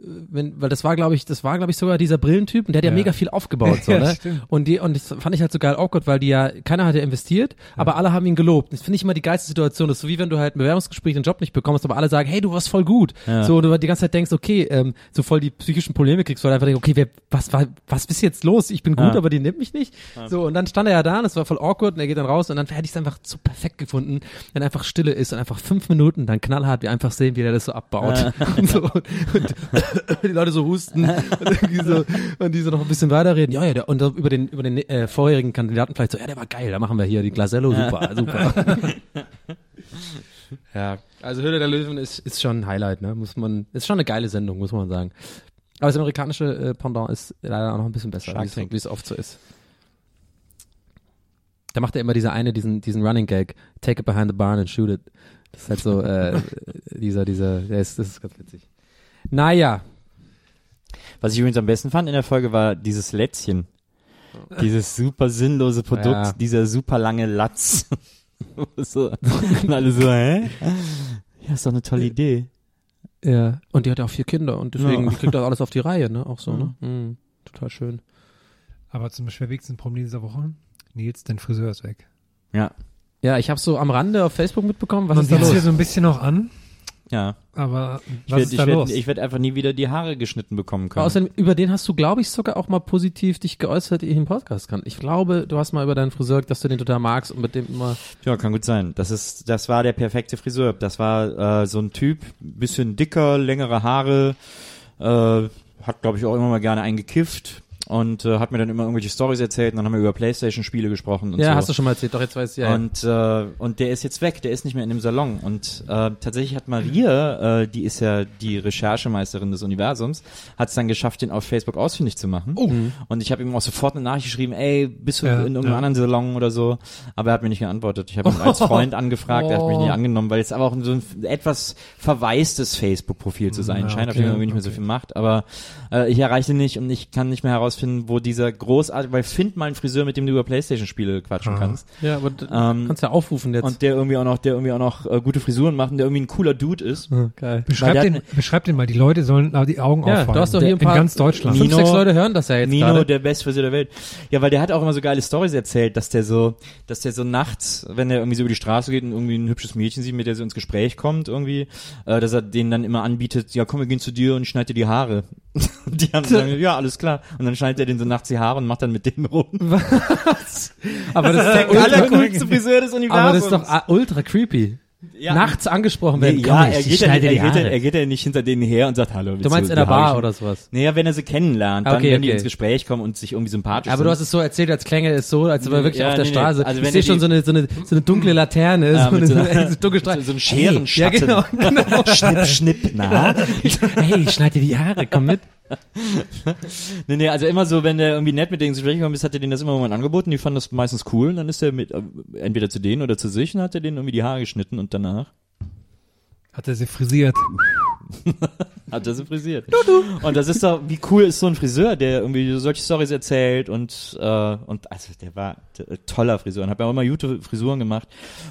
wenn, weil das war, glaube ich, das war, glaube ich, sogar dieser Brillentyp und der hat ja, Ja. mega viel aufgebaut, so, (laughs) Ja, ne? stimmt. Und die, und das fand ich halt so geil awkward, weil die ja, keiner hat ja investiert, aber alle haben ihn gelobt. Das finde ich immer die geilste Situation. Das ist so wie wenn du halt ein Bewerbungsgespräch den Job nicht bekommst, aber alle sagen, hey, du warst voll gut. Ja. So, du die ganze Zeit denkst, okay, ähm, so voll die psychischen Probleme kriegst, weil du einfach denkst, okay, wer, was war, was ist jetzt los? Ich bin gut, Ja. aber die nimmt mich nicht. So, und dann stand er ja da und es war voll awkward und er geht dann raus und dann hätte ich es einfach so perfekt gefunden, wenn einfach Stille ist und einfach fünf Minuten dann knallhart wir einfach sehen, wie der das so abbaut. (laughs) Und, so, und, und (laughs) die Leute so husten (laughs) und so, und die so noch ein bisschen weiterreden. Ja, ja, der, und über den, über den äh, vorherigen Kandidaten vielleicht so, ja, der war geil, da machen wir hier die Glasello, (laughs) super, super. ja, also Höhle der Löwen ist, ist schon ein Highlight, ne? Muss man, ist schon eine geile Sendung, muss man sagen. Aber das amerikanische äh, Pendant ist leider auch noch ein bisschen besser, wie es- oft so ist. Da macht er immer dieser eine, diesen, diesen Running Gag, take it behind the barn and shoot it. Das ist halt so, äh, dieser, dieser, der ist, das ist ganz witzig. Naja, Was ich übrigens am besten fand in der Folge war dieses Lätzchen. Dieses super sinnlose Produkt, Ja. dieser super lange Latz. (laughs) so, und alle so, hä? Ja, ist doch eine tolle Idee. ja. Und die hat ja auch vier Kinder und deswegen Ja. die kriegt das alles auf die Reihe, ne? Auch so, ne? Mhm. Total schön. Aber zum schwerwiegsten Problem dieser Woche, Nils, dein Friseur ist weg. Ja. Ja, ich habe so am Rande auf Facebook mitbekommen, was Man ist da sieht hier los? so ein bisschen noch an, Ja. aber Ich was werde ist ich da werd, los? ich werd einfach nie wieder die Haare geschnitten bekommen können. Außerdem, über den hast du, glaube ich, sogar auch mal positiv dich geäußert, ich im Podcast kann. Ich glaube, du hast mal über deinen Friseur, dass du den total magst und mit dem immer. Ja, kann gut sein. Das ist, das war der perfekte Friseur. Das war äh, so ein Typ, bisschen dicker, längere Haare, äh, hat glaube ich auch immer mal gerne eingekifft und äh, hat mir dann immer irgendwelche Stories erzählt und dann haben wir über Playstation-Spiele gesprochen und ja, so. hast du schon mal erzählt, doch jetzt weiß ich ja. Und, äh, und der ist jetzt weg, der ist nicht mehr in dem Salon. Und äh, tatsächlich hat Maria, äh, die ist ja die Recherchemeisterin des Universums, hat es dann geschafft, den auf Facebook ausfindig zu machen. Und ich habe ihm auch sofort eine Nachricht geschrieben, ey, bist du Ja, in irgendeinem ja. anderen Salon oder so? Aber er hat mir nicht geantwortet. Ich habe ihn als (laughs) Freund angefragt, er hat mich nicht angenommen, weil es aber auch so ein etwas verwaistes Facebook-Profil zu sein Ja, scheint, auf dem irgendwie nicht mehr so viel macht. Aber äh, ich erreichte nicht und ich kann nicht mehr herausfinden, wo dieser großartige, weil find mal einen Friseur, mit dem du über Playstation-Spiele quatschen Ah. kannst. ja, aber Ähm, kannst ja aufrufen jetzt. und der irgendwie auch noch, der irgendwie auch noch äh, gute Frisuren macht und der irgendwie ein cooler Dude ist. Ja, geil. Beschreib Weil der den, beschreib den mal, die Leute sollen die Augen Ja, aufhalten. du hast doch hier ein In paar- ganz Deutschland. Nino- Fünf, sechs Leute hören das ja jetzt Nino, gerade. der beste Friseur der Welt. Ja, weil der hat auch immer so geile Stories erzählt, dass der so, dass der so nachts, wenn er irgendwie so über die Straße geht und irgendwie ein hübsches Mädchen sieht, mit der so ins Gespräch kommt irgendwie, äh, dass er denen dann immer anbietet, ja komm, wir gehen zu dir und ich schneide dir die Haare. Und (laughs) die haben dann, ja, alles klar. Und dann schneidet er denen so nachts die Haare und macht dann mit denen rum. (laughs) aber das ist Der allercoolste Friseur des Universums. Aber das ist doch ultra creepy. Ja. Nachts angesprochen Nee, werden. ja, Komm, er geht, ja, schneide er, die geht ja, er geht ja nicht hinter denen her und sagt, hallo. Du meinst in der Bar oder sowas? Naja, wenn er sie kennenlernt, dann, Okay, wenn die okay. ins Gespräch kommen und sich irgendwie sympathisch Aber sind. du hast es so erzählt, als klänge es so, als wäre wirklich Ja, auf der nee, nee. Straße. Also ich wenn sehe schon die- so eine, so eine, so eine dunkle Laterne, Ja, (laughs) so, eine, mit so, so eine, so dunkle Straße. so- so ein Scherenschatten. Ja, genau, (laughs) genau. schnipp, schnipp, na? (laughs) hey, ich schneide dir die Haare, komm mit. (laughs) nee, nee, also immer so, wenn der irgendwie nett mit denen ins Gespräch gekommen ist, hat er denen das immer mal angeboten, die fanden das meistens cool, und dann ist er mit, äh, entweder zu denen oder zu sich, und hat er denen irgendwie die Haare geschnitten und danach. Hat er sie frisiert. (laughs) hat er sie frisiert. Und das ist doch, wie cool ist so ein Friseur, der irgendwie solche Stories erzählt und, äh, und also der war äh, toller Friseur und hat ja auch immer gute Frisuren gemacht.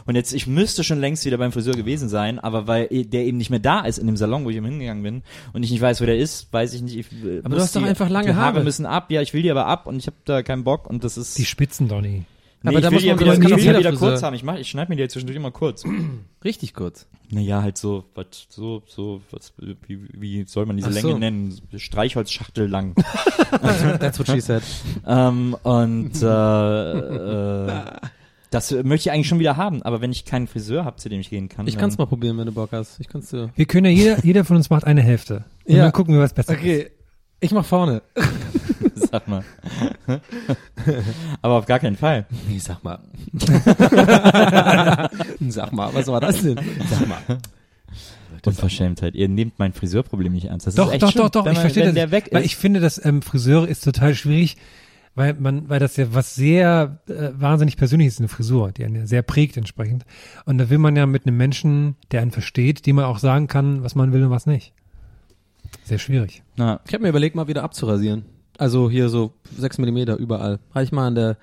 Und jetzt, ich müsste schon längst wieder beim Friseur gewesen sein, aber weil der eben nicht mehr da ist in dem Salon, wo ich eben hingegangen bin und ich nicht weiß, wo der ist, weiß ich nicht. Ich, äh, Aber du hast doch die, einfach lange die Haare. Haare. müssen ab, ja, ich will die aber ab und ich habe da keinen Bock und das ist. Die Spitzen, Donny. Nee, Aber ich da will muss ja man- wieder, das kann wieder Friseur. kurz haben. Ich mach, ich schneide mir die jetzt zwischendurch immer kurz. (laughs) Richtig kurz. Naja, halt so, was, so, so, was, wie, wie soll man diese Ach so. Länge nennen? Streichholzschachtel lang. (laughs) That's what she said. ähm, und äh, äh, das möchte ich eigentlich schon wieder haben, aber wenn ich keinen Friseur habe, zu dem ich gehen kann. Ich kann es mal probieren, wenn du Bock hast. Ich kann's dir. Wir können ja jeder, jeder von uns macht eine Hälfte. Und Ja. dann gucken wir, was besser ist. Okay. Ich mach vorne. (laughs) Sag mal. aber auf gar keinen Fall. Nee, sag mal. (laughs) sag mal, was war das denn? Sag mal. Unverschämtheit. Ihr nehmt mein Friseurproblem nicht ernst. Das Doch, ist echt doch, schlimm. doch, doch, wenn ich verstehe das. der weg weil ist. ich finde, dass ähm, Friseure ist total schwierig, weil man, weil das ja was sehr äh, wahnsinnig persönliches ist, eine Frisur, die einen sehr prägt entsprechend. Und da will man ja mit einem Menschen, der einen versteht, dem man auch sagen kann, was man will und was nicht. Sehr schwierig. Na, Ich habe mir überlegt, mal wieder abzurasieren. Also hier so sechs Millimeter überall. Habe ich mal in der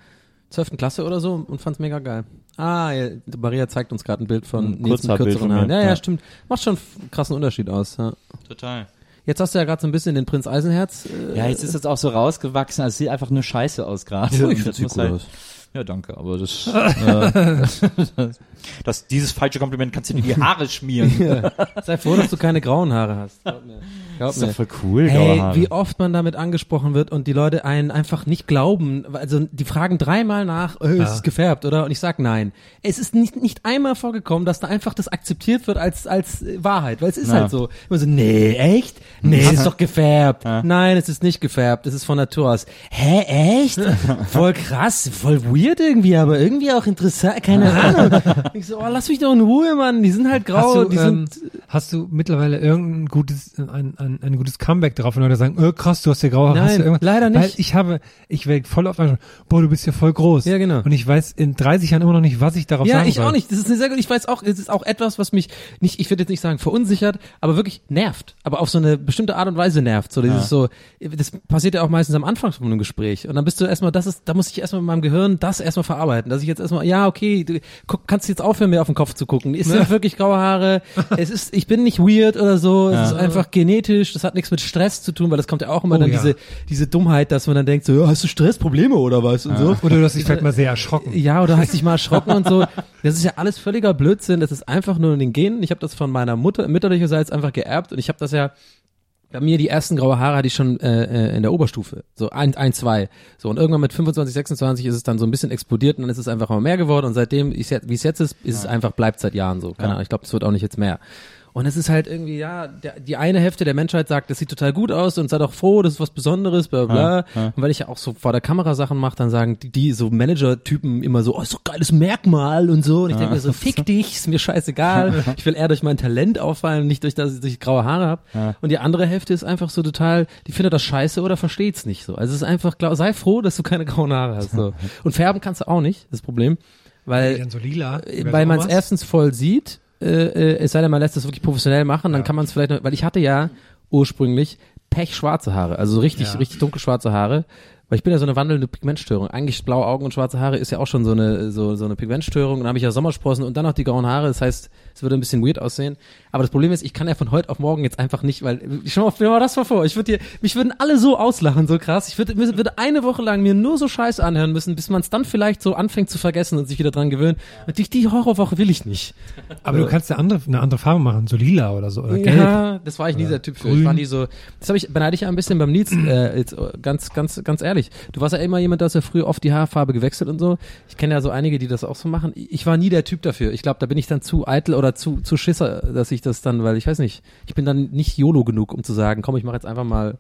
zwölften Klasse oder so und fand's mega geil. Ah, ja, Maria zeigt uns gerade ein Bild von Ein Nils mit kürzeren von mir, Haaren. Ja, ja, ja. stimmt. Macht schon einen krassen Unterschied aus. Ja. total. Jetzt hast du ja gerade so ein bisschen den Prinz Eisenherz. Äh, Ja, jetzt ist es auch so rausgewachsen, also es sieht einfach nur scheiße aus gerade. Und ich das find's muss cool halt- aus. Ja, danke, aber das, (laughs) äh, das, (laughs) das, dieses falsche Kompliment kannst du dir in die Haare schmieren. (laughs) Sei froh, dass du keine grauen Haare hast. Glaub Das ist doch mir. voll cool, Hey, wie oft man damit angesprochen wird und die Leute einen einfach nicht glauben. Also die fragen dreimal nach, äh, ist es gefärbt, oder? Und ich sag nein. Es ist nicht, nicht einmal vorgekommen, dass da einfach das akzeptiert wird als, als äh, Wahrheit, weil es ist Ja. halt so. Immer so, nee, echt? Nee, es ist (laughs) doch gefärbt. Ja. Nein, es ist nicht gefärbt, es ist von Natur aus. Hä, echt? (laughs) voll krass, voll weird irgendwie, aber irgendwie auch interessant, keine (laughs) Ahnung. ich so, oh, lass mich doch in Ruhe, Mann, die sind halt grau, Hast du, die ähm, sind Hast du mittlerweile irgendein gutes, ein, ein, ein gutes Comeback drauf, wenn Leute sagen, äh, krass, du hast ja graue Haare. hast Nein, du irgendwas? leider nicht. Weil ich habe, ich werde voll oft angesprochen, boah, du bist ja voll groß. Ja, genau. Und ich weiß in 30 Jahren immer noch nicht, was ich darauf Ja, sagen ich soll. auch nicht. Das ist eine sehr gut. Ich weiß auch, es ist auch etwas, was mich nicht, ich würde jetzt nicht sagen verunsichert, aber wirklich nervt. Aber auf so eine bestimmte Art und Weise nervt. So, dieses so, das passiert ja auch meistens am Anfang von einem Gespräch. Und dann bist du erstmal, das ist, da muss ich erstmal mit meinem Gehirn das erstmal verarbeiten. Dass ich jetzt erstmal, ja, okay, du guck, kannst jetzt aufhören, mir auf den Kopf zu gucken. Es sind wirklich graue Haare. Es ist, ich bin nicht weird oder so. Es ist einfach genetisch. Das hat nichts mit Stress zu tun, weil das kommt ja auch immer Oh, dann ja. diese, diese Dummheit, dass man dann denkt so, ja, hast du Stressprobleme oder was und so. Oder du hast dich vielleicht mal sehr erschrocken. Ja, oder hast dich mal erschrocken und so. Das ist ja alles völliger Blödsinn. Das ist einfach nur in den Genen. Ich habe das von meiner Mutter mütterlicherseits einfach geerbt und ich habe das ja bei mir die ersten graue Haare hatte ich schon äh, äh, in der Oberstufe, so ein, ein, zwei, so und irgendwann mit 25, 26 ist es dann so ein bisschen explodiert und dann ist es einfach mal mehr geworden und seitdem, wie es jetzt ist, ist es einfach bleibt seit Jahren so. Keine Ahnung, ich glaube, es wird auch nicht jetzt mehr. Und es ist halt irgendwie, ja, der, die eine Hälfte der Menschheit sagt, das sieht total gut aus und sei doch froh, das ist was Besonderes, bla bla. Und weil ich ja auch so vor der Kamera Sachen mache, dann sagen die, die so Manager-Typen immer so, oh, ist doch geiles Merkmal und so. Und ich denke mir so, fick dich, ist mir scheißegal. (laughs) Ich will eher durch mein Talent auffallen, nicht durch, dass ich graue Haare habe. Und die andere Hälfte ist einfach so total, die findet das scheiße oder versteht's nicht so. Also es ist einfach, glaub, sei froh, dass du keine grauen Haare hast. So. (laughs) Und färben kannst du auch nicht, das Problem. Weil so lila. weil man es erstens voll sieht, äh, äh, es sei denn, man lässt es wirklich professionell machen, dann kann man es vielleicht noch, weil ich hatte ja ursprünglich pechschwarze Haare, also so richtig, Ja. richtig dunkelschwarze Haare. Weil ich bin ja so eine wandelnde Pigmentstörung. Eigentlich blaue Augen und schwarze Haare ist ja auch schon so eine, so, so eine Pigmentstörung. Und dann habe ich ja Sommersprossen und dann noch die grauen Haare. Das heißt, es würde ein bisschen weird aussehen. Aber das Problem ist, ich kann ja von heute auf morgen jetzt einfach nicht, weil, schau mal, dir mal das mal vor. Ich würde dir, mich würden alle so auslachen, so krass. Ich würde, würde eine Woche lang mir nur so Scheiß anhören müssen, bis man es dann vielleicht so anfängt zu vergessen und sich wieder dran gewöhnt. Und die, die Horrorwoche will ich nicht. Aber du kannst ja andere, eine andere Farbe machen, so lila oder so, oder gelb. Ja, das war ich nie der Typ für. Ich grün. war nie so. Das habe ich beneide ich ja ein bisschen beim Nils. Äh, jetzt ganz, ganz, ganz ehrlich. Du warst ja immer jemand, der hast ja früher oft die Haarfarbe gewechselt und so. Ich kenne ja so einige, die das auch so machen. Ich war nie der Typ dafür. Ich glaube, da bin ich dann zu eitel oder zu, zu Schisser, dass ich das dann, weil ich weiß nicht, ich bin dann nicht YOLO genug, um zu sagen, komm, ich mache jetzt einfach mal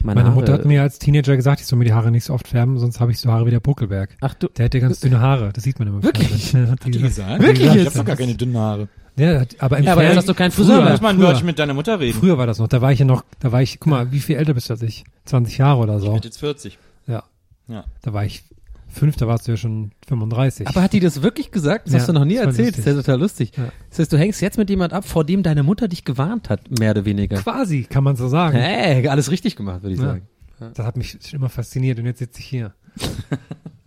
meine, Meine. Mutter hat mir als Teenager gesagt, ich soll mir die Haare nicht so oft färben, sonst habe ich so Haare wie der Buckelberg. Ach du. Der hätte ganz dünne Haare, das sieht man immer. im Wirklich? (laughs) Hat die gesagt. Wirklich Ich jetzt? hab doch gar keine dünnen Haare. Ja, hat- aber im Ja, aber jetzt hast du keinen Friseur früher, mal ein früher, mit deiner Mutter reden. früher war das noch, da war ich ja noch, da war ich, guck mal, wie viel älter bist du als ich? 20 Jahre oder so. Ich bin jetzt 40. Ja. Ja. Da war ich fünf, da warst du ja schon 35. Aber hat die das wirklich gesagt? Das Ja, hast du noch nie das erzählt. Das ist ja total lustig. Ja. Das heißt, du hängst jetzt mit jemand ab, vor dem deine Mutter dich gewarnt hat, mehr oder weniger. Quasi, kann man so sagen. Hey, alles richtig gemacht, würde ich Ja. sagen. Das hat mich schon immer fasziniert und jetzt sitze ich hier. (laughs)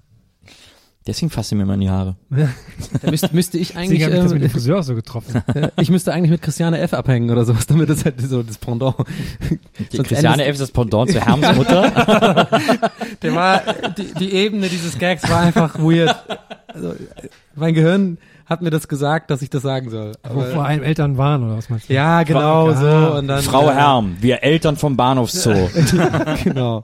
Deswegen fasse mir mal in die Haare. Da müsste, müsste ich (laughs) eigentlich, Deswegen habe ich das mit dem ähm, Friseur auch so getroffen. (laughs) ich müsste eigentlich mit Christiane F. abhängen oder sowas, damit das halt so das Pendant. (laughs) Die Christiane F. ist das Pendant zu Herms Mutter. Der war, die, die Ebene dieses Gags war einfach weird. Also, mein Gehirn hat mir das gesagt, dass ich das sagen soll. Wo vor allem Eltern waren oder was meinst du? ja, genau Ah. so. Und dann, Frau äh, Herm, wir Eltern vom Bahnhofszoo. genau.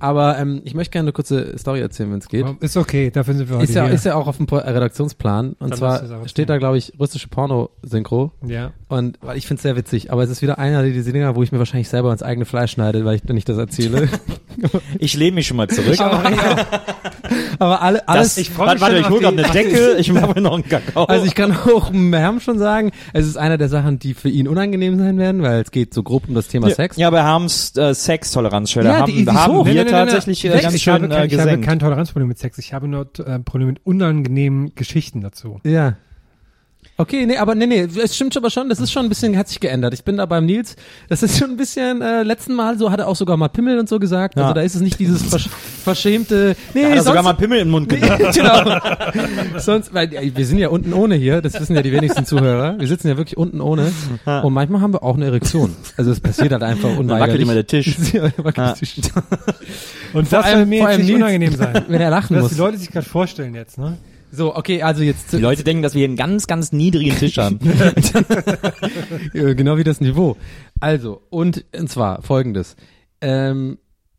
Aber ähm, ich möchte gerne eine kurze Story erzählen, wenn es geht. Ist okay, dafür sind wir heute Ist ja, hier. ist ja auch auf dem Pro- Redaktionsplan. Und Dann zwar steht da, glaube ich, russische Porno-Synchro. ja. Und weil ich finde es sehr witzig, aber es ist wieder einer dieser Dinger, wo ich mir wahrscheinlich selber ins eigene Fleisch schneide, weil ich, wenn ich das erzähle. (laughs) Ich lehne mich schon mal zurück. aber alle, alles, Das, ich warte, warte, ich hole gerade eine Decke, (laughs) ich mache mir noch einen Kakao. also ich kann auch Herm schon sagen, es ist einer der Sachen, die für ihn unangenehm sein werden, weil es geht so grob um das Thema Sex. Ja, bei Herms äh, Sextoleranzschwelle Ja, haben, die- die haben hoch. wir Nee, tatsächlich nee. äh, ganz ich, habe schön kein, äh, ich habe gesenkt. kein Toleranzproblem mit Sex. Ich habe nur äh, Probleme mit unangenehmen Geschichten dazu. Ja. Okay, nee, aber nee, nee, es stimmt aber schon, das ist schon ein bisschen, hat sich geändert. Ich bin da beim Nils, das ist schon ein bisschen, äh, letzten Mal so, hat er auch sogar mal Pimmel und so gesagt, Ja. also da ist es nicht dieses versch verschämte, nee, Hat er sonst, sogar mal Pimmel im Mund genommen. (laughs) genau. Sonst, weil ja, wir sind ja unten ohne hier, das wissen ja die wenigsten Zuhörer. Wir sitzen ja wirklich unten ohne. Und manchmal haben wir auch eine Erektion. Also es passiert halt einfach Dann unweigerlich. wackelt immer der Tisch. (laughs) Ja, wackelt Ja. der Tisch. Und Vor das allem- soll mir jetzt nicht Nils- unangenehm sein. (laughs) Wenn er lachen Was muss. die Leute sich gerade vorstellen jetzt, ne? So, okay, also jetzt Die Leute denken, dass wir hier einen ganz, ganz niedrigen Tisch haben. Ja, (laughs) genau wie das Niveau. Also, und, und zwar folgendes. Ähm,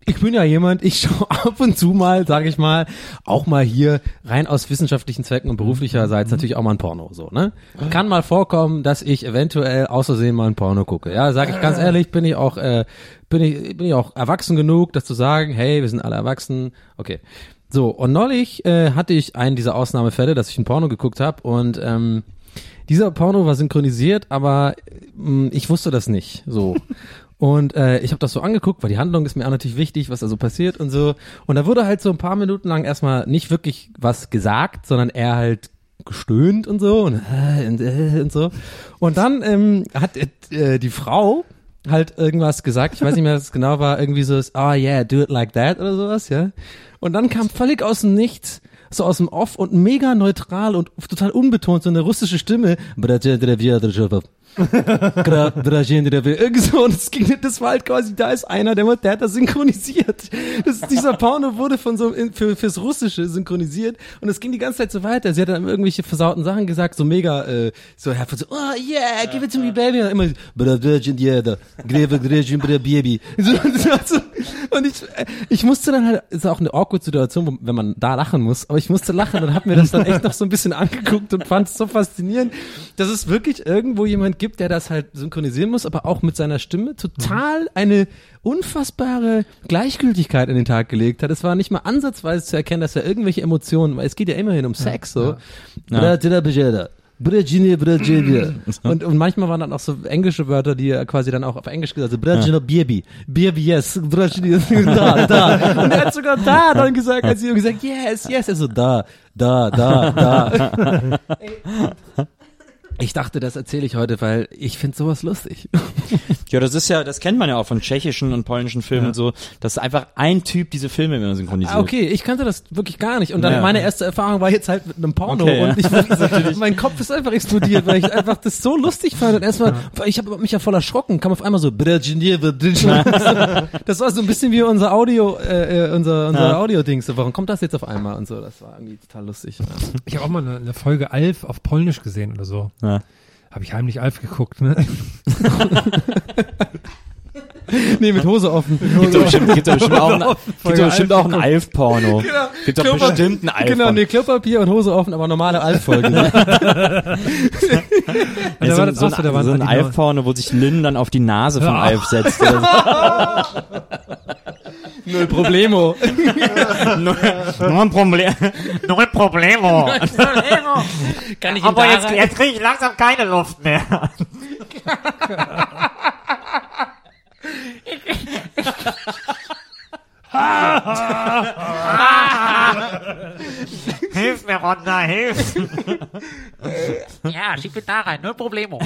ich bin ja jemand, ich (laughs) schaue ab und zu mal, sage ich mal, auch mal hier rein aus wissenschaftlichen Zwecken und beruflicherseits natürlich auch mal ein Porno, so, ne? Kann mal vorkommen, dass ich eventuell aus Versehen mal ein Porno gucke. Ja, sage ich ganz ehrlich, bin ich auch, äh, bin ich, bin ich auch erwachsen genug, das zu sagen, hey, wir sind alle erwachsen, okay. So, und neulich äh, hatte ich einen dieser Ausnahmefälle, dass ich ein Porno geguckt habe und ähm, dieser Porno war synchronisiert, aber mh, ich wusste das nicht so. (laughs) Und äh, ich habe das so angeguckt, weil die Handlung ist mir auch natürlich wichtig, was da so passiert und so. Und da wurde halt so ein paar Minuten lang erstmal nicht wirklich was gesagt, sondern er halt gestöhnt und so und, äh, und, äh, und so. Und dann ähm, hat äh, die Frau halt irgendwas gesagt, ich weiß nicht mehr, was es genau war, irgendwie so, oh yeah, do it like that oder sowas, ja. Und dann kam völlig aus dem Nichts, so aus dem Off und mega neutral und total unbetont so eine russische Stimme. (laughs) Irgend so und es ging, das war halt quasi, da ist einer, der, der hat das synchronisiert. Das, dieser Porno wurde von so, für, fürs Russische synchronisiert und es ging die ganze Zeit so weiter. Sie hat dann irgendwelche versauten Sachen gesagt, so mega, äh, so, Herr so, oh yeah, give it to me, baby. Und immer, so, "Bra, Dražen, yeah, da, greve, Dražen, bra, baby. So, so, und ich, äh, ich musste dann halt, ist auch eine awkward Situation, wo, wenn man da lachen muss, aber ich musste lachen und hab mir das dann echt noch so ein bisschen angeguckt und fand es so faszinierend, dass es wirklich irgendwo jemand gibt, der das halt synchronisieren muss, aber auch mit seiner Stimme total eine unfassbare Gleichgültigkeit in den Tag gelegt hat. Es war nicht mal ansatzweise zu erkennen, dass er irgendwelche Emotionen, weil es geht ja immerhin um Sex, so. Bra, dida, Brajini, Brajini. (laughs) Und, und manchmal waren dann auch so englische Wörter, die er quasi dann auch auf Englisch gesagt hat. Brajini, Baby. Baby, yes. Brajini, (laughs) da, da. Und er hat sogar da dann gesagt, als sie ihm gesagt, yes, yes. Er so, da, da, da, da. (laughs) Ich dachte, das erzähle ich heute, weil ich finde sowas lustig. (laughs) Ja, das ist ja, das kennt man ja auch von tschechischen und polnischen Filmen und so, dass einfach ein Typ diese Filme immer synchronisiert. Ah, okay, ich kannte das wirklich gar nicht. Und dann Ja. meine erste Erfahrung war jetzt halt mit einem Porno Okay, ja. und ich, (laughs) mein Kopf ist einfach explodiert, weil ich einfach das so lustig fand. Und erstmal, ich habe mich ja voll erschrocken, kam auf einmal so, das war so ein bisschen wie unser Audio, äh, äh, unser, unser Ja. Audio-Ding. So, warum kommt das jetzt auf einmal und so? Das war irgendwie total lustig. Ich habe auch mal eine, eine Folge Alf auf Polnisch gesehen oder so. Ja. Habe ich heimlich Alf geguckt, ne? (laughs) nee, mit Hose offen. Gibt doch bestimmt, gibt doch bestimmt auch ein, gibt Folge doch bestimmt Alf auch ein Alf-Porno. Gibt doch Klopapier- bestimmt ein Alf-Porno. Genau, nee, Klopapier und Hose offen, aber normale Alf-Folgen. (laughs) Ja, da so, so ein, so ein Alf-Porno, wo sich Lynn dann auf die Nase von Ja. Alf setzt. (laughs) Null Problemo. so. Nur ein Problem. Null Problemo. Kann ich Aber jetzt, jetzt kriege ich langsam keine Luft mehr. hilf mir, Ronda, hilf. ja, schieb ihn da rein, null Problemo.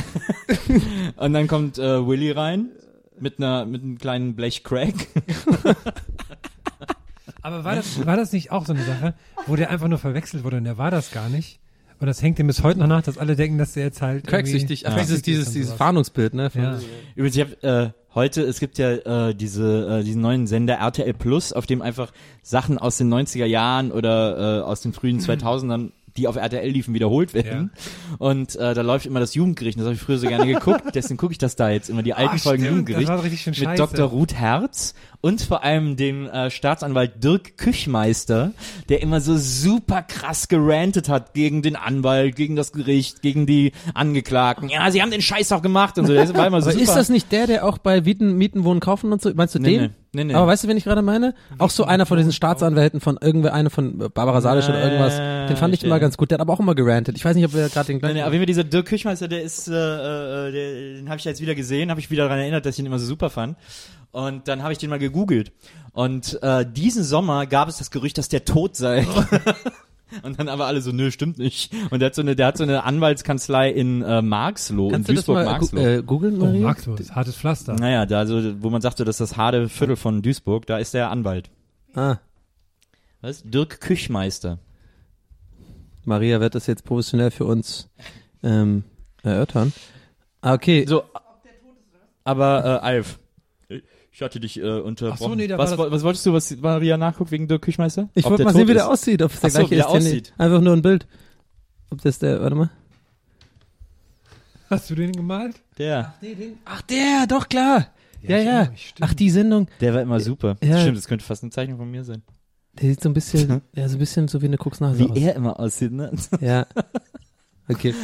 Und dann kommt äh, Willy rein mit einer mit einem kleinen Blech Crack. (laughs) Aber war das, war das nicht auch so eine Sache, wo der einfach nur verwechselt wurde und der war das gar nicht? Und das hängt ihm bis heute noch nach, dass alle denken, dass der jetzt halt Cracksüchtig. Ach, irgendwie- dieses, dieses, dieses. Fahndungsbild, ne? Ja. Übrigens, ich hab, äh, heute, es gibt ja äh, diese äh, diesen neuen Sender RTL Plus, auf dem einfach Sachen aus den 90er Jahren oder äh, aus den frühen (clears throat) 2000ern die auf RTL liefen, wiederholt werden. Und äh, da läuft immer das Jugendgericht. Das habe ich früher so gerne geguckt. (laughs) Deswegen gucke ich das da jetzt immer, die alten Ah, Folgen stimmt, Jugendgericht. das war richtig schön mit scheiße. Dr. Ruth Herz und vor allem dem äh, Staatsanwalt Dirk Küchmeister, der immer so super krass gerantet hat gegen den Anwalt, gegen das Gericht, gegen die Angeklagten. Ja, sie haben den Scheiß doch gemacht und so. Das war immer so Aber super. ist das nicht der, der auch bei Mieten, Mieten, Wohnen, Kaufen und so, meinst du Nee, den? nee, nee, nee. Aber weißt du, wen ich gerade meine? Auch so einer von diesen Staatsanwälten von irgendwer, einer von Barbara Salisch oder irgendwas. Den fand ich immer ganz gut. Der hat aber auch immer gerantet. Ich weiß nicht, ob wir gerade den Nee, gleichen... nee, auf jeden Fall dieser Dirk Küchmeister, der ist, äh, äh, der, den habe ich jetzt wieder gesehen, habe ich wieder daran erinnert, dass ich ihn immer so super fand. Und dann habe ich den mal gegoogelt. Und äh, diesen Sommer gab es das Gerücht, dass der tot sei. (laughs) (laughs) Und dann aber alle so, nö, stimmt nicht. Und der hat so eine, der hat so eine Anwaltskanzlei in äh, Marxloh, Kannst in Duisburg-Marxloh. äh, googeln, Oh, Maria? Marktlos, hartes Pflaster. naja, da so, wo man sagte, das ist das harte Viertel von Duisburg, da ist der Anwalt. ah, Was? Dirk Küchmeister. Maria wird das jetzt professionell für uns ähm, erörtern. Ah, okay. So, aber äh, Alf, ich hatte dich äh, unterbrochen. Ach so, nee, da was, war was wolltest du, was Maria nachguckt wegen Dirk Küchmeister? Ich wollte der mal sehen, wie der aussieht, ob es der Ach so, gleiche wie der ist. der aussieht. Einfach nur ein Bild. Ob das der, warte mal. Hast du den gemalt? Der. Ach, der, doch klar. Ja, ja. stimmt. Ach, die Sendung. Der war immer super. Ja. Stimmt, das könnte fast eine Zeichnung von mir sein. Der sieht so ein bisschen, (laughs) ja, so ein bisschen so wie eine Koksnase Wie aus. er immer aussieht, ne? Ja. Okay.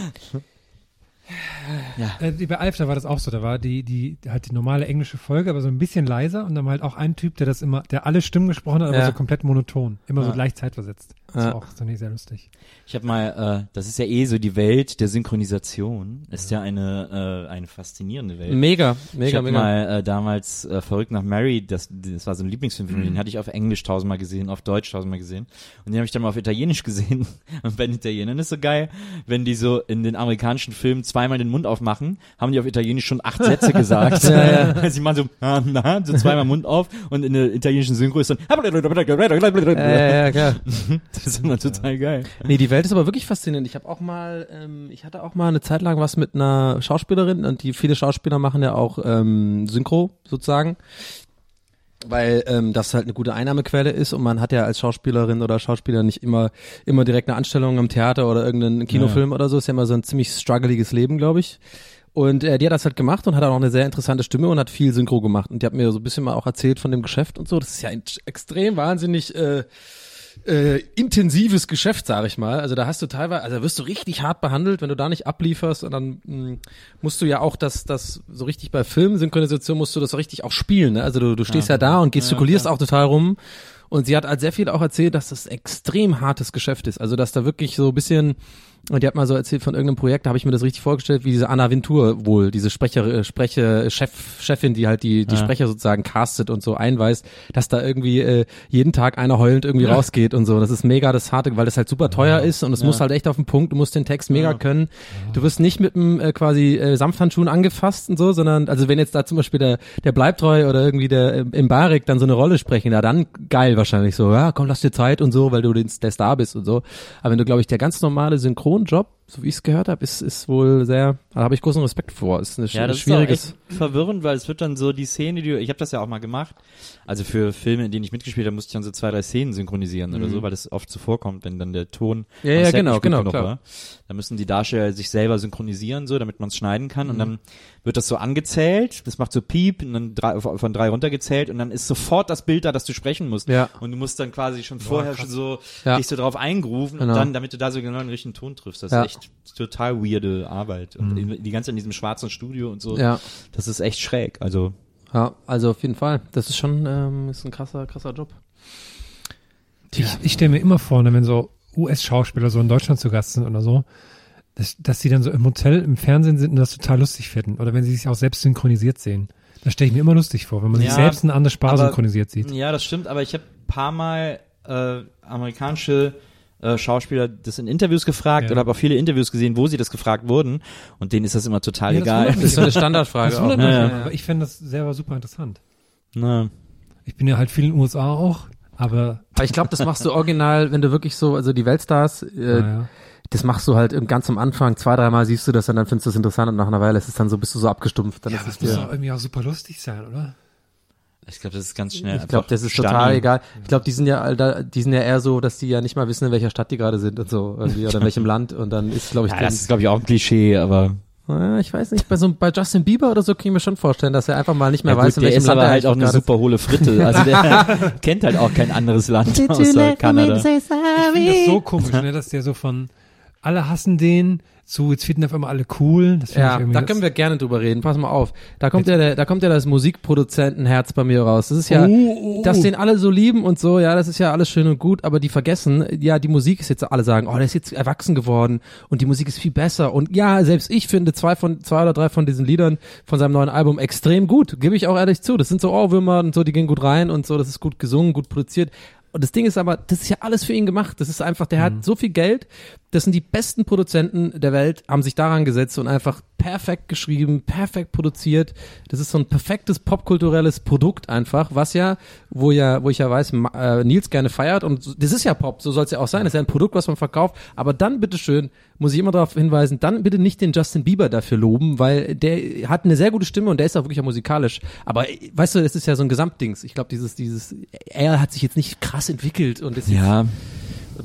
Äh, bei Alf, da war das auch so. Da war die, die, halt die normale englische Folge, aber so ein bisschen leiser und dann halt auch ein Typ, der das immer, der alle Stimmen gesprochen hat, aber Ja. so komplett monoton. Immer so Ja. gleich zeitversetzt. Das Ja. ist auch so nicht sehr lustig. Ich habe mal, äh, das ist ja eh so die Welt der Synchronisation, ist ja eine äh, eine faszinierende Welt. Mega, ich mega, habe mega. mal äh, damals äh, verrückt nach Mary, das, das war so ein Lieblingsfilm von mir, Mhm. den hatte ich auf Englisch tausendmal gesehen, auf Deutsch tausendmal gesehen und den habe ich dann mal auf Italienisch gesehen. (laughs) Und bei den Italienern ist so geil, wenn die so in den amerikanischen Filmen zweimal den Mund aufmachen, haben die auf Italienisch schon acht Sätze gesagt. (laughs) ja, (laughs) Sie machen so, ah, na, so zweimal Mund auf und in der italienischen Synchro ist dann Ja, ja, klar. Das ist immer total geil. Nee, die Welt ist aber wirklich faszinierend. Ich habe auch mal, ähm, ich hatte auch mal eine Zeit lang was mit einer Schauspielerin und die viele Schauspieler machen ja auch ähm, Synchro sozusagen. Weil ähm, das halt eine gute Einnahmequelle ist und man hat ja als Schauspielerin oder Schauspieler nicht immer immer direkt eine Anstellung im Theater oder irgendeinen Kinofilm oder so. Ist ja immer so ein ziemlich struggleiges Leben, glaube ich. Und äh, die hat das halt gemacht und hat auch eine sehr interessante Stimme und hat viel Synchro gemacht. Und die hat mir so ein bisschen mal auch erzählt von dem Geschäft und so. Das ist ja ein extrem wahnsinnig äh, äh, intensives Geschäft, sag ich mal. Also da hast du teilweise, also da wirst du richtig hart behandelt, wenn du da nicht ablieferst und dann mh, musst du ja auch das, das so richtig bei Filmsynchronisation musst du das so richtig auch spielen. Ne? Also du, du stehst ja, da und gestikulierst auch total rum. Und sie hat halt sehr viel auch erzählt, dass das extrem hartes Geschäft ist. Also dass da wirklich so ein bisschen und die hat mal so erzählt von irgendeinem Projekt, da habe ich mir das richtig vorgestellt, wie diese Anna Vintur wohl, diese Sprecher, äh, Spreche, Chef, Chefin, die halt die, die Ja. Sprecher sozusagen castet und so einweist, dass da irgendwie äh, jeden Tag einer heulend irgendwie rausgeht und so. Das ist mega das Harte, weil das halt super teuer ist und es muss halt echt auf den Punkt, du musst den Text mega können. Du wirst nicht mit dem äh, quasi äh, Samthandschuhen angefasst und so, sondern, also wenn jetzt da zum Beispiel der, der Bleibtreu oder irgendwie der äh, im Barik dann so eine Rolle sprechen, ja dann geil wahrscheinlich so, ja komm, lass dir Zeit und so, weil du den, der Star bist und so. Aber wenn du, glaube ich, der ganz normale Synchronjob, so wie ich es gehört habe, ist, ist wohl sehr, da habe ich großen Respekt vor. Ist eine Ja, das schwieriges. ist verwirrend, weil es wird dann so die Szene, die du, ich habe das ja auch mal gemacht. Also für Filme, in denen ich mitgespielt habe, musste ich dann so zwei, drei Szenen synchronisieren oder so, weil das oft so vorkommt, wenn dann der Ton Mhm. Ja, ja, genau, genau, genug klar. war. Da müssen die Darsteller sich selber synchronisieren, so, damit man es schneiden kann. Mhm. Und dann wird das so angezählt, das macht so Piep und dann drei, von drei runtergezählt und dann ist sofort das Bild da, das du sprechen musst. Ja. Und du musst dann quasi schon vorher schon so Ja. dich so drauf eingerufen Genau. und dann, damit du da so genau den richtigen Ton triffst. Das Ja. ist echt total weirde Arbeit. Und in- die ganze in diesem schwarzen Studio und so. Mhm. Ja. Das ist echt schräg. Also, Ja, also auf jeden Fall. Das ist schon, ähm, ist ein krasser, krasser Job. Ich, ich stelle mir immer vor, ne, wenn so US-Schauspieler so in Deutschland zu Gast sind oder so, dass, dass sie dann so im Hotel im Fernsehen sind und das total lustig finden. Oder wenn sie sich auch selbst synchronisiert sehen. Das stelle ich mir immer lustig vor, wenn man sich Ja, selbst in andere Sprache aber- synchronisiert sieht. ja, das stimmt, aber ich habe paar Mal äh, amerikanische äh, Schauspieler das in Interviews gefragt Ja. oder habe auch viele Interviews gesehen, wo sie das gefragt wurden und denen ist das immer total Ja, das egal. Das ist so eine Standardfrage Das auch. Ne? mich, Ja, ich fände das selber super interessant. Na, Ich bin ja halt viel in den USA auch, aber Aber ich glaube, das machst du original, wenn du wirklich so, also die Weltstars, äh, das machst du halt im- ganz am Anfang, zwei, dreimal siehst du das und dann findest du es interessant und nach einer Weile ist es dann so, bist du so abgestumpft. Dann Ja, ist das es muss dir. doch irgendwie auch super lustig sein, oder? Ich glaube, das ist ganz schnell. Ich glaube, das ist stunning. total egal. Ich glaube, die sind ja Alter, die sind ja eher so, dass die ja nicht mal wissen, in welcher Stadt die gerade sind und so irgendwie oder in welchem (laughs) Land und dann ist, glaube ich, Ja, das ist glaube ich auch ein Klischee, aber ich weiß nicht, bei so bei Justin Bieber oder so kann ich mir schon vorstellen, dass er einfach mal nicht mehr ja, weiß, gut, in der welchem ist Land aber er halt auch eine super hohle Fritte. Also der (laughs) kennt halt auch kein anderes Land außer Kanada. Ich finde das so komisch, ne, dass der so von alle hassen den zu jetzt finden auf einmal alle cool. Ja, da können wir gerne drüber reden. Pass mal auf. Da kommt ja der, da kommt ja das Musikproduzentenherz bei mir raus. Das ist ja, Oh, oh, dass oh. den alle so lieben und so, ja, das ist ja alles schön und gut, aber die vergessen, ja, die Musik ist jetzt, alle sagen, oh, der ist jetzt erwachsen geworden und die Musik ist viel besser und ja, selbst ich finde zwei von, zwei oder drei von diesen Liedern von seinem neuen Album extrem gut, gebe ich auch ehrlich zu. Das sind so Ohrwürmer und so, die gehen gut rein und so, das ist gut gesungen, gut produziert. Und das Ding ist aber, das ist ja alles für ihn gemacht. Das ist einfach, der Mhm. hat so viel Geld. Das sind die besten Produzenten der Welt, haben sich daran gesetzt und einfach perfekt geschrieben, perfekt produziert. Das ist so ein perfektes popkulturelles Produkt einfach, was ja, wo ja, wo ich ja weiß, äh, Nils gerne feiert und das ist ja Pop, so soll es ja auch sein. Das ist ja ein Produkt, was man verkauft. Aber dann bitteschön, muss ich immer darauf hinweisen, dann bitte nicht den Justin Bieber dafür loben, weil der hat eine sehr gute Stimme und der ist auch wirklich auch musikalisch. Aber äh, weißt du, das ist ja so ein Gesamtdings. Ich glaube, dieses, dieses, er hat sich jetzt nicht krass entwickelt und ist Ja, jetzt,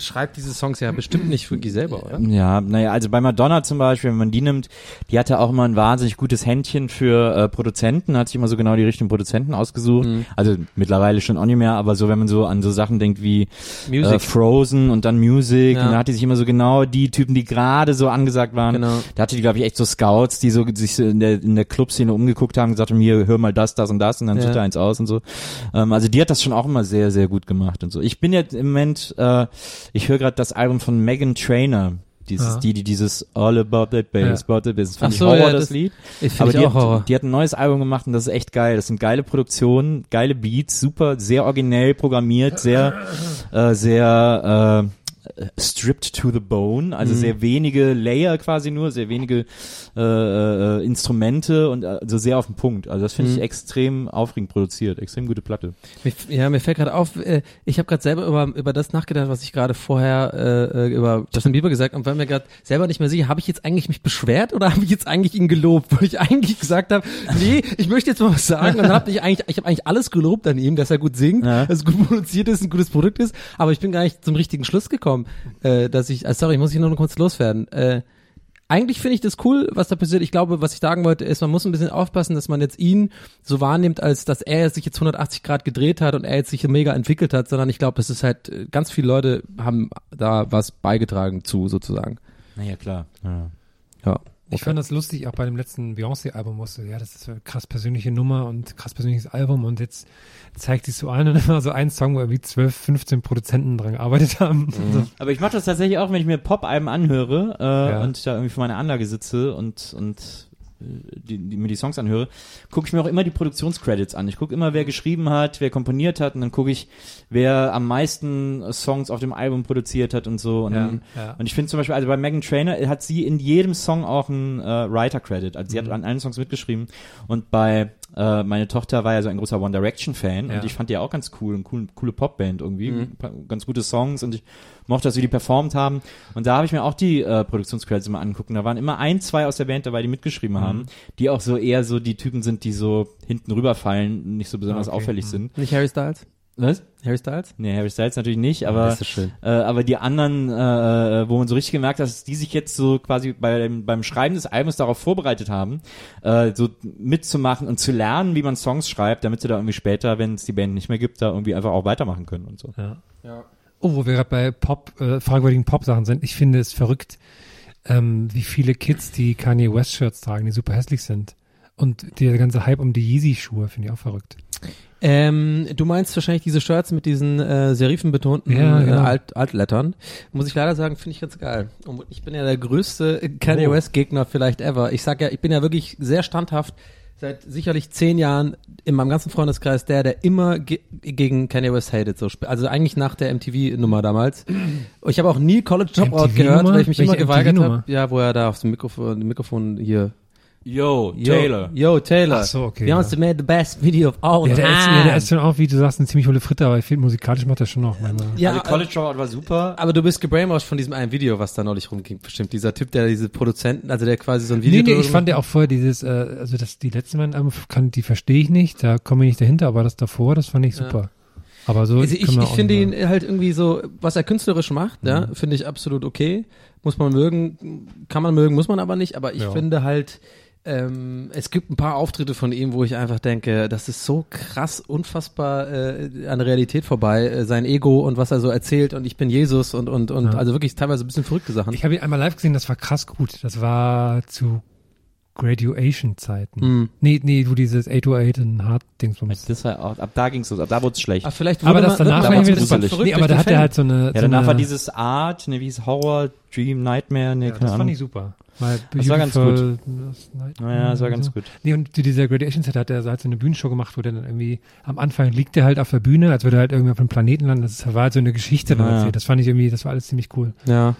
schreibt diese Songs ja bestimmt nicht für die selber, oder? Ja, naja, also bei Madonna zum Beispiel, wenn man die nimmt, die hatte auch immer ein wahnsinnig gutes Händchen für äh, Produzenten, hat sich immer so genau die richtigen Produzenten ausgesucht. Mhm. Also mittlerweile schon auch nicht mehr, aber so, wenn man so an so Sachen denkt wie. Äh, Frozen und dann Music, Ja. da hatte sich immer so genau die Typen, die gerade so angesagt waren. Genau. Da hatte die, glaube ich, echt so Scouts, die so sich so in der, in der Clubszene umgeguckt haben, gesagt haben, hier, hör mal das, das und das und dann Ja. sucht er eins aus und so. Ähm, also die hat das schon auch immer sehr, sehr gut gemacht und so. Ich bin jetzt im Moment, äh, ich höre gerade das Album von Megan Trainer. Dieses, Ah. die, die dieses All About That Bass, Ja. About That Bass. Fand Ach ich so, Horror, ja, das, das- Lied. Ich Aber finde die ich auch Horror. hat, die hat ein neues Album gemacht und das ist echt geil. Das sind geile Produktionen, geile Beats, super, sehr originell programmiert, sehr, äh, sehr äh, stripped to the bone, also Mhm. sehr wenige Layer quasi nur, sehr wenige äh, äh, Instrumente und äh, so sehr auf den Punkt. Also das finde ich Mhm. extrem aufregend produziert, extrem gute Platte. Ja, mir fällt gerade auf, äh, ich habe gerade selber über, über das nachgedacht, was ich gerade vorher äh, äh, über Justin Bieber gesagt habe und war mir gerade selber nicht mehr sicher, habe ich jetzt eigentlich mich beschwert oder (laughs) habe ich jetzt eigentlich ihn gelobt, weil ich eigentlich gesagt habe, nee, ich möchte jetzt mal was sagen und habe ich eigentlich, ich habe eigentlich alles gelobt an ihm, dass er gut singt, Ja. dass es gut produziert ist, ein gutes Produkt ist, aber ich bin gar nicht zum richtigen Schluss gekommen, äh, dass ich, äh, sorry, ich muss ich nur noch kurz loswerden. Äh, eigentlich finde ich das cool, was da passiert. Ich glaube, was ich sagen wollte, ist, man muss ein bisschen aufpassen, dass man jetzt ihn so wahrnimmt, als dass er sich jetzt 180 Grad gedreht hat und er jetzt sich mega entwickelt hat, sondern ich glaube, es ist halt, äh, ganz viele Leute haben da was beigetragen zu, sozusagen. Naja, klar. Ja. Ja. Ich fand das lustig, auch bei dem letzten Beyoncé-Album wusste, ja, das ist eine krass persönliche Nummer und krass persönliches Album und jetzt zeigt sich so an und (laughs) immer so ein Song, wo irgendwie 12, 15 Produzenten dran gearbeitet haben. (laughs) So. Aber ich mache das tatsächlich auch, wenn ich mir Pop-Alben anhöre äh, Ja. und da irgendwie vor meiner Anlage sitze und, und die, die, mir die Songs anhöre, gucke ich mir auch immer die Produktionscredits an. Ich gucke immer, wer geschrieben hat, wer komponiert hat und dann gucke ich, wer am meisten Songs auf dem Album produziert hat und so. Und, Ja, dann, ja. und ich finde zum Beispiel, also bei Megan Trainer hat sie in jedem Song auch einen äh, Writer-Credit. Also sie Mhm. hat an allen Songs mitgeschrieben und bei äh, meine Tochter war ja so ein großer One Direction Fan Ja. und ich fand die auch ganz cool, eine cool, coole Popband irgendwie, Mhm. Ein paar ganz gute Songs und ich mochte, dass sie die performt haben und da habe ich mir auch die äh, Produktionscredits immer angeguckt und da waren immer ein, zwei aus der Band dabei, die mitgeschrieben haben, die auch so eher so die Typen sind, die so hinten rüberfallen, nicht so besonders Ah, okay. auffällig Mhm. sind. Nicht Harry Styles? Was? Harry Styles? Nee, Harry Styles natürlich nicht, aber ist schön. äh, aber die anderen, äh, wo man so richtig gemerkt hat, dass die sich jetzt so quasi bei dem, beim Schreiben des Albums darauf vorbereitet haben, äh, so mitzumachen und zu lernen, wie man Songs schreibt, damit sie da irgendwie später, wenn es die Band nicht mehr gibt, da irgendwie einfach auch weitermachen können und so. Ja. Oh, wo wir gerade bei Pop, äh, fragwürdigen Pop-Sachen sind. Ich finde es verrückt, ähm, wie viele Kids die Kanye West-Shirts tragen, die super hässlich sind. Und der ganze Hype um die Yeezy-Schuhe finde ich auch verrückt. Ähm, du meinst wahrscheinlich diese Shirts mit diesen äh, serifenbetonten Ja, äh, ja. Alt Altlettern. Muss ich leider sagen, finde ich ganz geil. Und ich bin ja der größte Kanye Oh. West Gegner vielleicht ever. Ich sag ja, ich bin ja wirklich sehr standhaft seit sicherlich zehn Jahren in meinem ganzen Freundeskreis der, der immer ge gegen Kanye West hatet. So, also eigentlich nach der MTV-Nummer damals. Ich habe auch nie College Dropout gehört, weil ich mich Welche immer geweigert habe. Ja, wo er da auf dem Mikrofon, dem Mikrofon hier. Yo, Taylor. Yo, Taylor. Ach so, okay, Beyoncé ja. made the best video of all Ja, der ist, time. ja, der ist schon auch, wie du sagst, eine ziemlich hohle Fritte, aber ich finde, musikalisch macht er schon noch manchmal. ja, also College Dropout war super. Aber du bist gebrainwashed von diesem einen Video, was da neulich rumging, bestimmt. Dieser Typ, der diese Produzenten, also der quasi so ein Video Nee, nee, ich fand ja auch vorher dieses, äh, also das, die letzten beiden kann, die verstehe ich nicht, da komme ich nicht dahinter, aber das davor, das fand ich Ja. super. Aber so, Also ich, ich finde ihn halt irgendwie so, was er künstlerisch macht, ja, Mhm. finde ich absolut okay. Muss man mögen, kann man mögen, muss man aber nicht. Aber ich Ja. finde halt, ähm, es gibt ein paar Auftritte von ihm, wo ich einfach denke, das ist so krass, unfassbar äh, an der Realität vorbei, äh, sein Ego und was er so erzählt und ich bin Jesus und und und Ja. also wirklich teilweise ein bisschen verrückte Sachen. Ich habe ihn einmal live gesehen, das war krass gut. Das war zu Graduation-Zeiten. Hm. Nee, nee, du dieses 808 und Hard-Dingsbums. Das war auch, ab da ging's los, ab da wurde es schlecht. Ah, vielleicht Aber das danach war gruselig. verrückt Nee, aber da hat er halt so eine, ja, so danach eine war dieses Art, ne, wie hieß Horror, Dream, Nightmare, ne, ja, keine das fand Ahnung. ich super. Weil Das war ganz das Night- Naja, das war ganz so. gut. Nee, und zu dieser Graduation-Zeit hat er halt so eine Bühnenshow gemacht, wo der dann irgendwie, am Anfang liegt er halt auf der Bühne, als würde er halt irgendwie auf einem Planeten landen. Das war halt so eine Geschichte dann Ja. erzählt. Das fand ich irgendwie, das war alles ziemlich cool. Ja.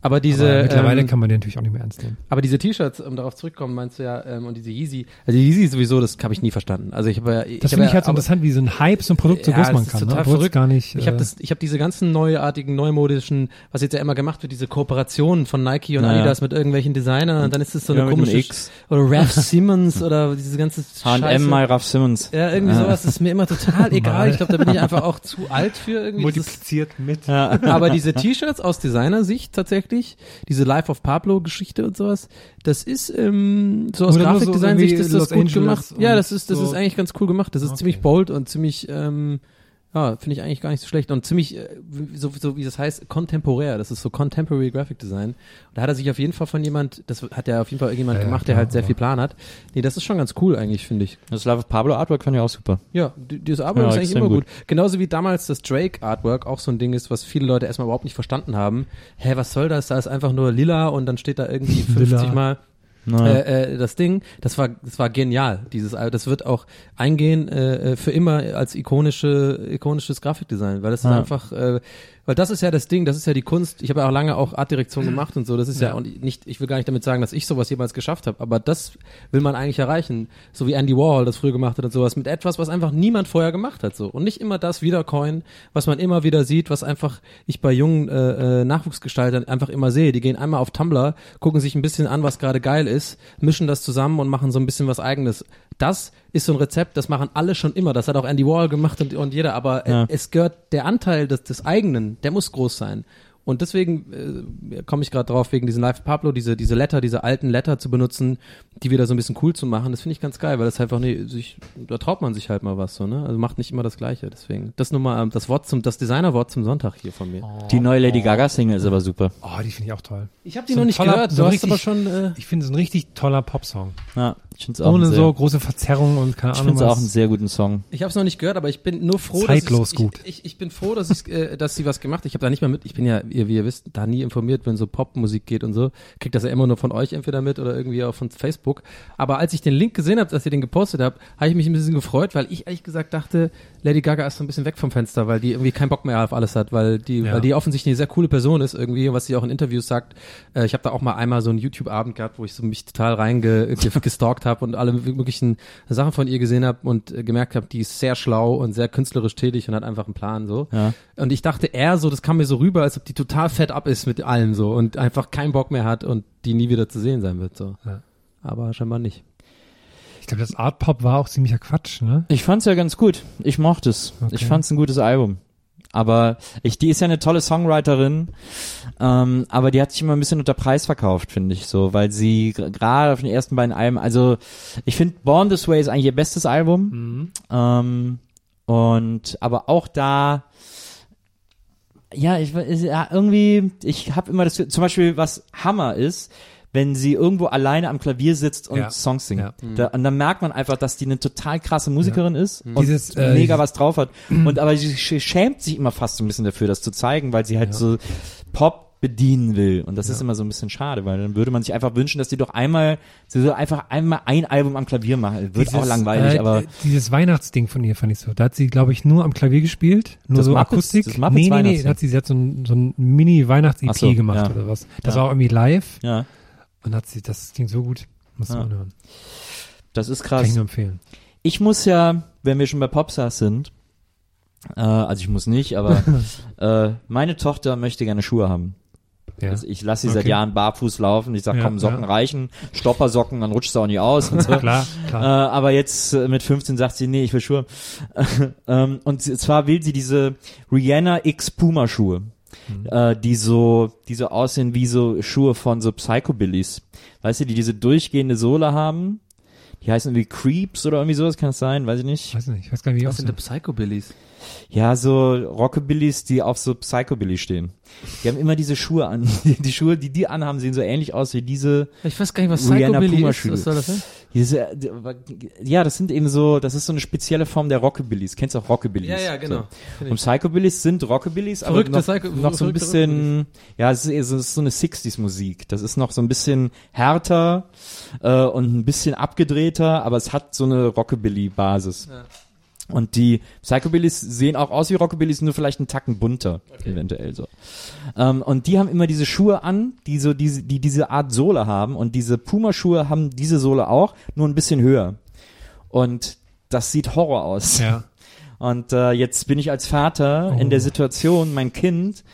Aber diese aber mittlerweile ähm, kann man den natürlich auch nicht mehr ernst nehmen. Aber diese T-Shirts, um darauf zurückzukommen, meinst du ja, ähm, und diese Yeezy, also die Yeezy sowieso, das habe ich nie verstanden. Also ich habe ja, ich Das finde ja, ich halt so interessant, wie so ein Hype, so ein Produkt so Ja, groß das man ist kann. total ne? Obwohl es verrückt. gar nicht. Ich habe äh, das, ich habe diese ganzen neuartigen, neumodischen, was jetzt ja immer gemacht wird, diese Kooperationen von Nike und Naja. Adidas mit irgendwelchen Designern und dann ist es so eine Ja, komische X. oder Ralph (laughs) Simmons oder diese ganze H&M. My Ralph Simmons. Ja, irgendwie Ja. sowas ist mir immer total (laughs) egal. Mal. Ich glaube, da bin ich einfach auch zu alt für irgendwie. Multipliziert mit. Ja. aber diese T-Shirts aus Designersicht tatsächlich, diese Life of Pablo-Geschichte und sowas, das ist ähm, so aus so Grafikdesign-Sicht irgendwie ist das Los gut Angeles gemacht. Ja, das ist das so. ist eigentlich ganz cool gemacht. Das ist Okay. ziemlich bold und ziemlich ähm, Ja, finde ich eigentlich gar nicht so schlecht und ziemlich, äh, wie- so, so wie das heißt, kontemporär. Das ist so Contemporary Graphic Design. Und da hat er sich auf jeden Fall von jemand, das hat ja auf jeden Fall irgendjemand Ja, ja, gemacht, der halt sehr aber- viel Plan hat. Nee, das ist schon ganz cool eigentlich, finde ich. Das Love of Pablo Artwork fand ich auch super. Ja, die- dieses Artwork Ja, ist eigentlich immer gut. gut. Genauso wie damals das Drake Artwork auch so ein Ding ist, was viele Leute erstmal überhaupt nicht verstanden haben. Hä, was soll das? Da ist einfach nur lila und dann steht da irgendwie 50 (laughs) Lila. Mal Naja. äh, äh, das Ding, das war, das war genial. Dieses, das wird auch eingehen äh, äh, für immer als ikonische, ikonisches Grafikdesign, weil das ist Ja. einfach, äh, weil das ist ja das Ding, das ist ja die Kunst. Ich habe ja auch lange auch Artdirektion gemacht und so. Das ist ja, Ja. und nicht, ich will gar nicht damit sagen, dass ich sowas jemals geschafft habe, aber das will man eigentlich erreichen, so wie Andy Warhol das früher gemacht hat und sowas mit etwas, was einfach niemand vorher gemacht hat so und nicht immer das wiedercoin, was man immer wieder sieht, was einfach ich bei jungen äh, äh, Nachwuchsgestaltern einfach immer sehe. Die gehen einmal auf Tumblr, gucken sich ein bisschen an, was gerade geil ist, mischen das zusammen und machen so ein bisschen was eigenes. Das ist so ein Rezept, das machen alle schon immer. Das hat auch Andy Warhol gemacht und, und jeder, aber Ja. es gehört der Anteil des, des eigenen, der muss groß sein. Und deswegen äh, komme ich gerade drauf, wegen diesen Live Pablo, diese, diese Letter, diese alten Letter zu benutzen, die wieder so ein bisschen cool zu machen. Das finde ich ganz geil, weil das einfach, nee, sich, da traut man sich halt mal was so, ne? Also macht nicht immer das Gleiche. Deswegen. Das nur mal ähm, das Wort zum, das Designerwort zum Sonntag hier von mir. Die neue Lady Gaga Single ist aber super. Oh, die finde ich auch toll. Ich habe die So noch nicht toller- gehört, so du hast richtig- aber schon. Äh, Ich finde es ein richtig toller Popsong. Ja, ich finde es auch, Ohne einen so sehr- große Verzerrung und keine ich Ahnung find's auch einen sehr guten Song. Ich habe es noch nicht gehört, aber ich bin nur froh, Zeitlos dass ich, gut. Ich, ich, ich bin froh, dass ich, äh, dass sie was gemacht. Ich habe da nicht mehr mit. Ich bin ja, ihr, wie ihr wisst, da nie informiert, wenn so Popmusik geht und so. Kriegt das ja immer nur von euch entweder mit oder irgendwie auch von Facebook. Aber als ich den Link gesehen habe, dass ihr den gepostet habt, habe ich mich ein bisschen gefreut, weil ich ehrlich gesagt dachte, Lady Gaga ist so ein bisschen weg vom Fenster, weil die irgendwie keinen Bock mehr auf alles hat, weil die, Ja. weil die offensichtlich eine sehr coole Person ist irgendwie, und was sie auch in Interviews sagt. Äh, ich habe da auch mal einmal so einen YouTube-Abend gehabt, wo ich so mich total reingestalkt habe und alle möglichen Sachen von ihr gesehen habe und äh, gemerkt habe, die ist sehr schlau und sehr künstlerisch tätig und hat einfach einen Plan so. Ja. Und ich dachte eher so, das kam mir so rüber, als ob die total fett ab ist mit allem so und einfach keinen Bock mehr hat und die nie wieder zu sehen sein wird so. Ja. Aber scheinbar nicht. Ich glaube, das Art Pop war auch ziemlicher Quatsch, ne? Ich fand's ja ganz gut. Ich mochte es. Okay. Ich fand's ein gutes Album. Aber ich, die ist ja eine tolle Songwriterin, ähm, aber die hat sich immer ein bisschen unter Preis verkauft, finde ich so, weil sie gerade auf den ersten beiden Alben, also ich finde Born This Way ist eigentlich ihr bestes Album, ähm, und aber auch da, ja, ich ja, irgendwie, ich habe immer das, zum Beispiel was Hammer ist, wenn sie irgendwo alleine am Klavier sitzt und Ja. Songs singt. Ja. Da, und dann merkt man einfach, dass die eine total krasse Musikerin ist und Dieses, äh, mega was drauf hat. Und aber sie sch- schämt sich immer fast so ein bisschen dafür, das zu zeigen, weil sie halt so Pop bedienen will. Und das ist immer so ein bisschen schade, weil dann würde man sich einfach wünschen, dass die doch einmal, sie so einfach einmal ein Album am Klavier machen. Wird auch Dieses, langweilig, äh, aber Dieses Weihnachtsding von ihr fand ich so. Da hat sie, glaube ich, nur am Klavier gespielt, nur Das so Muppets- Akustik. das Muppets nee, nee, nee, da hat sie, sie hat so ein, so ein Mini-Weihnachts-EP Ach so, gemacht ja. oder was. Das Ja. war auch irgendwie live ja, und hat sie, das klingt so gut. Muss man hören. das ist Kann ich krass. nur empfehlen. Ich muss ja, wenn wir schon bei Popstars sind, äh, also ich muss nicht, aber (laughs) äh, meine Tochter möchte gerne Schuhe haben. Ja. Also ich lasse sie seit Okay. Jahren barfuß laufen. Ich sag, Ja, komm, Socken ja. reichen, Stoppersocken, dann rutscht sie auch nicht aus und so. (laughs) Klar, Äh, klar. aber jetzt äh, mit 15 sagt sie, nee, ich will Schuhe. (laughs) ähm, und zwar will sie diese Rihanna X Puma Schuhe, äh, die so, die so aussehen wie so Schuhe von so Psychobillies. Weißt du, die diese durchgehende Sohle haben. Die heißen irgendwie Creeps oder irgendwie sowas, kann es sein? Weiß ich nicht. weiß nicht, ich weiß gar nicht, wie Was sind denn. Psychobillies? Ja, so Rockabillys, die auf so Psychobilly stehen. Die haben immer diese Schuhe an. (laughs) Die, Schuhe, die die anhaben, sehen so ähnlich aus wie diese Ich weiß gar nicht, was Psychobilly ist. Was soll das sein? Diese, ja, das sind eben so, das ist so eine spezielle Form der Rockabillys. Kennst du auch Rockabillys? Ja, ja, genau. So. Und Psychobillys sind Rockabillys, aber noch, Psycho- noch so ein bisschen, ja, es ist, es ist so eine 60s-Musik. Das ist noch so ein bisschen härter äh, und ein bisschen abgedrehter, aber es hat so eine Rockabilly-Basis. Und die Psychobillys sehen auch aus wie Rockabillys, nur vielleicht einen Tacken bunter, eventuell so. Ähm, und die haben immer diese Schuhe an, die so diese, die diese Art Sohle haben. Und diese Puma-Schuhe haben diese Sohle auch, nur ein bisschen höher. Und das sieht Horror aus. Ja. (laughs) Und äh, jetzt bin ich als Vater in Oh. der Situation, mein Kind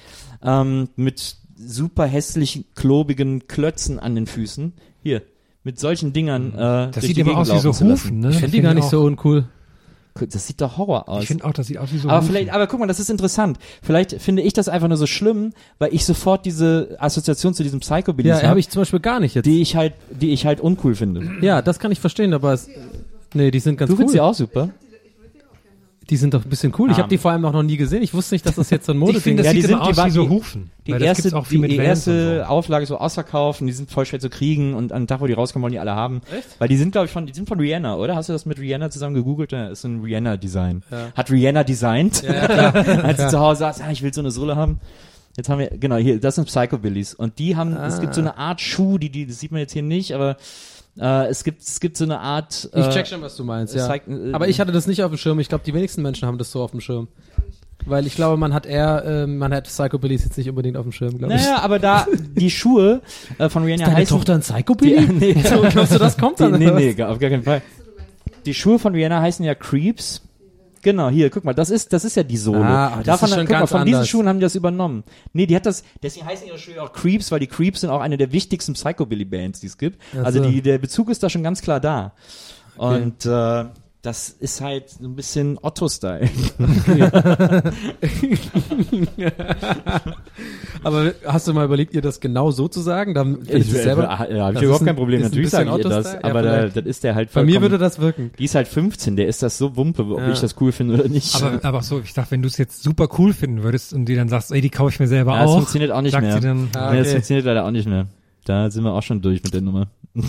ähm, mit super hässlichen, klobigen Klötzen an den Füßen, hier, mit solchen Dingern äh, Das durch sieht die immer Gegend aus wie so. Hufen, ne? Ich finde die gar nicht so uncool. Das sieht doch Horror aus. Ich finde auch, das sieht aus wie so aber vielleicht, aber guck mal, das ist interessant. Vielleicht finde ich das einfach nur so schlimm, weil ich sofort diese Assoziation zu diesem Psychobilly Ja, habe, habe ich zum Beispiel gar nicht jetzt. die ich halt, die ich halt uncool finde. ja, das kann ich verstehen, aber es, nee, die sind ganz Du cool. findest sie auch super. Die sind doch ein bisschen cool. Ich habe Ah. die vor allem auch noch nie gesehen. Ich wusste nicht, dass das jetzt so ein (laughs) Ich Modeding finde, das Ja, die sieht sind- immer die aus war- wie so die- Hufen. Die erste, die, die erste und Auflage ist so ausverkauft und die sind voll schwer zu kriegen und am Tag, wo die rauskommen, wollen die alle haben. Echt? Weil die sind, glaube ich, von, die sind von Rihanna, oder? Hast du das mit Rihanna zusammen gegoogelt? Ja, ist ein Rihanna-Design. Hat Rihanna designt, (laughs) als sie zu Hause saß, ja, ich will so eine Sohle haben. Jetzt haben wir, genau, hier, das sind Psychobillies. Und die haben, es gibt so eine Art Schuh, die, die, das sieht man jetzt hier nicht, aber äh, es gibt, es gibt so eine Art. Ich äh, check schon, was du meinst, ja. zeigt, äh, Aber ich hatte das nicht auf dem Schirm. Ich glaube, die wenigsten Menschen haben das so auf dem Schirm. Weil ich glaube, man hat eher, ähm, man hat Psychobillies jetzt nicht unbedingt auf dem Schirm, glaube ich. Naja, aber da, die Schuhe äh, von Rihanna Deine heißen. Tochter ein Psychobilly? Die, (laughs) nee, So, (laughs) glaubst du, das kommt dann? Die, nee, nee, auf gar keinen Fall. Die Schuhe von Rihanna heißen ja Creeps. Genau, hier, guck mal, das ist, das ist ja die Sohle. Ah, das Davon, ist schon guck mal, von diesen anders. Schuhen haben die das übernommen. Nee, die hat das, deswegen heißen ihre Schuhe auch Creeps, weil die Creeps sind auch eine der wichtigsten Psychobilly-Bands, die es gibt. Also so. die, der Bezug ist da schon ganz klar da. Und, äh, das ist halt so ein bisschen Otto-Style. (laughs) Aber hast du mal überlegt, ihr das genau so zu sagen? Dann ich das selber. ja, hab ich Das überhaupt ein- kein Problem. Natürlich sage ich ihr das, Otto-Style. Ja, aber da, das ist der halt Bei mir würde das wirken. Die ist halt 15, der ist das so wumpe, ob Ja. ich das cool finde oder nicht. Aber, aber so, ich dachte, wenn du es jetzt super cool finden würdest und dir dann sagst, ey, die kaufe ich mir selber Ja, das auch. funktioniert auch nicht sagt mehr. Sie dann, Ah, Nee, das okay. funktioniert leider auch nicht mehr. Da sind wir auch schon durch mit der Nummer. (laughs)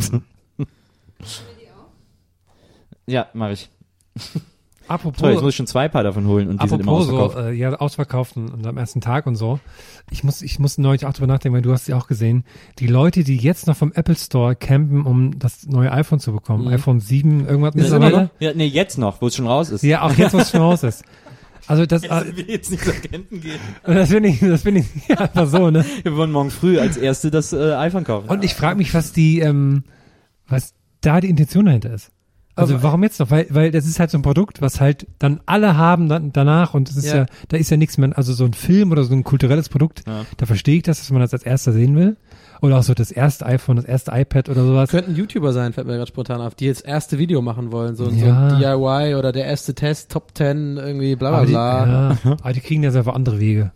ja, mache ich. apropos, Toll, jetzt muss ich schon zwei Paar davon holen und die sind immer apropos so, ausverkauft. äh, ja, ausverkauft und, und am ersten Tag und so. Ich muss, ich muss neulich auch drüber nachdenken, weil du hast sie auch gesehen. Die Leute, die jetzt noch vom Apple Store campen, um das neue iPhone zu bekommen, Mhm. iPhone 7, irgendwas Ist mittlerweile. noch? Ja, nee, jetzt noch, wo es schon raus ist. Ja, auch jetzt, wo es schon raus ist. Also das, Jetzt äh, will jetzt nicht zur Campen gehen. (laughs) das finde ich, das finde ich (laughs) ja, einfach so, ne? Wir wollen morgen früh als Erste das äh, iPhone kaufen. Und ich frage mich, was die, ähm, was da die Intention dahinter ist. Also Aber- warum jetzt noch? Weil, weil das ist halt so ein Produkt, was halt dann alle haben dann danach und es ist ja. Ja. da ist ja nichts mehr, also so ein Film oder so ein kulturelles Produkt, Ja. da verstehe ich das, dass man das als erster sehen will. Oder auch so das erste iPhone, das erste iPad oder sowas. Könnten YouTuber sein, fällt mir gerade spontan auf, die jetzt erste Video machen wollen, so, Ja. so DIY oder der erste Test, Top 10, irgendwie bla bla aber, die, bla. ja, (laughs) aber die kriegen das einfach andere Wege.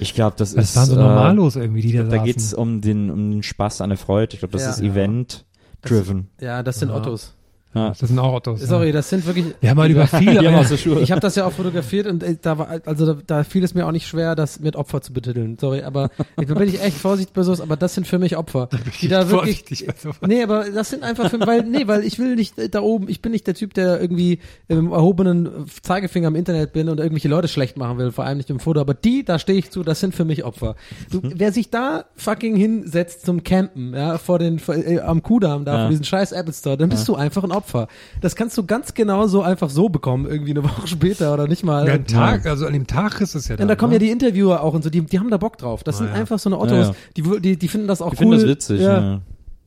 Ich glaube, das Das ist. waren so äh, normallos irgendwie, die da Da saßen. geht's um den, um den Spaß an der Freude. Ich glaube, das Ja. ist Event-driven. Ja, das sind Ja. Ottos. Ja. Das sind auch Autos. Sorry, das sind wirklich. Wir haben halt über viele. Die haben auch so Schuhe. Ich habe das ja auch fotografiert und äh, da war also da, da fiel es mir auch nicht schwer, das mit Opfer zu betiteln. Sorry, aber ich, da bin ich echt vorsichtig bei sowas, aber das sind für mich Opfer, die da wirklich Vorsichtig bei sowas. Nee, aber das sind einfach für, weil nee, weil ich will nicht äh, da oben, ich bin nicht der Typ, der irgendwie im erhobenen Zeigefinger im Internet bin und irgendwelche Leute schlecht machen will, vor allem nicht im Foto, aber die, da stehe ich zu, das sind für mich Opfer. Du, wer sich da fucking hinsetzt zum Campen, ja, vor den vor, äh, am Kudamm da Ja. vor diesen scheiß Apple Store, dann bist du einfach ein Opfer. Das kannst du ganz genau so einfach so bekommen, irgendwie eine (laughs) Woche später oder nicht mal. Ja, ein Tag, also an dem Tag ist es ja Und dann. da kommen ne? ja die Interviewer auch und so, die, die haben da Bock drauf. Das sind ja. einfach so eine Ottos, Ja, ja. Die, die, die finden das auch Ich cool. finde das witzig. Ja. Ja.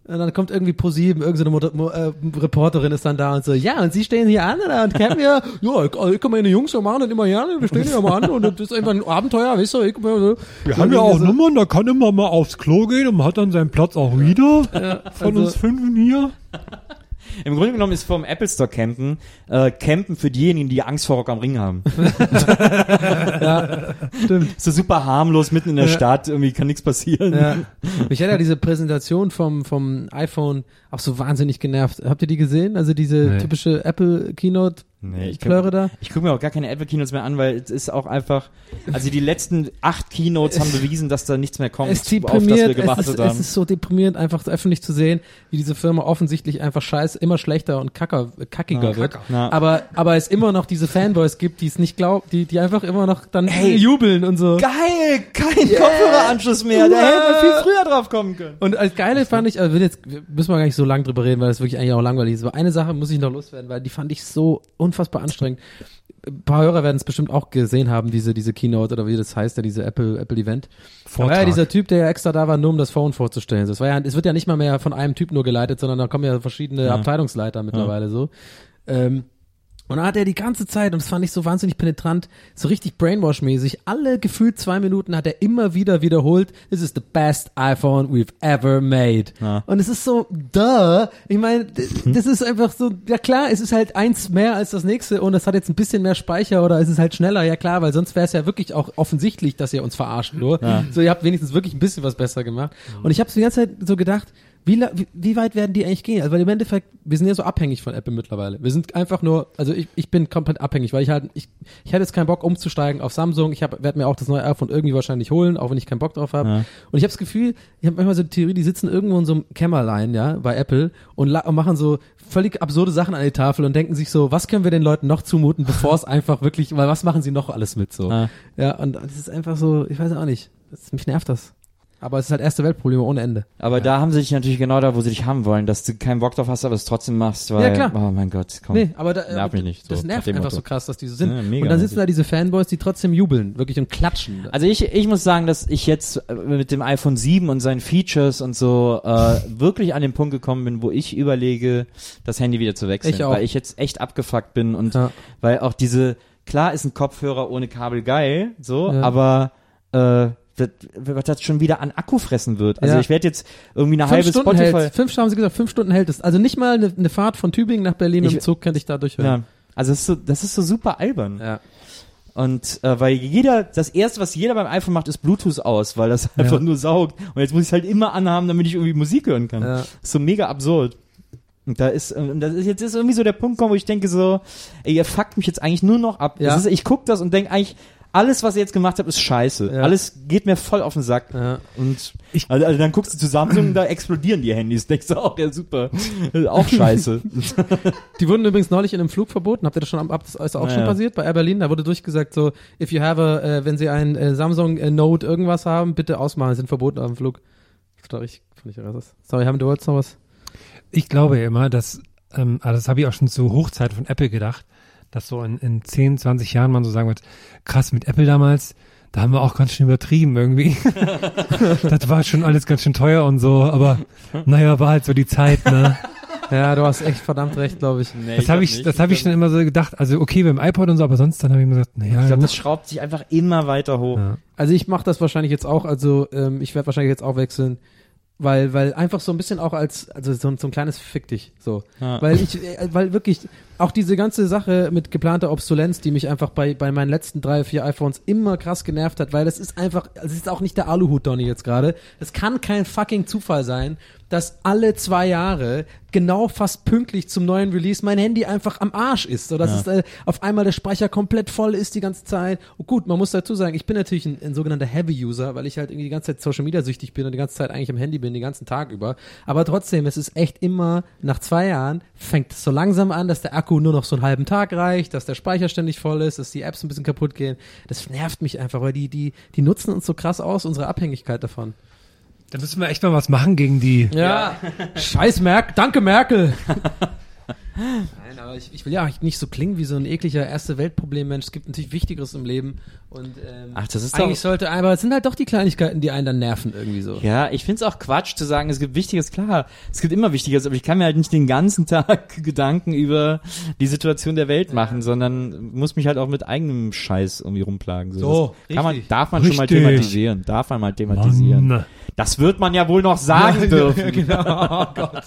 Und dann kommt irgendwie ProSieben, irgendeine Moder- Mo äh, Reporterin ist dann da und so, ja, und sie stehen hier an oder, und campen hier, (laughs) ja, ich, ich kann meine Jungs so machen das immer gerne, wir stehen hier immer an und das ist einfach ein Abenteuer, weißt du, ich, so, Wir haben ja auch Nummern, da kann immer mal aufs Klo gehen und man hat dann seinen Platz auch wieder. Von also- uns fünfen hier. (laughs) Im Grunde genommen ist vom Apple Store campen, äh, campen für diejenigen, die Angst vor Rock am Ring haben. (laughs) Stimmt. So super harmlos mitten in der Ja. Stadt, irgendwie kann nichts passieren. Ja. Mich hat ja diese Präsentation vom, vom iPhone auch so wahnsinnig genervt. Habt ihr die gesehen? Also diese Nee. typische Apple Keynote Nee, ich Plöre da? Ich gucke mir auch gar keine Apple Keynotes mehr an, weil es ist auch einfach, also die letzten acht Keynotes haben bewiesen, dass da nichts mehr kommt, Es auf das wir deprimiert, es gewartet ist, haben. es ist so deprimierend, einfach öffentlich zu sehen, wie diese Firma offensichtlich einfach scheiße, immer schlechter und kacker, kackiger Ja, wird. kacker. Aber, aber es immer noch diese Fanboys gibt, die es nicht glauben, die, die einfach immer noch dann Ey. jubeln und so. Geil, kein Kopfhöreranschluss mehr, da hätten wir viel früher drauf kommen können. Und als geile fand ich, also jetzt müssen wir gar nicht so lang drüber reden, weil das wirklich eigentlich auch langweilig ist. Aber eine Sache muss ich noch loswerden, weil die fand ich so unfassbar anstrengend. Ein paar Hörer werden es bestimmt auch gesehen haben, diese, diese Keynote oder wie das heißt, ja, diese Apple, Apple Event. Da war ja dieser Typ, der ja extra da war, nur um das Phone vorzustellen. Das war ja, es wird ja nicht mal mehr von einem Typ nur geleitet, sondern da kommen ja verschiedene Ja. Abteilungsleiter mittlerweile so. Ähm, und dann hat er die ganze Zeit, und das fand ich so wahnsinnig penetrant, so richtig Brainwash-mäßig, alle gefühlt zwei Minuten hat er immer wieder wiederholt, this is the best iPhone we've ever made. Ja. Und es ist so, duh. Ich meine, d- das ist einfach so, ja klar, es ist halt eins mehr als das nächste und es hat jetzt ein bisschen mehr Speicher oder es ist halt schneller, ja klar, weil sonst wäre es ja wirklich auch offensichtlich, dass ihr uns verarscht nur. So, ihr habt wenigstens wirklich ein bisschen was besser gemacht. Und ich habe die ganze Zeit so gedacht, Wie, wie, wie weit werden die eigentlich gehen? Also weil im Endeffekt, wir sind ja so abhängig von Apple mittlerweile. Wir sind einfach nur, also ich, ich bin komplett abhängig, weil ich halt, ich, ich hätte jetzt keinen Bock umzusteigen auf Samsung. Ich werde mir auch das neue iPhone irgendwie wahrscheinlich holen, auch wenn ich keinen Bock drauf habe. Ja. Und ich habe das Gefühl, ich habe manchmal so die Theorie, die sitzen irgendwo in so einem Kämmerlein, ja, bei Apple und, und machen so völlig absurde Sachen an die Tafel und denken sich so, was können wir den Leuten noch zumuten, bevor es (laughs) einfach wirklich, weil was machen sie noch alles mit so? Ja. Ja, und das ist einfach so, ich weiß auch nicht. Das, mich nervt das. Aber es ist halt erste Weltprobleme ohne Ende. Aber da haben sie dich natürlich genau da, wo sie dich haben wollen, dass du keinen Bock drauf hast, aber es trotzdem machst, weil, Ja, klar. oh mein Gott, komm. Nee, aber da, Nerv mich nicht, so, das nervt einfach Motto. so krass, dass die so sind. Ja, mega und dann sitzen da diese Fanboys, die trotzdem jubeln, wirklich und klatschen. Also ich, ich muss sagen, dass ich jetzt äh, mit dem iPhone 7 und seinen Features und so äh, wirklich an den Punkt gekommen bin, wo ich überlege, das Handy wieder zu wechseln. Ich auch. Weil ich jetzt echt abgefuckt bin und Ja. weil auch diese, klar ist ein Kopfhörer ohne Kabel geil, so, Ja. aber äh, was das schon wieder an Akku fressen wird. Also Ja. ich werde jetzt irgendwie eine Fünf halbe Stunden Spotify. hält Fünf haben sie gesagt, fünf Stunden hält es. Also nicht mal eine, eine Fahrt von Tübingen nach Berlin Ich- im Zug könnte ich da durchhören. Ja. Also das ist so, das ist so super albern. Ja. Und äh, weil jeder, das erste, was jeder beim iPhone macht, ist Bluetooth aus, weil das einfach nur saugt. Und jetzt muss ich es halt immer anhaben, damit ich irgendwie Musik hören kann. Ja. Ist so mega absurd. Und da ist, und das ist jetzt ist irgendwie so der Punkt gekommen, wo ich denke so, ey, ihr fuckt mich jetzt eigentlich nur noch ab. Ja. Ist, ich guck das und denke eigentlich, alles, was ihr jetzt gemacht habt, ist scheiße. Ja. Alles geht mir voll auf den Sack. Ja. Und also, also dann guckst du zu Samsung, da explodieren die Handys. (laughs) Denkst du auch, ja super. Auch scheiße. (laughs) Die wurden übrigens neulich in einem Flug verboten. Habt ihr das schon, am- das ist auch Ja, schon ja. passiert bei Air Berlin? Da wurde durchgesagt so, if you have a, äh, wenn Sie ein äh, Samsung äh, Note irgendwas haben, bitte ausmachen, sind verboten auf dem Flug. Richtig, fand ich krass. Sorry, haben du wolltest noch was? Ich glaube ja immer, dass, ähm, aber das habe ich auch schon zur Hochzeit von Apple gedacht, dass so in, in 10, 20 Jahren man so sagen wird, krass, mit Apple damals, da haben wir auch ganz schön übertrieben irgendwie. (laughs) das war schon alles ganz schön teuer und so, aber naja, war halt so die Zeit, ne? (laughs) Ja, du hast echt verdammt recht, glaube ich. Das habe ich, das habe ich schon immer so gedacht. Also okay, beim iPod und so, aber sonst dann habe ich mir gesagt, naja, Ich glaube, das schraubt sich einfach immer weiter hoch. Ja. Also ich mache das wahrscheinlich jetzt auch, also ähm, ich werde wahrscheinlich jetzt auch wechseln, weil weil einfach so ein bisschen auch als also so, ein- so ein kleines Fick dich so, Ja. weil ich äh, weil wirklich auch diese ganze Sache mit geplanter Obsolenz, die mich einfach bei bei meinen letzten drei vier iPhones immer krass genervt hat, weil das ist einfach, also es ist auch nicht der Aluhut Donny jetzt gerade, es kann kein fucking Zufall sein, dass alle zwei Jahre genau fast pünktlich zum neuen Release mein Handy einfach am Arsch ist, so dass es äh, auf einmal der Speicher komplett voll ist die ganze Zeit. Und gut, man muss dazu sagen, ich bin natürlich ein, ein sogenannter Heavy User, weil ich halt irgendwie die ganze Zeit Social Media süchtig bin und die ganze Zeit eigentlich am Handy bin, den ganzen Tag über. Aber trotzdem, es ist echt immer nach zwei Jahren fängt es so langsam an, dass der Akku nur noch so einen halben Tag reicht, dass der Speicher ständig voll ist, dass die Apps ein bisschen kaputt gehen. Das nervt mich einfach, weil die die die nutzen uns so krass aus, unsere Abhängigkeit davon. Da müssen wir echt mal was machen gegen die. Ja. Scheiß Merkel. Danke, Merkel. (laughs) Nein, aber ich, ich will ja auch nicht so klingen wie so ein ekliger erste Weltproblem-Mensch. Es gibt natürlich Wichtigeres im Leben. Und ähm, Ach, das ist eigentlich doch- sollte, aber es sind halt doch die Kleinigkeiten, die einen dann nerven irgendwie so. Ja, ich find's auch Quatsch zu sagen, es gibt Wichtiges, klar, es gibt immer Wichtiges, aber ich kann mir halt nicht den ganzen (laughs) Tag Gedanken über die Situation der Welt machen, sondern muss mich halt auch mit eigenem Scheiß irgendwie rumplagen. So, das kann man, richtig. darf man schon mal Richtig. thematisieren, darf man mal thematisieren. Mann. Das wird man ja wohl noch sagen (laughs) dürfen. genau. (laughs) Oh Gott.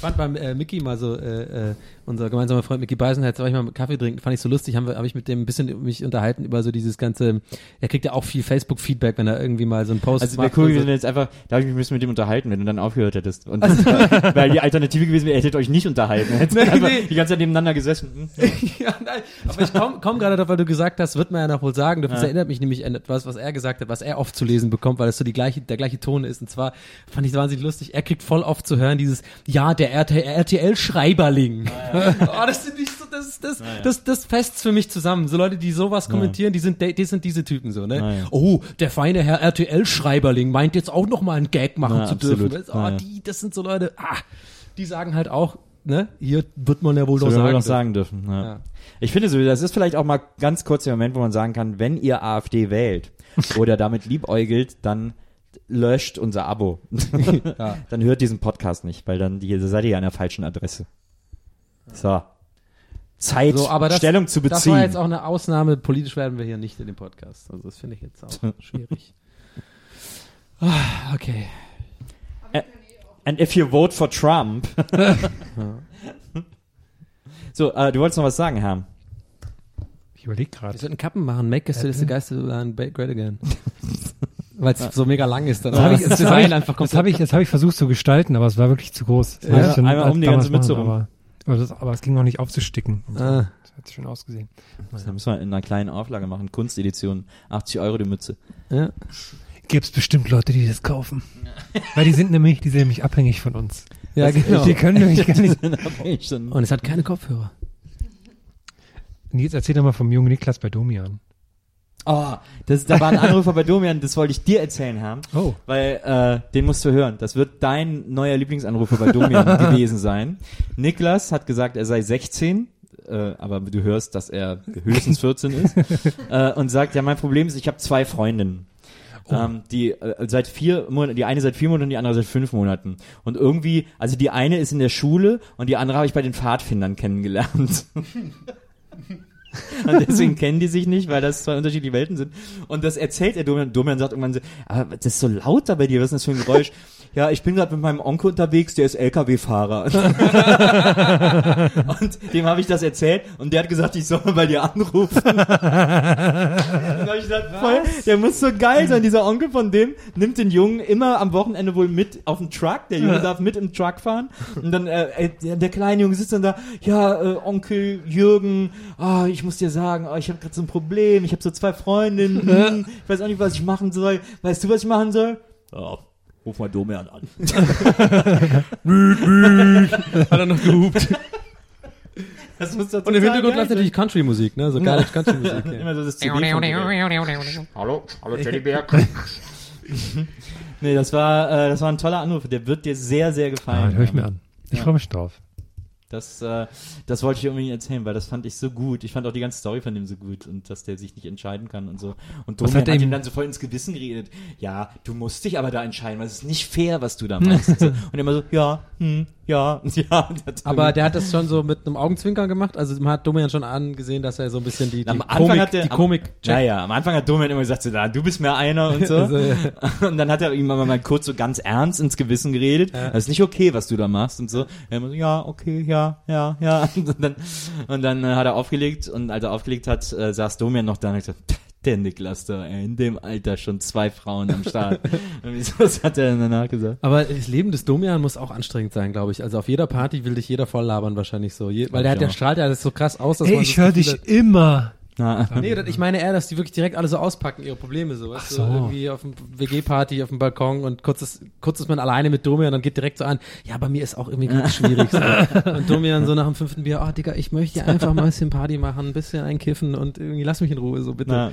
Fand beim äh, Mickey mal so, äh, äh, unser gemeinsamer Freund Mickey Beisenherz, da war ich mal Kaffee trinken, fand ich so lustig, habe ich mit dem ein bisschen mich unterhalten über so dieses ganze, er kriegt ja auch viel Facebook-Feedback, wenn er irgendwie mal so einen Post Also macht cool und gewesen, so. jetzt einfach, da habe ich mich ein bisschen mit dem unterhalten, wenn du dann aufgehört hättest. Und, (laughs) weil die Alternative gewesen wäre, ihr hättet euch nicht unterhalten. Hättet Nee, einfach nee. die ganze Zeit nebeneinander gesessen. Hm? ja, (laughs) nein, aber ich komme komm gerade drauf, weil du gesagt hast, wird man ja noch wohl sagen. Das Ja. erinnert mich nämlich an etwas, was er gesagt hat, was er oft zu lesen bekommt, weil es so die gleiche, der gleiche Ton ist. Und zwar fand ich wahnsinnig lustig. Er kriegt voll oft zu hören dieses, ja, der RTL-Schreiberling. (laughs) oh, das sind nicht so, das, ist- das, das, das fest's für mich zusammen. So Leute, die sowas kommentieren, die sind, die sind diese Typen so, ne? Ja, ja. Oh, der feine Herr RTL-Schreiberling meint jetzt auch noch mal einen Gag machen Ja, zu absolut. dürfen. Oh, Ja, ja. die, das sind so Leute, ah, die sagen halt auch, ne? Hier wird man ja wohl So noch sagen. noch sagen dürfen. Ja. Ja. Ich finde so, das ist vielleicht auch mal ganz kurz der Moment, wo man sagen kann, wenn ihr AfD wählt (laughs) oder damit liebäugelt, dann löscht unser Abo. (laughs) Dann hört diesen Podcast nicht, weil dann die, seid ihr an der falschen Adresse. So. Zeit, So, aber das, Stellung zu Das beziehen. war jetzt auch eine Ausnahme. Politisch werden wir hier nicht in dem Podcast. Also das finde ich jetzt auch (laughs) schwierig. Ah, okay. And if you vote for Trump. (laughs) (laughs) so, äh, du wolltest noch was sagen, Herr. Ich überlege Wir gerade. sollten Kappen machen. Make us the Geist great again. weil es so mega lang ist. Dann Das habe ich, das das Design hab ich, einfach das komplett. habe ich, das habe ich versucht zu gestalten, aber es war wirklich zu groß. Das Ja, dann einmal um die ganze Mütze rum. Aber, das, aber es ging noch nicht aufzusticken. Und so. Ah. Das hat schön ausgesehen. Das müssen wir in einer kleinen Auflage machen. Kunstedition. 80 Euro die Mütze. Ja. Gibt's bestimmt Leute, die das kaufen. Weil die sind nämlich, die sind nämlich abhängig von uns. ja, genau. Die können nämlich (laughs) gar nicht. Und es hat keine Kopfhörer. Nils, erzähl doch mal vom jungen Niklas bei Domian. Oh, das, da war ein Anrufer bei Domian, das wollte ich dir erzählen haben. Oh. Weil äh, den musst du hören. Das wird dein neuer Lieblingsanrufer bei Domian (laughs) gewesen sein. Niklas hat gesagt, er sei 16, äh, aber du hörst, dass er höchstens 14 ist. (laughs) äh, und sagt, ja, mein Problem ist, ich habe zwei Freundinnen. Ähm, die äh, seit vier Monaten, die eine seit vier Monaten, die andere seit fünf Monaten. Und irgendwie, also die eine ist in der Schule und die andere habe ich bei den Pfadfindern kennengelernt. (laughs) (laughs) Und deswegen (laughs) kennen die sich nicht, weil das zwei unterschiedliche Welten sind. Und das erzählt er Domian. Domian sagt irgendwann so, aber das ist so laut da bei dir, was ist das für ein Geräusch? (laughs) ja, ich bin gerade mit meinem Onkel unterwegs, der ist LKW-Fahrer. (laughs) und dem habe ich das erzählt und der hat gesagt, ich soll mal bei dir anrufen. (laughs) und hab ich gesagt, voll, der muss so geil sein, dieser Onkel von dem, nimmt den Jungen immer am Wochenende wohl mit auf den Truck, der Junge darf mit im Truck fahren. Und dann, äh, äh, der, kleine Junge sitzt dann da, ja, äh, Onkel Jürgen, ah, ich muss dir sagen, ah, ich habe gerade so ein Problem, ich habe so zwei Freundinnen, ich weiß auch nicht, was ich machen soll. Weißt du, was ich machen soll? Ja, ruf mal Domian an. (laughs) Hat er noch gehupt. Das muss doch Und im Hintergrund läuft natürlich Country-Musik, ne? So geile Country-Musik. ja. Immer so das CD von Hallo, hallo Teddybär. Nee, das war, äh, das war ein toller Anruf. Der wird dir sehr, sehr Ah, gefallen. höre ich mir an. Ich Ja. freue mich drauf. Das, äh, das wollte ich unbedingt erzählen, weil das fand ich so gut. Ich fand auch die ganze Story von dem so gut und dass der sich nicht entscheiden kann und so. Und Domian hat hat, er ihm dann so voll ins Gewissen geredet. Ja, du musst dich aber da entscheiden, weil es ist nicht fair, was du da machst. (laughs) und, so. und er immer so, ja, hm, ja, (laughs) ja. Und Aber der hat das schon so mit einem Augenzwinkern gemacht. Also man hat Domian schon angesehen, dass er so ein bisschen die, die am Anfang Komik, hat der, die Komik am, ja, ja, am Anfang hat Domian immer gesagt, so, na, du bist mir einer und so. (laughs) Also, ja. Und dann hat er ihm aber mal kurz so ganz ernst ins Gewissen geredet. Das ist nicht okay, was du da machst und so. Er immer so, ja, okay, ja, ja, ja. (laughs) Und dann, und dann äh, hat er aufgelegt und als er aufgelegt hat, äh, saß Domian noch da und ich gesagt, der Niklas da, ey, in dem Alter schon zwei Frauen am Start. (laughs) und wieso, was hat er denn danach gesagt? Aber das Leben des Domian muss auch anstrengend sein, glaube ich. Also auf jeder Party will dich jeder voll labern wahrscheinlich so. Je, weil der, hat, der strahlt ja das so krass aus, dass Ey, man ich höre dich immer. Na, Nee, das- ich meine eher, dass die wirklich direkt alle so auspacken, ihre Probleme so. Weißt Ach so. Du, irgendwie auf dem WG-Party, auf dem Balkon und kurz ist, kurz ist man alleine mit Domian und dann geht direkt so an, ja, bei mir ist auch irgendwie ganz schwierig. So. (laughs) Und Domian so nach dem fünften Bier, oh Digga, ich möchte einfach mal ein bisschen Party machen, ein bisschen einkiffen und irgendwie lass mich in Ruhe, so bitte. na,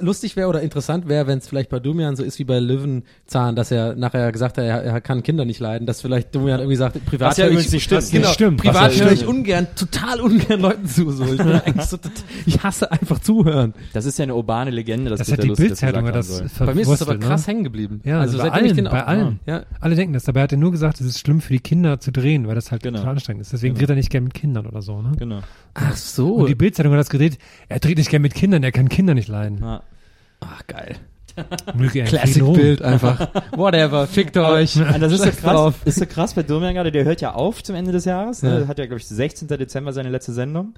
Lustig wäre oder interessant wäre, wenn es vielleicht bei Domian so ist wie bei Löwenzahn, dass er nachher gesagt hat, er, er kann Kinder nicht leiden, dass vielleicht Domian irgendwie sagt, privat Was ja übrigens ich, nicht stimmt. Das genau, stimmt. privat höre ich ungern, total ungern Leuten zu. So. Ich, so, ich hasse einfach zuhören. das ist ja eine urbane Legende. dass Das Peter hat die Bildzeitung das soll. Bei mir ist es aber verwurstelt, krass ne? hängen geblieben. Ja, also bei allen, den bei auch, allen. Ja. Alle denken das. Dabei hat er nur gesagt, es ist schlimm für die Kinder zu drehen, weil das halt Genau. total anstrengend ist. Deswegen Genau. dreht er nicht gern mit Kindern oder so. Ne? Genau. Ach so. Und die Bildzeitung hat das gedreht. Er dreht nicht gern mit Kindern, er kann Kinder nicht leiden. Na, Ach, geil. Möge er in Classic Frieden ruhen. Bild einfach. (laughs) Whatever, fickt euch. (laughs) Das ist so krass, drauf. ist so krass bei Domian gerade, der hört ja auf zum Ende des Jahres, Ja. ne? hat ja glaube ich 16. Dezember seine letzte Sendung.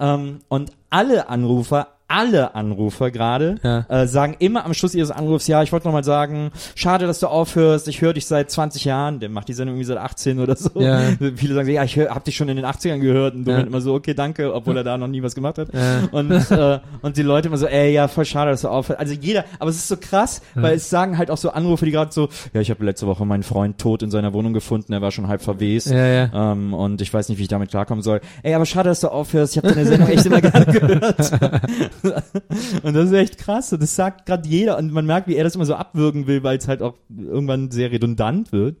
Ähm, und alle Anrufer, alle Anrufer gerade Ja. äh, sagen immer am Schluss ihres Anrufs, ja, ich wollte noch mal sagen, schade, dass du aufhörst, ich höre dich seit 20 Jahren, der macht die Sendung irgendwie seit 18 oder so. Ja. (laughs) Viele sagen, ja, ich hör, hab dich schon in den 80ern gehört und Domian Ja. immer so, okay, danke, obwohl er da noch nie was gemacht hat. Ja. Und, äh, und die Leute immer so, ey, ja, voll schade, dass du aufhörst. Also jeder, aber es ist so krass, weil es sagen halt auch so Anrufe, die gerade so, ja, ich habe letzte Woche meinen Freund tot in seiner Wohnung gefunden, er war schon halb verwest. Ja, ja. Ähm, und ich weiß nicht, wie ich damit klarkommen soll. Ey, aber schade, dass du aufhörst. Ich habe deine Sendung echt immer (laughs) gerne gehört. (laughs) (laughs) und das ist echt krass. Und das sagt gerade jeder. Und man merkt, wie er das immer so abwürgen will, weil es halt auch irgendwann sehr redundant wird.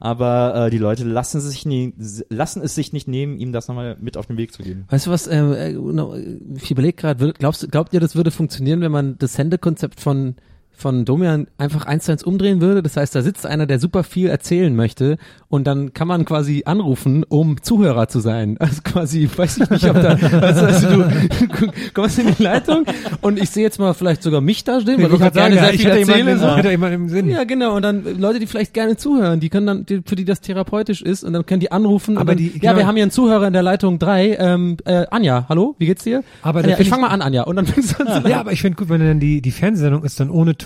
Aber äh, die Leute lassen, sich nie, lassen es sich nicht nehmen, ihm das nochmal mit auf den Weg zu geben. Weißt du was, äh, no, ich überlege gerade, glaubt ihr, das würde funktionieren, wenn man das Sendekonzept von von Domian einfach eins zu eins umdrehen würde. Das heißt, da sitzt einer, der super viel erzählen möchte und dann kann man quasi anrufen, um Zuhörer zu sein. (laughs) Also quasi, weiß ich nicht, ob da, du, also du (laughs) kommst in die Leitung und ich sehe jetzt mal vielleicht sogar mich da stehen, weil ich halt gerne sehr ich viel erzähle. So. ich hätte jemanden im Sinn. Ja, genau. Und dann äh, Leute, die vielleicht gerne zuhören, die können dann, die, für die das therapeutisch ist, und dann können die anrufen. Aber dann, die- ja, genau. wir haben hier einen Zuhörer in der Leitung drei. Ähm, äh, Anja, hallo, wie geht's dir? Aber Anja, find ich fang ich- mal an, Anja. Und dann fängst du an zu Ja, aber ich finde gut, wenn dann die, die Fernsehsendung ist dann ohne Ton.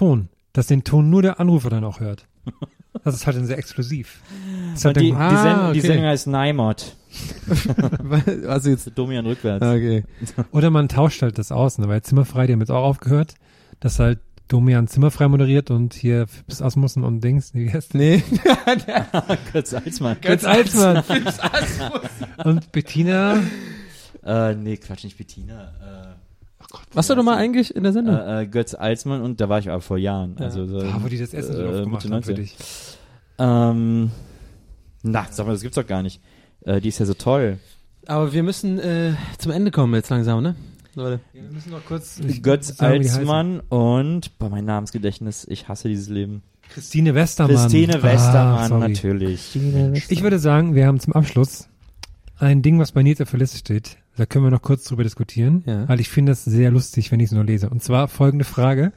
Dass den Ton nur der Anrufer dann auch hört. (laughs) Das ist halt dann sehr exklusiv. Das halt die, dann, die, Ah, Sendung, die okay. Sendung heißt Naimod. (laughs) Also jetzt. Domian rückwärts. Okay. oder man tauscht halt das aus, ne? weil Zimmerfrei, die haben jetzt auch aufgehört, dass halt Domian Zimmerfrei moderiert und hier Fips Asmussen und Dings, wie heißt Nee. Kurz (laughs) Salzmann. Götz Alsmann. und Bettina, Äh, nee, Quatsch, nicht Bettina. Warst du doch mal eigentlich in der Sendung? äh, äh, Götz Alsmann und da war ich aber vor Jahren. Also, so, ah, wo die das Essen so äh, oft gemacht Mitte haben für 19. dich. Ähm, na, sag mal, das gibt's doch gar nicht. Äh, die ist ja so toll. Aber wir müssen äh, zum Ende kommen jetzt langsam, ne? Leute. Wir müssen noch kurz Götz sagen. Alsmann und bei meinem Namensgedächtnis, ich hasse dieses Leben. Christine Westermann. Christine Ah, Westermann, sorry. natürlich. Ich würde sagen, wir haben zum Abschluss ein Ding, was bei auf der Liste steht. Da können wir noch kurz drüber diskutieren, Ja. weil ich finde das sehr lustig, wenn ich es nur lese. Und zwar folgende Frage.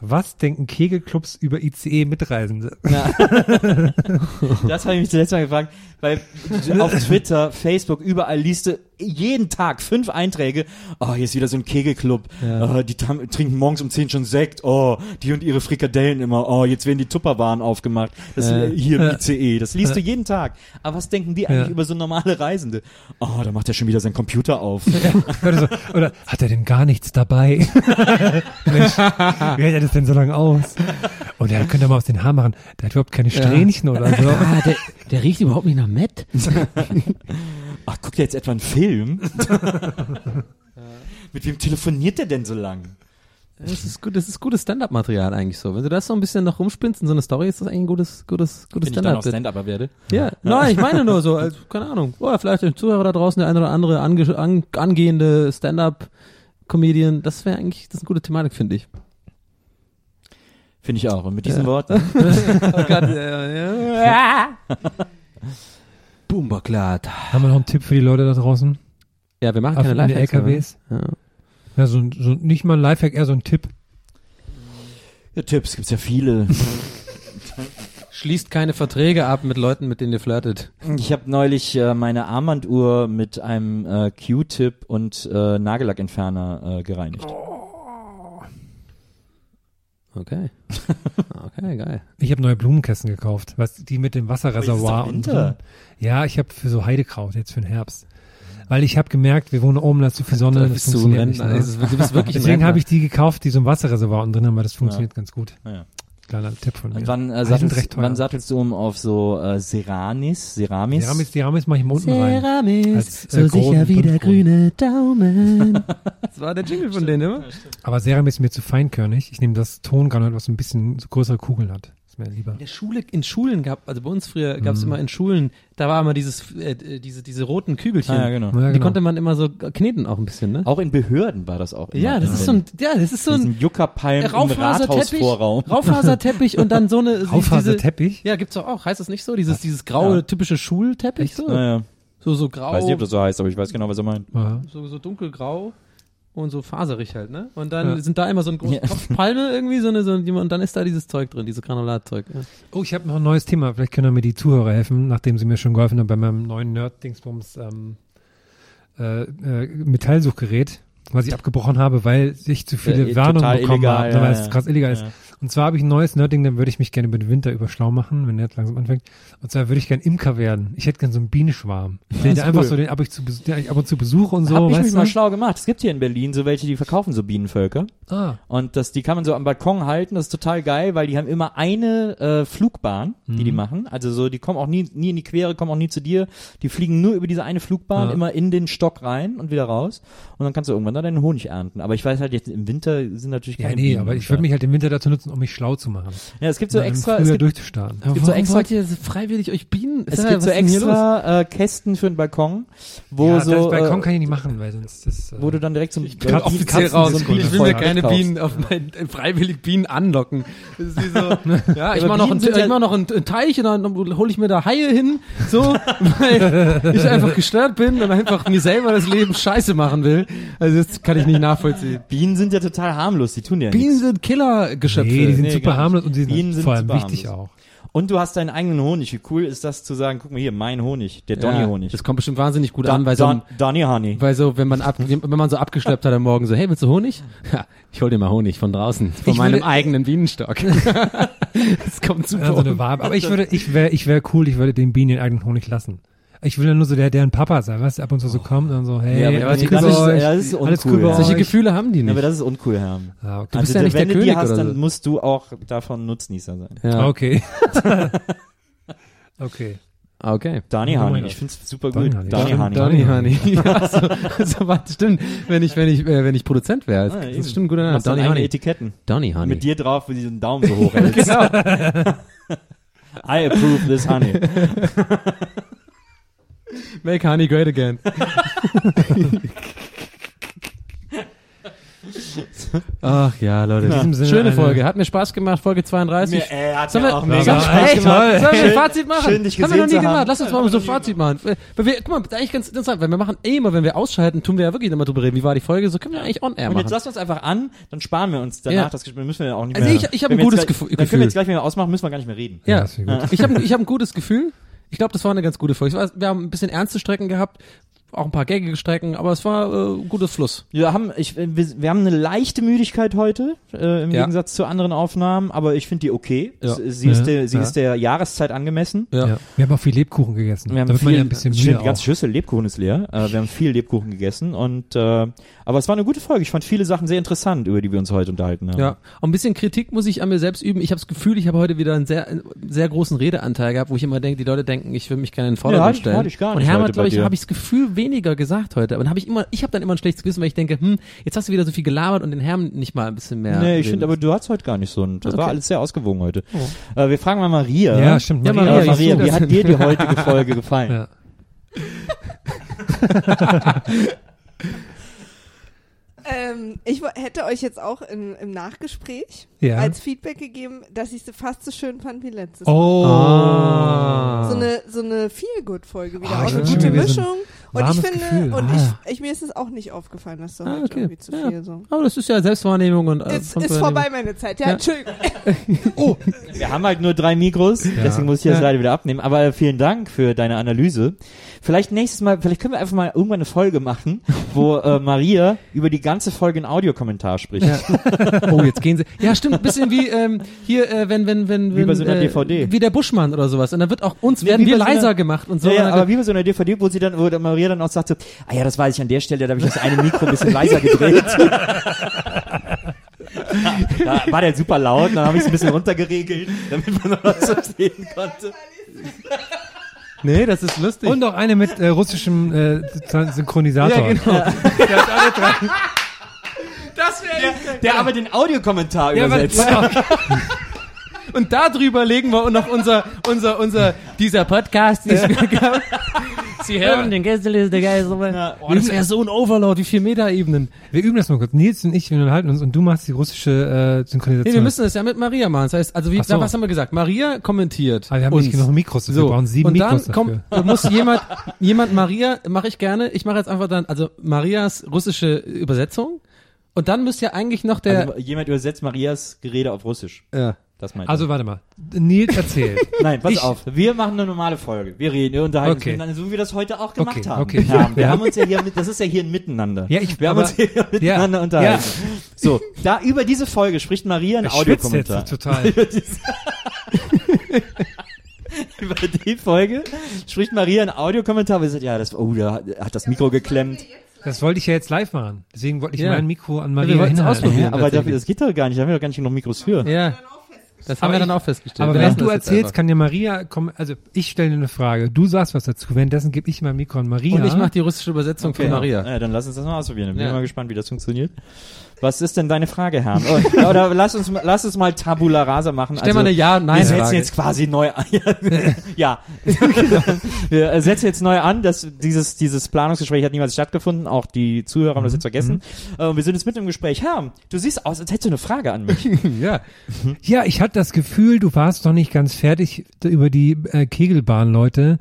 Was denken Kegelclubs über ICE-Mitreisende? (laughs) Das habe ich mich zuletzt mal gefragt, weil (laughs) auf Twitter, Facebook, überall liest du jeden Tag fünf Einträge. Oh, hier ist wieder so ein Kegelclub. Oh, die trinken morgens um zehn schon Sekt. Oh, die und ihre Frikadellen immer. Oh, jetzt werden die Tupperwaren aufgemacht. Das Ja. hier im Ja. ICE. Das liest du jeden Tag. Aber was denken die eigentlich Ja. über so normale Reisende? Oh, da macht er schon wieder seinen Computer auf. oder, so, oder hat er denn gar nichts dabei? (laughs) Mensch, wie hält er das denn so lange aus? Und er könnte mal aus den Haaren machen. Der hat überhaupt keine Strähnchen oder so. Ah, der, der riecht überhaupt nicht nach Matt. (laughs) Ach, guckt ihr jetzt etwa einen Film? (laughs) Mit wem telefoniert der denn so lang? Das ist gut, das ist gutes Stand-up-Material eigentlich so. Wenn du das so ein bisschen noch rumspinnst in so eine Story, ist das eigentlich ein gutes, gutes, gutes Wenn ich dann noch Stand-up. Stand-Upper werde. Ja, nein, ich meine nur so, als, keine Ahnung, oder vielleicht ein Zuhörer da draußen, der eine oder andere ange, an, angehende Stand-up-Comedian, das wäre eigentlich, das ist eine gute Thematik, finde ich. Finde ich auch. Und mit diesen Worten. (laughs) Oh Gott, (laughs) Boomberklat. Haben wir noch einen Tipp für die Leute da draußen? Ja, wir machen Auf keine in die Lifehacks. LKWs? Ja. Ja, so, ein- so nicht mal ein Lifehack, eher so ein Tipp. Ja, Tipps gibt's ja viele. (laughs) Schließt keine Verträge ab mit Leuten, mit denen ihr flirtet. Ich habe neulich äh, meine Armbanduhr mit einem äh, Q-Tip und äh, Nagellackentferner äh, gereinigt. Okay. (laughs) Okay, geil. Ich habe neue Blumenkästen gekauft, was die mit dem Wasserreservoir und jetzt ist doch Winter. Ja, ich habe für so Heidekraut jetzt für den Herbst. Weil ich habe gemerkt, wir wohnen oben, da ist zu viel Sonne, Da das bist du ein funktioniert nicht. Ne? Es ist- Du bist wirklich ein Deswegen habe ich die gekauft, die so ein Wasserreservoir unten drin haben, weil das funktioniert ganz gut. Ja. Kleiner Tipp von mir. Und wann, äh, Ah, sattelst, wann sattelst du um auf so äh, Seranis? Ceramis? Ceramis, Ceramis mache ich im unten rein. Ceramis, Als, äh, so sicher wie der grüne Daumen. (laughs) Das war der Jingle von denen immer. Aber Ceramis ist mir zu feinkörnig. Ich nehme das Tongranulat, was so ein bisschen so größere Kugeln hat. Mir lieber. In der Schule, in Schulen gab, also bei uns früher gab es Mhm. immer in Schulen, da war immer dieses, äh, diese, diese roten Kügelchen. Ah, ja, genau. Ja, Die genau. konnte man immer so kneten auch ein bisschen, ne? Auch in Behörden war das auch. Immer Ja, das ist so ein, ja, das ist so ein Juckerpalm im Raufaserteppich, Rathausvorraum. Raufaserteppich und dann so eine, (laughs) diese, Raufaserteppich? ja, gibt's doch auch, heißt das nicht so? Dieses, dieses graue, Ja. typische Schulteppich, so, Naja, so, so grau, weiß nicht, ob das so heißt, aber ich weiß genau, was er meint. Ja. so, so dunkelgrau und so faserig halt, ne? Und dann Ja. sind da immer so ein großer Ja. Palme irgendwie, so eine, so, und dann ist da dieses Zeug drin, dieses Granulatzeug. Ja. Oh, ich habe noch ein neues Thema. Vielleicht können mir die Zuhörer helfen, nachdem sie mir schon geholfen haben bei meinem neuen Nerd-Dingsbums ähm, äh, äh, Metallsuchgerät, was ich abgebrochen habe, weil ich zu viele Äh, Warnungen bekommen habe, ja, weil ja. es krass illegal ist. Ja. Und zwar habe ich ein neues Nerdding, dann würde ich mich gerne über den Winter über schlau machen, wenn der jetzt langsam anfängt. Und zwar würde ich gerne Imker werden. Ich hätte gerne so einen Bienenschwarm. (laughs) den ist der einfach cool. so, den ab, ich zu, Besuch- den ich ab und zu besuche und so. Hab ich mich du? mal schlau gemacht. Es gibt hier in Berlin so welche, die verkaufen so Bienenvölker. Ah, Und das, die kann man so am Balkon halten, das ist total geil, weil die haben immer eine äh, Flugbahn, die Mhm. die machen. Also so, die kommen auch nie, nie in die Quere, kommen auch nie zu dir. Die fliegen nur über diese eine Flugbahn Ja. immer in den Stock rein und wieder raus. Und dann kannst du irgendwann da deinen Honig ernten. Aber ich weiß halt jetzt, im Winter sind natürlich ja, keine nee, Bienen aber ich würde mich halt im Winter dazu nutzen, um mich schlau zu machen. Ja, es gibt so extra, es gibt, durchzustarten. Aber gibt so extra- wollt ihr freiwillig euch Bienen? es gibt so extra äh, Kästen für den Balkon, wo ja, so, das Balkon äh, kann ich nicht machen, weil sonst das, äh, wo du dann direkt zum Ich bin offiziell Katzen- raus. so ein ich will mir keine. Bienen auf mein, äh, freiwillig Bienen anlocken. Das ist wie so, (laughs) ja, ich aber mach noch, Bienen ich mach noch einen, Teich und dann hole ich mir da Haie hin, so, (laughs) weil ich einfach gestört bin und einfach mir selber das Leben scheiße machen will. Also das kann ich nicht nachvollziehen. Bienen sind ja total harmlos, die tun ja Bienen nichts. sind Killergeschöpfe. Nee, die sind Nee, super harmlos und die sind, Bienen sind vor allem wichtig harmlos. auch. Und du hast deinen eigenen Honig. Wie cool ist das zu sagen, guck mal hier, mein Honig, der Donny-Honig. Das kommt bestimmt wahnsinnig gut Don- an, weil so, Don- Donny Honey. weil so, wenn man ab, (laughs) wenn man so abgeschleppt hat am Morgen so, hey, willst du Honig? Ja, ich hol dir mal Honig von draußen, von Ich meinem würde- eigenen Bienenstock. (laughs) das kommt super. Ja, so eine Wabe. Aber ich würde, ich wäre, ich wäre cool, ich würde den Bienen ihren eigenen Honig lassen. Ich will ja nur so der, deren Papa sein, was ab und zu so kommt und so, hey, Ja, aber alles nee, cool das ist- euch, ja, das ist uncool, ja. Solche. Gefühle haben die Ja, nicht. aber das ist uncool, Herm. Ah, okay. Du bist also, ja nicht wenn der du die König hast, oder dann so. musst du auch davon Nutznießer sein. Ja. (laughs) Okay. okay. Okay. Donny Oh Gott. ich find's super Donny gut. Honey. Donny Honey. Donny Honey. Ja, so, so, warte, stimmt. Wenn ich, wenn ich, äh, wenn ich Produzent wäre, das, Ah, das stimmt guter Name. Eigene Honey. Etiketten. Donny Honey. Mit dir drauf, wo du diesen Daumen so hoch (laughs) hältst. Genau. (laughs) I approve this honey. Make Honey great again. Ach ja, Leute. In diesem Sinne Schöne eine- Folge. Hat mir Spaß gemacht. Folge 32. Mir, äh, hat Sollen mir auch sollen mega wir, Spaß ey, gemacht. Sollen wir ein Schön- Fazit machen? schön, dich haben wir noch gesehen nie zu gemacht. haben. Lass uns mal so ein Fazit machen. Weil wir, guck mal, das ist eigentlich ganz interessant, weil wir machen eh immer, wenn wir ausschalten, tun wir ja wirklich immer drüber reden. Wie war die Folge? So können wir eigentlich on air Und jetzt machen. lass uns einfach an, dann sparen wir uns danach Ja. das Gespräch. Müssen wir ja auch nicht Also mehr. ich- ich hab wenn ein wir gutes jetzt Gefühl- gleich, Dann können Gefühl. wir jetzt gleich, wenn wir ausmachen, müssen wir gar nicht mehr reden. Ja, das wäre gut. ich habe ich hab ein gutes Gefühl. Ich glaube, das war eine ganz gute Folge. Wir haben ein bisschen ernste Strecken gehabt, auch ein paar gaggige Strecken, aber es war äh, ein gutes Fluss. Wir haben, ich, wir, wir haben eine leichte Müdigkeit heute, äh, im Ja. Gegensatz zu anderen Aufnahmen, aber ich finde die okay. Ja. Sie, sie, ist Ja. der, sie Ja. ist der Jahreszeit angemessen. Ja. Wir haben auch viel Lebkuchen gegessen. Wir haben da wird man viel, ja ein bisschen stimmt, die ganze. Schüssel Lebkuchen ist leer. Äh, wir haben viel Lebkuchen gegessen und äh, aber es war eine gute Folge. Ich fand viele Sachen sehr interessant, über die wir uns heute unterhalten haben. Ja, und ein bisschen Kritik muss ich an mir selbst üben. Ich habe das Gefühl, ich habe heute wieder einen sehr, einen sehr großen Redeanteil gehabt, wo ich immer denke, die Leute denken, ich will mich gerne in den Vordergrund ich- stellen. hatte ich gar und nicht Hermann, heute glaube ich, habe ich das Gefühl weniger gesagt heute. Aber dann habe ich immer, ich habe dann immer ein schlechtes Gewissen, weil ich denke, hm, jetzt hast du wieder so viel gelabert und den Herrn nicht mal ein bisschen mehr. Nee, ich finde, aber du hast heute gar nicht so ein. Das war Okay. alles sehr ausgewogen heute. Äh, wir fragen mal Maria. Ja, stimmt. Ja, Maria, Äh, Maria, was Maria, wie hat dir die heutige Folge gefallen? Ja. (laughs) (laughs) Ähm, ich hätte euch jetzt auch in, im Nachgespräch Ja. als Feedback gegeben, dass ich sie fast so schön fand wie letztes Mal. Oh. Ah. So eine, so eine Feel-Good-Folge wieder. Ah, auch eine gute Mischung. Und ich finde, Gefühl. und Ah. ich, ich, mir ist es auch nicht aufgefallen, dass so Ah, heute okay. irgendwie zu Ja. viel so. Aber das ist ja Selbstwahrnehmung und äh, Ist, ist vorbei meine Zeit. Ja, Ja. Entschuldigung. (laughs) Wir haben halt nur drei Mikros, deswegen muss ich das Ja. leider wieder abnehmen. Aber vielen Dank für deine Analyse. Vielleicht nächstes Mal, vielleicht können wir einfach mal irgendwann eine Folge machen, wo äh, Maria über die ganze Folge einen Audiokommentar spricht. (laughs) Oh, jetzt gehen sie. Ja, stimmt, ein bisschen wie ähm, hier, äh, wenn, wenn, wenn, Wie wenn bei so einer äh, DVD. Wie der Buschmann oder sowas. Und dann wird auch uns, werden wie wir bei so einer- leiser gemacht und so. Ja, ja, aber wie bei so einer DVD, wo sie dann, wo Maria dann auch sagt so, ah ja, das weiß ich an der Stelle, da habe ich das eine Mikro ein bisschen leiser gedreht. (laughs) da war der super laut, dann habe ich es ein bisschen runtergeregelt, damit man noch was so sehen konnte. (laughs) nee, das ist lustig. Und auch eine mit äh, russischem äh, Synchronisator. ja, genau. Das wäre der aber den Audiokommentar Ja, weil, übersetzt. (laughs) Und darüber legen wir noch unser, unser, unser, dieser Podcast. Ist (laughs) Sie hören den Gästeliste Geiselmann. Ja. Oh, das wäre so ein Overload, wie viel Metaebenen. wir üben das mal kurz. Nils und ich, wir unterhalten uns und du machst die russische äh, Synchronisation. Nee, wir müssen das ja mit Maria machen. Das heißt, also wie, so. was haben wir gesagt? Maria kommentiert. Aber wir haben uns. nicht genug Mikros, wir So, brauchen sieben und Mikros dann kommt, dafür. da muss jemand, jemand Maria, mache ich gerne. Ich mache jetzt einfach dann, also Marias russische Übersetzung. Und dann müsste ja eigentlich noch der, Also, jemand übersetzt Marias Gerede auf Russisch. ja. Das meint Also warte mal. Nils erzählt. er. (laughs) Nein, pass ich- auf. Wir machen eine normale Folge. Wir reden, wir unterhalten Okay. uns miteinander, so wie wir das heute auch gemacht Okay, haben. okay. Ja, wir Ja. haben uns ja hier mit, das ist ja hier ein Miteinander. Ja, ich- wir haben aber- uns hier (laughs) miteinander Ja, unterhalten. So, da über diese Folge spricht Maria einen Ich jetzt Audiokommentar. total. (laughs) über, die Folge spricht Maria einen Audiokommentar, sie sagt, ja, das, oh, da hat das Mikro geklemmt. Das wollte ich ja jetzt live machen. Deswegen wollte ich Ja. mein Mikro an wir Maria es hinhalten. ausprobieren. Ja, aber dafür, das geht doch gar nicht, da haben wir doch gar nicht genug Mikros für. Ja. Das haben Aber wir dann ich- auch festgestellt. Aber wenn du erzählst, kann ja Maria kommen, also ich stelle dir eine Frage, du sagst was dazu, währenddessen gebe ich mein Mikro an Maria. Und ich mache die russische Übersetzung Okay, von Maria. Ja, dann lass uns das mal ausprobieren. Bin Ja. mal gespannt, wie das funktioniert. Was ist denn deine Frage, Herrn? Oh, oder (laughs) lass uns, mal- lass uns mal Tabula Rasa machen. Stell mal eine wir Ja-Nein-Frage. setzen jetzt quasi neu an. (laughs) ja. (laughs) wir äh, setzen jetzt neu an. dass dieses, dieses Planungsgespräch hat niemals stattgefunden. Auch die Zuhörer haben das jetzt vergessen. Äh, und wir sind jetzt mit im Gespräch. Herr, du siehst aus, als hättest du eine Frage an mich. ja. Ja, ich hatte das Gefühl, du warst noch nicht ganz fertig über die äh, Kegelbahn, Leute.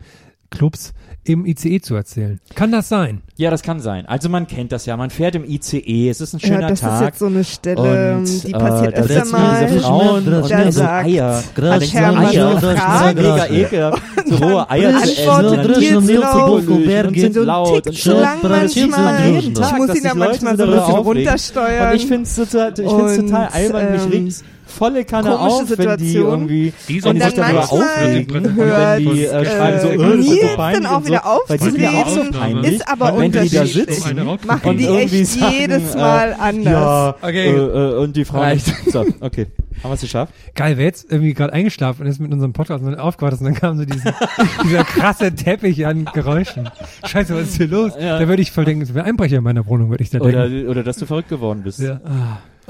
Clubs im ICE zu erzählen. Kann das sein? Ja, das kann sein. Also man kennt das ja. Man fährt im ICE. Es ist ein schöner ja, das Tag. ist jetzt so eine Stelle, und, die passiert äh, öfter mal. diese Frauen und da dann so Eier. Grad Alex, Hermann so Eier. so Das ist mega ekelhaft. So rohe Eier zu essen. Und sind so und So laut. und zu lang manchmal. Ich muss ihn Leute manchmal so ein bisschen runtersteuern. Und ich finde es total, albern. Mich ähm, regt's volle Kanne komische auf, wenn die Situation. irgendwie Die dann sich darüber manchmal aufregen und hört, wenn die äh, schreiben so, äh, äh, so dann auch und so, wieder weil die sind ja auch so peinlich. Ist aber wenn die da unterschiedlich. sitzen Machen und die echt sagen, jedes äh, Mal anders. Ja, Okay. äh, äh, und die Frau. Reicht. So, okay. Haben wir es geschafft? Geil, wer jetzt irgendwie gerade eingeschlafen ist mit unserem Podcast und dann aufgewacht ist und dann kam so diesen, (laughs) dieser krasse Teppich an Geräuschen. Scheiße, was ist hier los? Da würde ich voll denken, es wäre Einbrecher in meiner Wohnung, würde ich da Oder, denken. oder dass du verrückt geworden bist. Ja.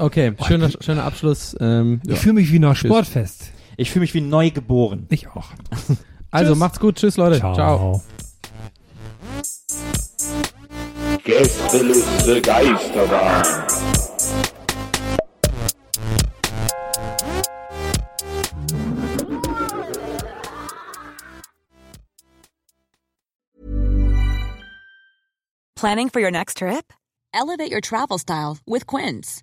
Okay, schöner, schöner Abschluss. Ähm, ja. Ich fühle mich wie nach Sportfest. Ich fühle mich wie neu geboren. Ich auch. (laughs) Also macht's gut. Tschüss, Leute. Ciao. Gästeliste Geisterbahn. Planning for your next trip? Elevate your travel style with Quince.